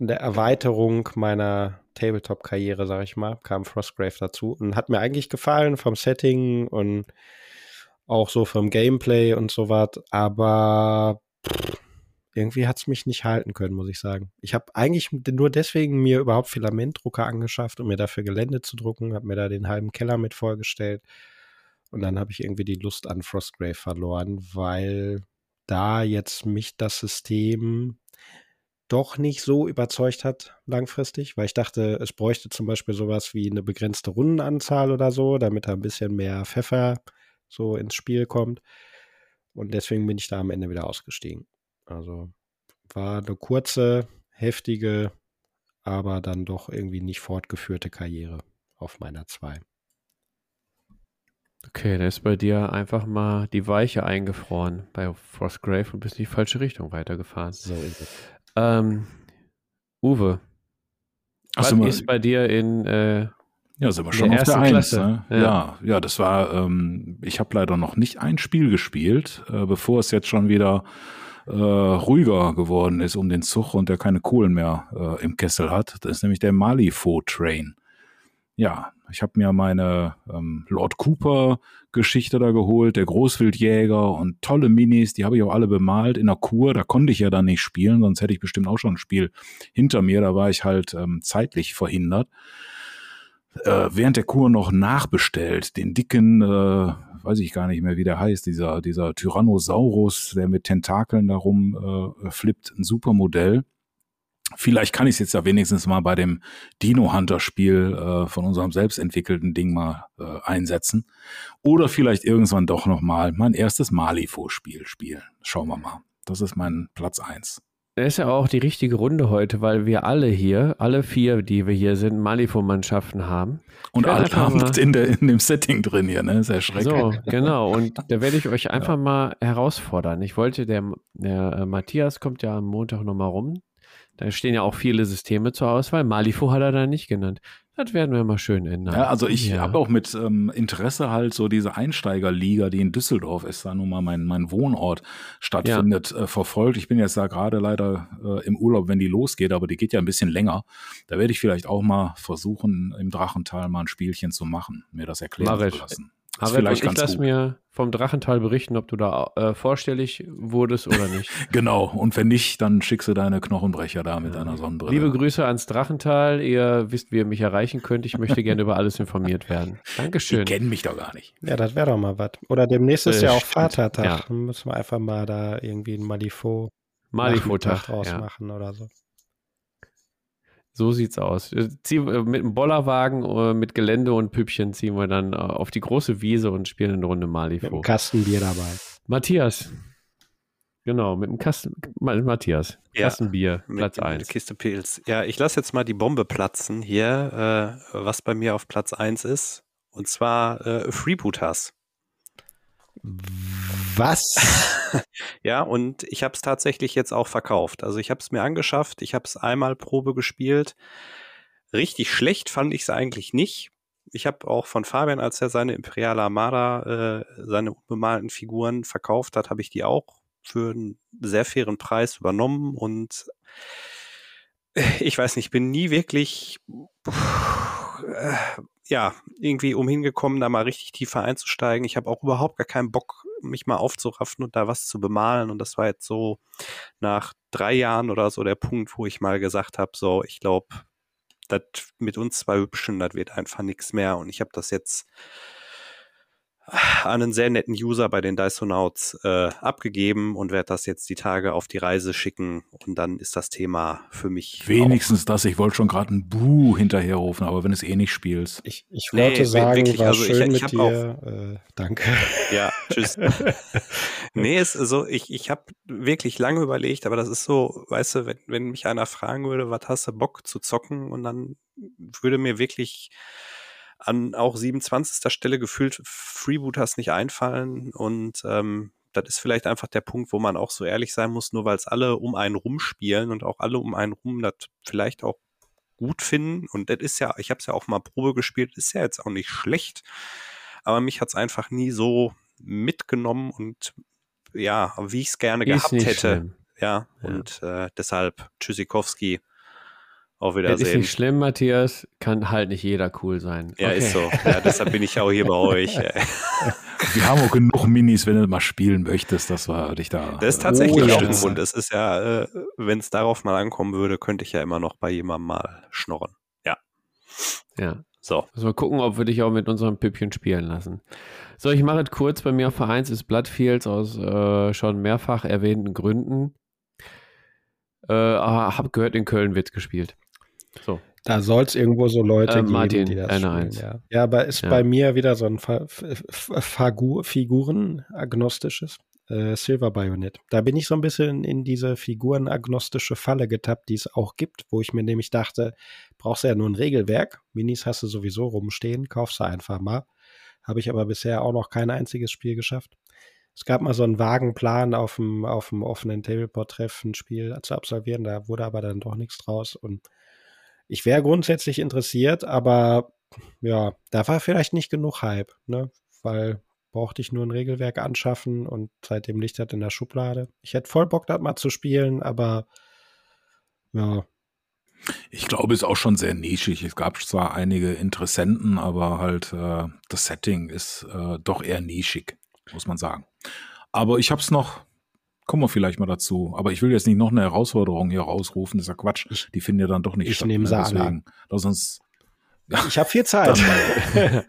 Speaker 2: an der Erweiterung meiner Tabletop-Karriere, sag ich mal, kam Frostgrave dazu und hat mir eigentlich gefallen vom Setting und auch so vom Gameplay und so was. Aber pff, irgendwie hat es mich nicht halten können, muss ich sagen. Ich habe eigentlich nur deswegen mir überhaupt Filamentdrucker angeschafft, um mir dafür Gelände zu drucken, habe mir da den halben Keller mit vorgestellt und dann habe ich irgendwie die Lust an Frostgrave verloren, weil da jetzt mich das System doch nicht so überzeugt hat langfristig, weil ich dachte, es bräuchte zum Beispiel sowas wie eine begrenzte Rundenanzahl oder so, damit da ein bisschen mehr Pfeffer so ins Spiel kommt. Und deswegen bin ich da am Ende wieder ausgestiegen. Also war eine kurze, heftige, aber dann doch irgendwie nicht fortgeführte Karriere auf meiner 2.
Speaker 3: Okay, da ist bei dir einfach mal die Weiche eingefroren bei Frostgrave und bist in die falsche Richtung weitergefahren.
Speaker 2: So ist es.
Speaker 3: Ähm, Uwe, Ach, was ist bei dir in äh,
Speaker 1: ja, sind wir schon auf der Eins. Ne? Ja. ja. ja, das war, ähm, ich habe leider noch nicht ein Spiel gespielt, äh, bevor es jetzt schon wieder äh, ruhiger geworden ist um den Zug und der keine Kohlen mehr äh, im Kessel hat. Das ist nämlich der Malifaux Train. Ja, ich habe mir meine ähm, Lord Cooper Geschichte da geholt, der Großwildjäger und tolle Minis, die habe ich auch alle bemalt in der Kur. Da konnte ich ja dann nicht spielen, sonst hätte ich bestimmt auch schon ein Spiel hinter mir. Da war ich halt ähm, zeitlich verhindert. Äh, während der Kur noch nachbestellt, den dicken äh, weiß ich gar nicht mehr, wie der heißt, dieser, dieser Tyrannosaurus, der mit Tentakeln darum äh, flippt, ein super Modell. Vielleicht kann ich es jetzt ja wenigstens mal bei dem Dino Hunter Spiel äh, von unserem selbstentwickelten Ding mal äh, einsetzen. Oder vielleicht irgendwann doch nochmal mein erstes Malifaux-Spiel spielen. Schauen wir mal. Das ist mein Platz eins.
Speaker 3: Ist ja auch die richtige Runde heute, weil wir alle hier, alle vier, die wir hier sind, Malifo-Mannschaften haben.
Speaker 1: Und alle haben in, der, in dem Setting drin hier, ne? Sehr schrecklich.
Speaker 3: So, genau. Und da werde ich euch einfach ja. mal herausfordern. Ich wollte, der, der äh, Matthias kommt ja am Montag nochmal rum. Da stehen ja auch viele Systeme zur Auswahl. Malifo hat er da nicht genannt. Das werden wir mal schön ändern.
Speaker 1: Ja, also ich
Speaker 3: Ja.
Speaker 1: habe auch mit ähm, Interesse halt so diese Einsteigerliga, die in Düsseldorf ist, da nun mal mein, mein Wohnort stattfindet, äh, verfolgt. Ich bin jetzt da gerade leider äh, im Urlaub, wenn die losgeht, aber die geht ja ein bisschen länger. Da werde ich vielleicht auch mal versuchen, im Drachental mal ein Spielchen zu machen, mir das erklären
Speaker 3: Mach ich.
Speaker 1: zu lassen. Ist vielleicht
Speaker 3: ich lasse mir vom Drachental berichten, ob du da äh, vorstellig wurdest oder nicht.
Speaker 1: Genau. Und wenn nicht, dann schickst du deine Knochenbrecher da mit deiner Sonnenbrille.
Speaker 3: Liebe Grüße ans Drachental. Ihr wisst, wie ihr mich erreichen könnt. Ich möchte gerne über alles informiert werden.
Speaker 1: die
Speaker 3: Dankeschön.
Speaker 1: kennen mich doch gar nicht.
Speaker 2: Ja, das wäre doch mal was. Oder demnächst ist
Speaker 3: Äh,
Speaker 2: ja auch
Speaker 3: stimmt,
Speaker 2: Vatertag.
Speaker 3: ja.
Speaker 2: Dann müssen wir einfach mal da irgendwie ein Malifaux
Speaker 3: Malifo-Tag.
Speaker 2: draus
Speaker 3: Ja.
Speaker 2: machen oder so.
Speaker 3: So sieht's aus. Äh, Zieh, äh, mit einem Bollerwagen, äh, mit Gelände und Püppchen ziehen wir dann auf die große Wiese und spielen eine Runde
Speaker 2: Mit einem
Speaker 3: Malifo.
Speaker 2: Kasten Bier dabei.
Speaker 3: Matthias. Genau, mit dem Kasten. Ma- Matthias.
Speaker 4: Ja,
Speaker 3: Kastenbier,
Speaker 4: Mit-
Speaker 3: Platz
Speaker 4: mit der
Speaker 3: 1.
Speaker 4: Kiste Pilz. Ja, ich lasse jetzt mal die Bombe platzen hier, äh, was bei mir auf Platz 1 ist. Und zwar äh, Freebooters.
Speaker 2: Was?
Speaker 4: Ja, und ich habe es tatsächlich jetzt auch verkauft. Also ich habe es mir angeschafft, ich habe es einmal Probe gespielt. Richtig schlecht fand ich es eigentlich nicht. Ich habe auch von Fabian, als er seine Imperiale Armada, äh, seine unbemalten Figuren verkauft hat, habe ich die auch für einen sehr fairen Preis übernommen und ich weiß nicht, bin nie wirklich äh, ja, irgendwie umhingekommen, da mal richtig tiefer einzusteigen. Ich habe auch überhaupt gar keinen Bock, mich mal aufzuraffen und da was zu bemalen. Und das war jetzt so nach drei Jahren oder so der Punkt, wo ich mal gesagt habe, so, ich glaube, das mit uns zwei Hübschen, das wird einfach nichts mehr. Und ich habe das jetzt an einen sehr netten User bei den Dysonauts äh, abgegeben und werde das jetzt die Tage auf die Reise schicken. Und dann ist das Thema für mich
Speaker 1: Wenigstens das. Ich wollte schon gerade ein Buh hinterherrufen, aber wenn du es eh nicht spielst.
Speaker 2: Ich, ich
Speaker 4: Nee,
Speaker 2: wollte sagen,
Speaker 4: wirklich,
Speaker 2: war
Speaker 4: also ich-
Speaker 2: schön
Speaker 4: ich
Speaker 2: mit
Speaker 4: hab auch-
Speaker 2: dir. Äh, danke.
Speaker 4: Ja, tschüss. nee, es ist so, ich, ich habe wirklich lange überlegt, aber das ist so, weißt du, wenn, wenn mich einer fragen würde, was hast du Bock zu zocken und dann würde mir wirklich an auch 27. Stelle gefühlt Freebooters nicht einfallen und ähm, das ist vielleicht einfach der Punkt, wo man auch so ehrlich sein muss, nur weil es alle um einen rumspielen und auch alle um einen rum das vielleicht auch gut finden und das ist ja, ich habe es ja auch mal Probe gespielt, ist ja jetzt auch nicht schlecht, aber mich hat's einfach nie so mitgenommen und ja, wie ich es gerne
Speaker 3: Ist
Speaker 4: gehabt hätte.
Speaker 3: schlimm.
Speaker 4: Ja,
Speaker 3: Ja.
Speaker 4: und äh, deshalb Tschüssikowski. Auf
Speaker 3: Das ist
Speaker 4: Wiedersehen.
Speaker 3: nicht schlimm, Matthias. Kann halt nicht jeder cool sein.
Speaker 4: Ja,
Speaker 3: Okay.
Speaker 4: ist so. Ja, deshalb bin ich auch hier bei euch.
Speaker 1: Wir haben auch genug Minis, wenn du mal spielen möchtest, dass wir dich da.
Speaker 4: Das ist tatsächlich
Speaker 2: ja.
Speaker 4: auch ein Grund. Es ist ja, äh, wenn es darauf mal ankommen würde, könnte ich ja immer noch bei jemandem mal schnorren. Ja.
Speaker 3: Ja.
Speaker 4: So.
Speaker 3: Müssen wir gucken, ob wir dich auch mit unserem Püppchen spielen lassen. So, ich mache es kurz. Bei mir auf Vereins ist Bloodfields aus äh, schon mehrfach erwähnten Gründen. Äh, aber hab gehört, in Köln wird gespielt. So.
Speaker 2: Da soll es irgendwo so Leute
Speaker 3: Äh,
Speaker 2: geben,
Speaker 3: Martin,
Speaker 2: die das spielen. Ja. ja, aber ist
Speaker 3: Ja.
Speaker 2: bei mir wieder so ein Fa Figuren-agnostisches äh, Silver Bayonet. Da bin ich so ein bisschen in diese figurenagnostische Falle getappt, die es auch gibt, wo ich mir nämlich dachte, brauchst du ja nur ein Regelwerk. Minis hast du sowieso rumstehen, kaufst du einfach mal. Habe ich aber bisher auch noch kein einziges Spiel geschafft. Es gab mal so einen vagen Plan auf dem, auf dem offenen Tableport-Treff ein Spiel zu absolvieren, da wurde aber dann doch nichts draus und ich wäre grundsätzlich interessiert, aber ja, da war vielleicht nicht genug Hype, ne? Weil brauchte ich nur ein Regelwerk anschaffen und seitdem liegt das in der Schublade. Ich hätte voll Bock, das mal zu spielen, aber ja,
Speaker 1: Ich glaube, es ist auch schon sehr nischig. Es gab zwar einige Interessenten, aber halt äh, das Setting ist äh, doch eher nischig, muss man sagen. Aber ich hab's noch, kommen wir vielleicht mal dazu. Aber ich will jetzt nicht noch eine Herausforderung hier rausrufen, das ist ja Quatsch.
Speaker 2: Ich-
Speaker 1: Die finden ja dann doch nicht
Speaker 2: ich
Speaker 1: statt.
Speaker 2: nehm
Speaker 1: ne?
Speaker 2: sie
Speaker 1: Deswegen, Lass uns,
Speaker 2: ich habe viel Zeit.
Speaker 1: dann,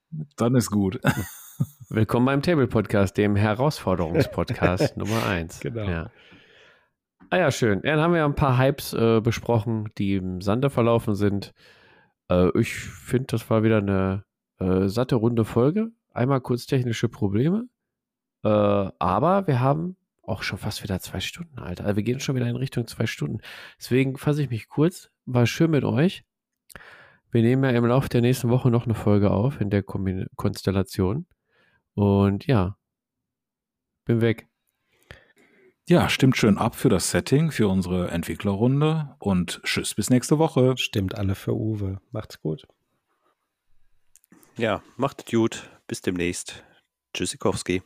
Speaker 1: dann ist gut.
Speaker 3: Willkommen beim Table Podcast, dem Herausforderungspodcast Nummer 1.
Speaker 2: Genau.
Speaker 3: Ja. Ah ja, schön. Ja, dann haben wir ein paar Hypes äh, besprochen, die im Sande verlaufen sind. Äh, ich finde, das war wieder eine äh, satte, runde Folge. Einmal kurz technische Probleme. Äh, aber wir haben auch schon fast wieder zwei Stunden, Alter. Also wir gehen schon wieder in Richtung zwei Stunden. Deswegen fasse ich mich kurz. War schön mit euch. Wir nehmen ja im Laufe der nächsten Woche noch eine Folge auf in der Kombin Konstellation. Und ja, bin weg.
Speaker 1: Ja, stimmt schön ab für das Setting, für unsere Entwicklerrunde und tschüss bis nächste Woche.
Speaker 2: Stimmt alle für Uwe. Macht's gut.
Speaker 4: Ja, macht es gut. Bis demnächst. Tschüssikowski.